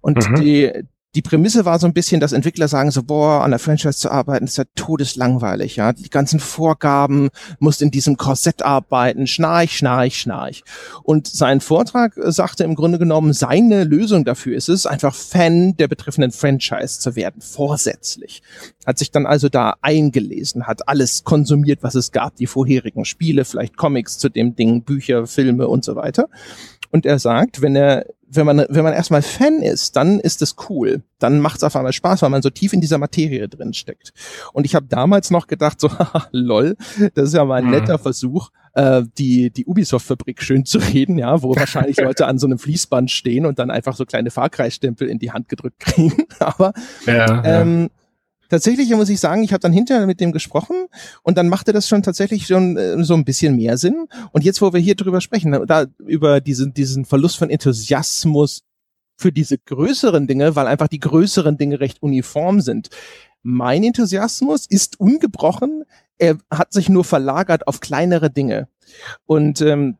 E: Und mhm. die, die Prämisse war so ein bisschen, dass Entwickler sagen so, boah, an der Franchise zu arbeiten, ist ja todeslangweilig, ja. Die ganzen Vorgaben, musst in diesem Korsett arbeiten, schnarch, schnarch, schnarch. Und sein Vortrag sagte im Grunde genommen, seine Lösung dafür ist es, einfach Fan der betreffenden Franchise zu werden, vorsätzlich. Hat sich dann also da eingelesen, hat alles konsumiert, was es gab, die vorherigen Spiele, vielleicht Comics zu dem Ding, Bücher, Filme und so weiter. Und er sagt, wenn er, wenn man, wenn man erstmal Fan ist, dann ist es cool. Dann macht es auf einmal Spaß, weil man so tief in dieser Materie drin steckt. Und ich habe damals noch gedacht, so, *laughs* haha, lol, das ist ja mal ein mhm. netter Versuch, äh, die, die Ubisoft-Fabrik schön zu reden, ja, wo wahrscheinlich *laughs* Leute an so einem Fließband stehen und dann einfach so kleine Fahrkreisstempel in die Hand gedrückt kriegen. *laughs* Aber ja, ähm, ja tatsächlich muss ich sagen, ich habe dann hinterher mit dem gesprochen und dann machte das schon tatsächlich schon äh, so ein bisschen mehr Sinn. Und jetzt, wo wir hier drüber sprechen, da über diesen, diesen Verlust von Enthusiasmus für diese größeren Dinge, weil einfach die größeren Dinge recht uniform sind. Mein Enthusiasmus ist ungebrochen. Er hat sich nur verlagert auf kleinere Dinge. Und ähm,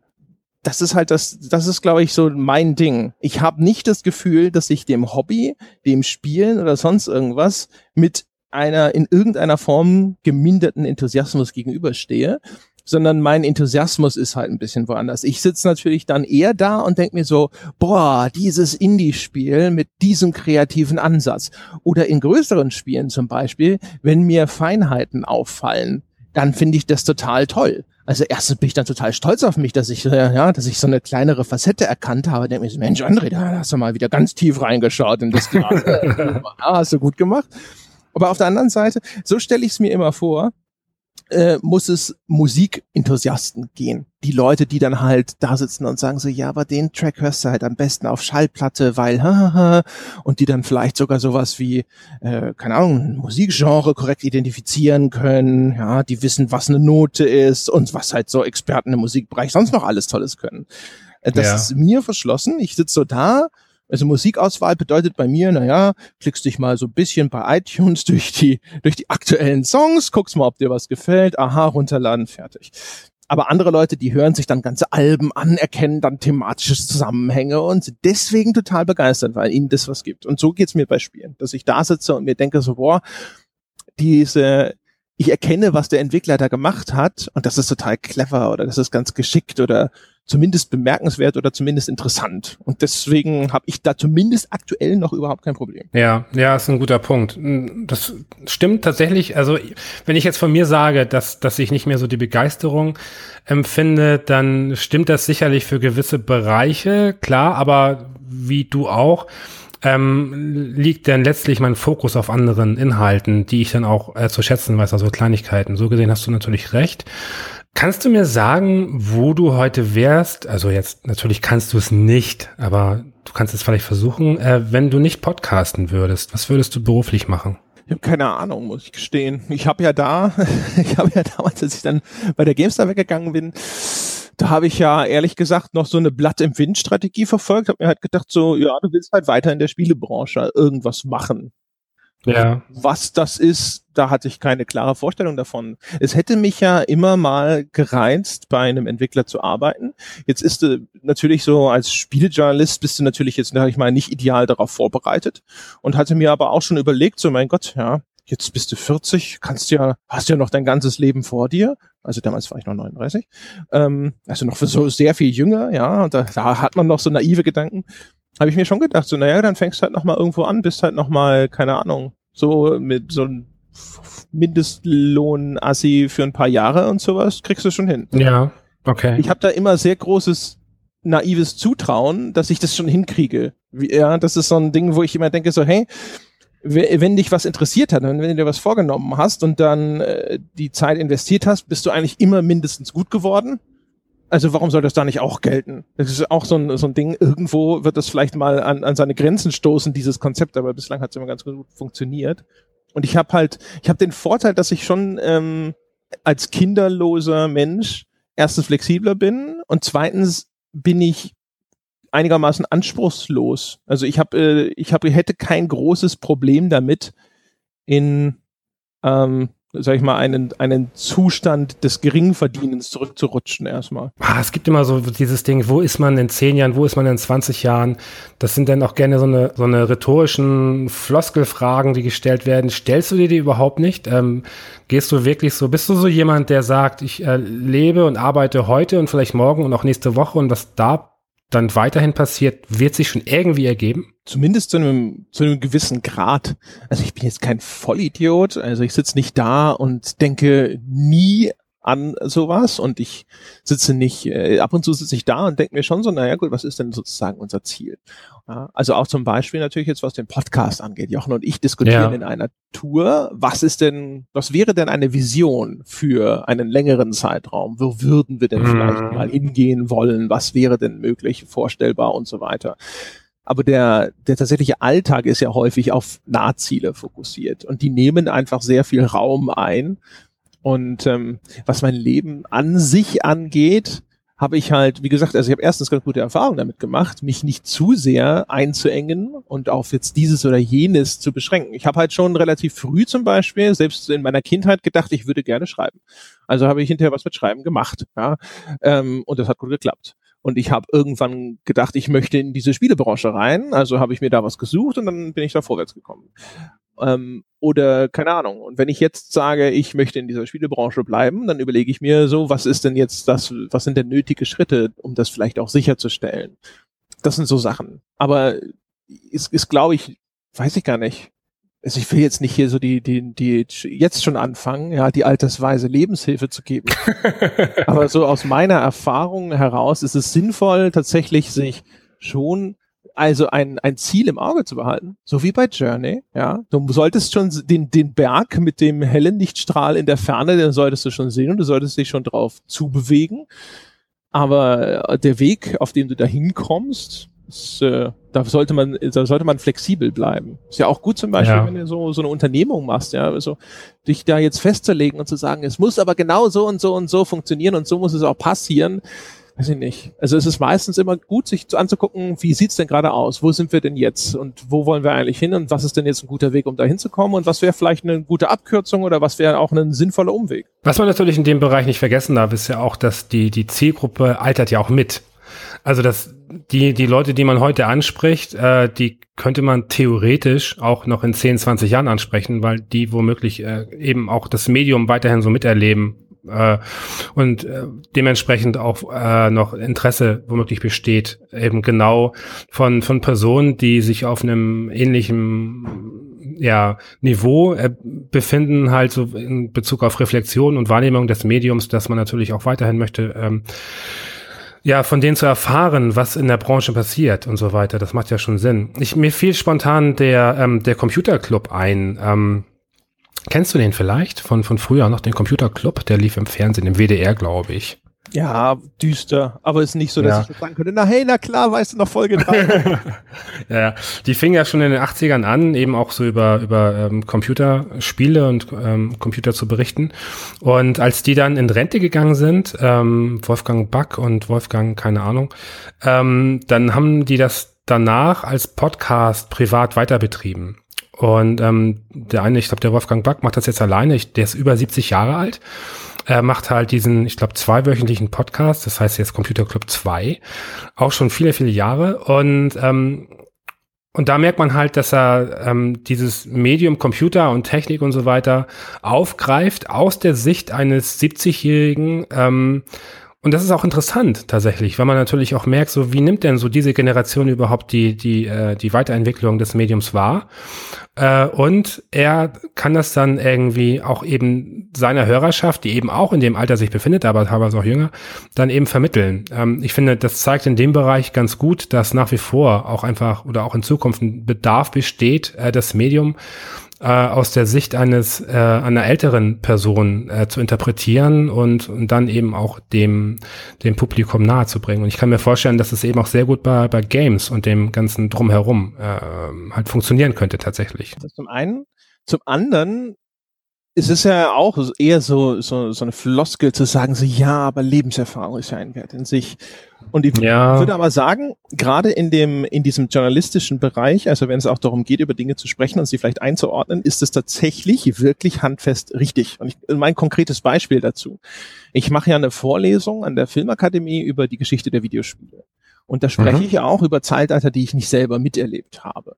E: das ist halt das, das ist, glaube ich, so mein Ding. Ich habe nicht das Gefühl, dass ich dem Hobby, dem Spielen oder sonst irgendwas mit einer in irgendeiner Form geminderten Enthusiasmus gegenüberstehe, sondern mein Enthusiasmus ist halt ein bisschen woanders. Ich sitze natürlich dann eher da und denke mir so, boah, dieses Indie-Spiel mit diesem kreativen Ansatz. Oder in größeren Spielen zum Beispiel, wenn mir Feinheiten auffallen, dann finde ich das total toll. Also erstens bin ich dann total stolz auf mich, dass ich, äh, ja, dass ich so eine kleinere Facette erkannt habe. Denke mir so, Mensch, André, da hast du mal wieder ganz tief reingeschaut in das Glas. ja, *laughs* hast du gut gemacht. Aber auf der anderen Seite, so stelle ich es mir immer vor, äh, muss es Musikenthusiasten gehen. Die Leute, die dann halt da sitzen und sagen so, ja, aber den Track hörst du halt am besten auf Schallplatte, weil, hahaha, und die dann vielleicht sogar sowas wie, äh, keine Ahnung, Musikgenre korrekt identifizieren können, ja, die wissen, was eine Note ist und was halt so Experten im Musikbereich sonst noch alles Tolles können. Äh, das ja. ist mir verschlossen. Ich sitze so da also Musikauswahl bedeutet bei mir, naja, klickst dich mal so ein bisschen bei iTunes *laughs* durch die, durch die aktuellen Songs, guckst mal, ob dir was gefällt, aha, runterladen, fertig. Aber andere Leute, die hören sich dann ganze Alben an, erkennen dann thematische Zusammenhänge und sind deswegen total begeistert, weil ihnen das was gibt. Und so geht's mir bei Spielen, dass ich da sitze und mir denke so, boah, diese, ich erkenne, was der Entwickler da gemacht hat und das ist total clever oder das ist ganz geschickt oder zumindest bemerkenswert oder zumindest interessant. Und deswegen habe ich da zumindest aktuell noch überhaupt kein Problem.
A: Ja, ja, ist ein guter Punkt. Das stimmt tatsächlich. Also wenn ich jetzt von mir sage, dass, dass ich nicht mehr so die Begeisterung empfinde, dann stimmt das sicherlich für gewisse Bereiche, klar, aber wie du auch ähm, liegt dann letztlich mein Fokus auf anderen Inhalten, die ich dann auch äh, zu schätzen weiß, also Kleinigkeiten. So gesehen hast du natürlich recht. Kannst du mir sagen, wo du heute wärst? Also jetzt natürlich kannst du es nicht, aber du kannst es vielleicht versuchen, äh, wenn du nicht podcasten würdest. Was würdest du beruflich machen?
E: Ich habe keine Ahnung, muss ich gestehen. Ich habe ja da, *laughs* ich habe ja damals, als ich dann bei der GameStar weggegangen bin, da habe ich ja ehrlich gesagt noch so eine Blatt im Wind Strategie verfolgt, habe mir halt gedacht so, ja, du willst halt weiter in der Spielebranche irgendwas machen. Ja. Was das ist, da hatte ich keine klare Vorstellung davon. Es hätte mich ja immer mal gereizt, bei einem Entwickler zu arbeiten. Jetzt ist du natürlich so, als Spielejournalist bist du natürlich jetzt, sag ich mal, nicht ideal darauf vorbereitet und hatte mir aber auch schon überlegt, so mein Gott, ja, jetzt bist du 40, kannst ja, hast ja noch dein ganzes Leben vor dir. Also damals war ich noch 39. Ähm, also noch so sehr viel jünger, ja, und da, da hat man noch so naive Gedanken. Habe ich mir schon gedacht, so, naja, dann fängst du halt noch mal irgendwo an, bist halt noch mal, keine Ahnung, so mit so einem Mindestlohn-Assi für ein paar Jahre und sowas, kriegst du schon hin.
A: Ja, okay.
E: Ich habe da immer sehr großes naives Zutrauen, dass ich das schon hinkriege. Ja, das ist so ein Ding, wo ich immer denke, so, hey, wenn dich was interessiert hat, wenn du dir was vorgenommen hast und dann äh, die Zeit investiert hast, bist du eigentlich immer mindestens gut geworden. Also warum soll das da nicht auch gelten? Das ist auch so ein, so ein Ding, irgendwo wird das vielleicht mal an, an seine Grenzen stoßen, dieses Konzept, aber bislang hat es immer ganz gut funktioniert. Und ich habe halt, ich habe den Vorteil, dass ich schon ähm, als kinderloser Mensch erstens flexibler bin und zweitens bin ich einigermaßen anspruchslos. Also ich habe, äh, ich habe, hätte kein großes Problem damit, in, ähm, sag ich mal, einen, einen Zustand des Geringverdienens zurückzurutschen erstmal.
A: Ah, es gibt immer so dieses Ding, wo ist man in zehn Jahren, wo ist man in 20 Jahren? Das sind dann auch gerne so eine, so eine rhetorischen Floskelfragen, die gestellt werden. Stellst du dir die überhaupt nicht? Ähm, gehst du wirklich so, bist du so jemand, der sagt, ich äh, lebe und arbeite heute und vielleicht morgen und auch nächste Woche und was da dann weiterhin passiert, wird sich schon irgendwie ergeben?
E: Zumindest zu einem, zu einem gewissen Grad. Also ich bin jetzt kein Vollidiot, also ich sitze nicht da und denke nie an sowas und ich sitze nicht, äh, ab und zu sitze ich da und denke mir schon so, naja gut, was ist denn sozusagen unser Ziel? Ja, also auch zum Beispiel natürlich jetzt, was den Podcast angeht. Jochen und ich diskutieren ja. in einer Tour, was ist denn, was wäre denn eine Vision für einen längeren Zeitraum? Wo würden wir denn mhm. vielleicht mal hingehen wollen? Was wäre denn möglich, vorstellbar und so weiter? Aber der, der tatsächliche Alltag ist ja häufig auf Nahziele fokussiert und die nehmen einfach sehr viel Raum ein und ähm, was mein Leben an sich angeht, habe ich halt, wie gesagt, also ich habe erstens ganz gute Erfahrungen damit gemacht, mich nicht zu sehr einzuengen und auf jetzt dieses oder jenes zu beschränken. Ich habe halt schon relativ früh zum Beispiel, selbst in meiner Kindheit, gedacht, ich würde gerne schreiben. Also habe ich hinterher was mit Schreiben gemacht. Ja? Ähm, und das hat gut geklappt. Und ich habe irgendwann gedacht, ich möchte in diese Spielebranche rein. Also habe ich mir da was gesucht und dann bin ich da vorwärts gekommen. Ähm, oder keine Ahnung. Und wenn ich jetzt sage, ich möchte in dieser Spielebranche bleiben, dann überlege ich mir so, was ist denn jetzt das, was sind denn nötige Schritte, um das vielleicht auch sicherzustellen? Das sind so Sachen. Aber ist, ist glaube ich, weiß ich gar nicht. Also ich will jetzt nicht hier so die, die, die jetzt schon anfangen, ja, die altersweise Lebenshilfe zu geben. *laughs* Aber so aus meiner Erfahrung heraus ist es sinnvoll, tatsächlich sich schon also ein, ein Ziel im Auge zu behalten, so wie bei Journey, ja. Du solltest schon den, den Berg mit dem hellen Lichtstrahl in der Ferne, den solltest du schon sehen und du solltest dich schon drauf zubewegen. Aber äh, der Weg, auf dem du da hinkommst, ist, äh, da sollte man, da sollte man flexibel bleiben. Ist ja auch gut zum Beispiel, ja. wenn du so, so eine Unternehmung machst, ja, also dich da jetzt festzulegen und zu sagen, es muss aber genau so und so und so funktionieren und so muss es auch passieren weiß ich nicht. Also es ist meistens immer gut, sich anzugucken, wie sieht's denn gerade aus? Wo sind wir denn jetzt? Und wo wollen wir eigentlich hin? Und was ist denn jetzt ein guter Weg, um da hinzukommen? Und was wäre vielleicht eine gute Abkürzung oder was wäre auch ein sinnvoller Umweg?
A: Was man natürlich in dem Bereich nicht vergessen darf, ist ja auch, dass die, die Zielgruppe altert ja auch mit. Also das, die, die Leute, die man heute anspricht, äh, die könnte man theoretisch auch noch in 10, 20 Jahren ansprechen, weil die womöglich äh, eben auch das Medium weiterhin so miterleben äh, und äh, dementsprechend auch äh, noch Interesse womöglich besteht, eben genau von, von Personen, die sich auf einem ähnlichen ja, Niveau äh, befinden, halt so in Bezug auf Reflexion und Wahrnehmung des Mediums, dass man natürlich auch weiterhin möchte, ähm, ja, von denen zu erfahren, was in der Branche passiert und so weiter. Das macht ja schon Sinn. Ich, mir fiel spontan der, ähm, der Computerclub ein. Ähm, kennst du den vielleicht von, von früher noch, den Computerclub? Der lief im Fernsehen, im WDR, glaube ich.
E: Ja, düster, aber ist nicht so, dass ja. ich jetzt sagen könnte, na hey, na klar, weißt du noch Folge 3. *laughs*
A: ja, die fing ja schon in den 80ern an, eben auch so über, über ähm, Computerspiele und ähm, Computer zu berichten. Und als die dann in Rente gegangen sind, ähm, Wolfgang Back und Wolfgang, keine Ahnung, ähm, dann haben die das danach als Podcast privat weiterbetrieben. Und ähm, der eine, ich glaube, der Wolfgang Back macht das jetzt alleine, ich, der ist über 70 Jahre alt. Er macht halt diesen, ich glaube, zweiwöchentlichen Podcast, das heißt jetzt Computer Club 2, auch schon viele, viele Jahre. Und, ähm, und da merkt man halt, dass er ähm, dieses Medium Computer und Technik und so weiter aufgreift aus der Sicht eines 70-Jährigen, ähm, und das ist auch interessant tatsächlich, weil man natürlich auch merkt, so wie nimmt denn so diese Generation überhaupt die die äh, die Weiterentwicklung des Mediums wahr? Äh, und er kann das dann irgendwie auch eben seiner Hörerschaft, die eben auch in dem Alter sich befindet, aber teilweise auch jünger, dann eben vermitteln. Ähm, ich finde, das zeigt in dem Bereich ganz gut, dass nach wie vor auch einfach oder auch in Zukunft ein Bedarf besteht, äh, das Medium äh, aus der Sicht eines äh, einer älteren Person äh, zu interpretieren und, und dann eben auch dem dem Publikum nahezubringen. Und ich kann mir vorstellen, dass es eben auch sehr gut bei, bei Games und dem ganzen drumherum äh, halt funktionieren könnte tatsächlich.
E: Das zum einen. Zum anderen es ist ja auch eher so, so, so eine Floskel zu sagen, so ja, aber Lebenserfahrung ist ja ein Wert in sich. Und ich ja. würde aber sagen, gerade in dem, in diesem journalistischen Bereich, also wenn es auch darum geht, über Dinge zu sprechen und sie vielleicht einzuordnen, ist es tatsächlich wirklich handfest richtig. Und ich, mein konkretes Beispiel dazu. Ich mache ja eine Vorlesung an der Filmakademie über die Geschichte der Videospiele. Und da spreche mhm. ich ja auch über Zeitalter, die ich nicht selber miterlebt habe.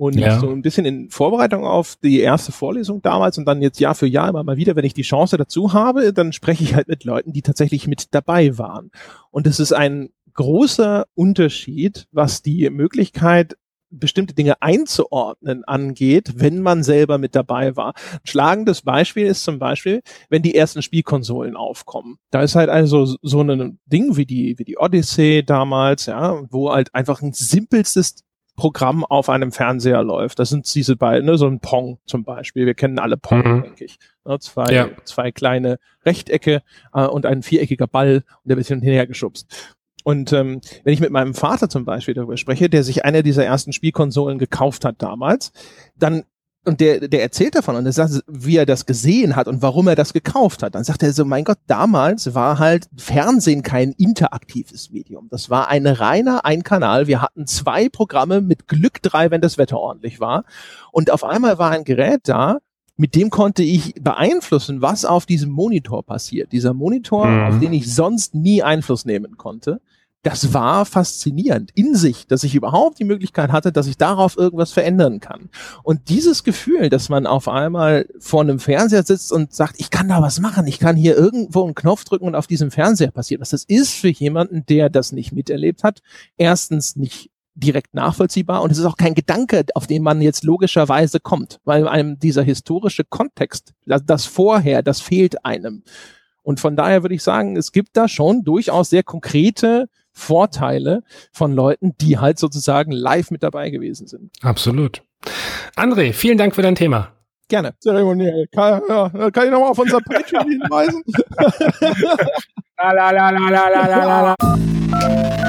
E: Und ja. so ein bisschen in Vorbereitung auf die erste Vorlesung damals und dann jetzt Jahr für Jahr immer mal wieder, wenn ich die Chance dazu habe, dann spreche ich halt mit Leuten, die tatsächlich mit dabei waren. Und es ist ein großer Unterschied, was die Möglichkeit bestimmte Dinge einzuordnen angeht, wenn man selber mit dabei war. Ein schlagendes Beispiel ist zum Beispiel, wenn die ersten Spielkonsolen aufkommen. Da ist halt also so ein Ding wie die, wie die Odyssey damals, ja, wo halt einfach ein simpelstes Programm auf einem Fernseher läuft. Das sind diese beiden, ne, so ein Pong zum Beispiel. Wir kennen alle Pong, mhm. denke ich. Ne, zwei, ja. zwei kleine Rechtecke äh, und ein viereckiger Ball und der wird hin und her geschubst. Und ähm, wenn ich mit meinem Vater zum Beispiel darüber spreche, der sich eine dieser ersten Spielkonsolen gekauft hat damals, dann und der, der erzählt davon und er sagt, wie er das gesehen hat und warum er das gekauft hat. Dann sagt er so, mein Gott, damals war halt Fernsehen kein interaktives Medium. Das war ein reiner Ein-Kanal. Wir hatten zwei Programme mit Glück drei, wenn das Wetter ordentlich war. Und auf einmal war ein Gerät da, mit dem konnte ich beeinflussen, was auf diesem Monitor passiert. Dieser Monitor, mhm. auf den ich sonst nie Einfluss nehmen konnte das war faszinierend in sich, dass ich überhaupt die Möglichkeit hatte, dass ich darauf irgendwas verändern kann. Und dieses Gefühl, dass man auf einmal vor einem Fernseher sitzt und sagt, ich kann da was machen, ich kann hier irgendwo einen Knopf drücken und auf diesem Fernseher passiert was, das ist für jemanden, der das nicht miterlebt hat, erstens nicht direkt nachvollziehbar und es ist auch kein Gedanke, auf den man jetzt logischerweise kommt, weil einem dieser historische Kontext, das, das vorher, das fehlt einem. Und von daher würde ich sagen, es gibt da schon durchaus sehr konkrete Vorteile von Leuten, die halt sozusagen live mit dabei gewesen sind.
A: Absolut. André, vielen Dank für dein Thema.
E: Gerne. Zeremoniell. Kann, ja, kann ich nochmal auf unser Patreon hinweisen? *laughs* *laughs* la, la, la, la, la, la, la, la.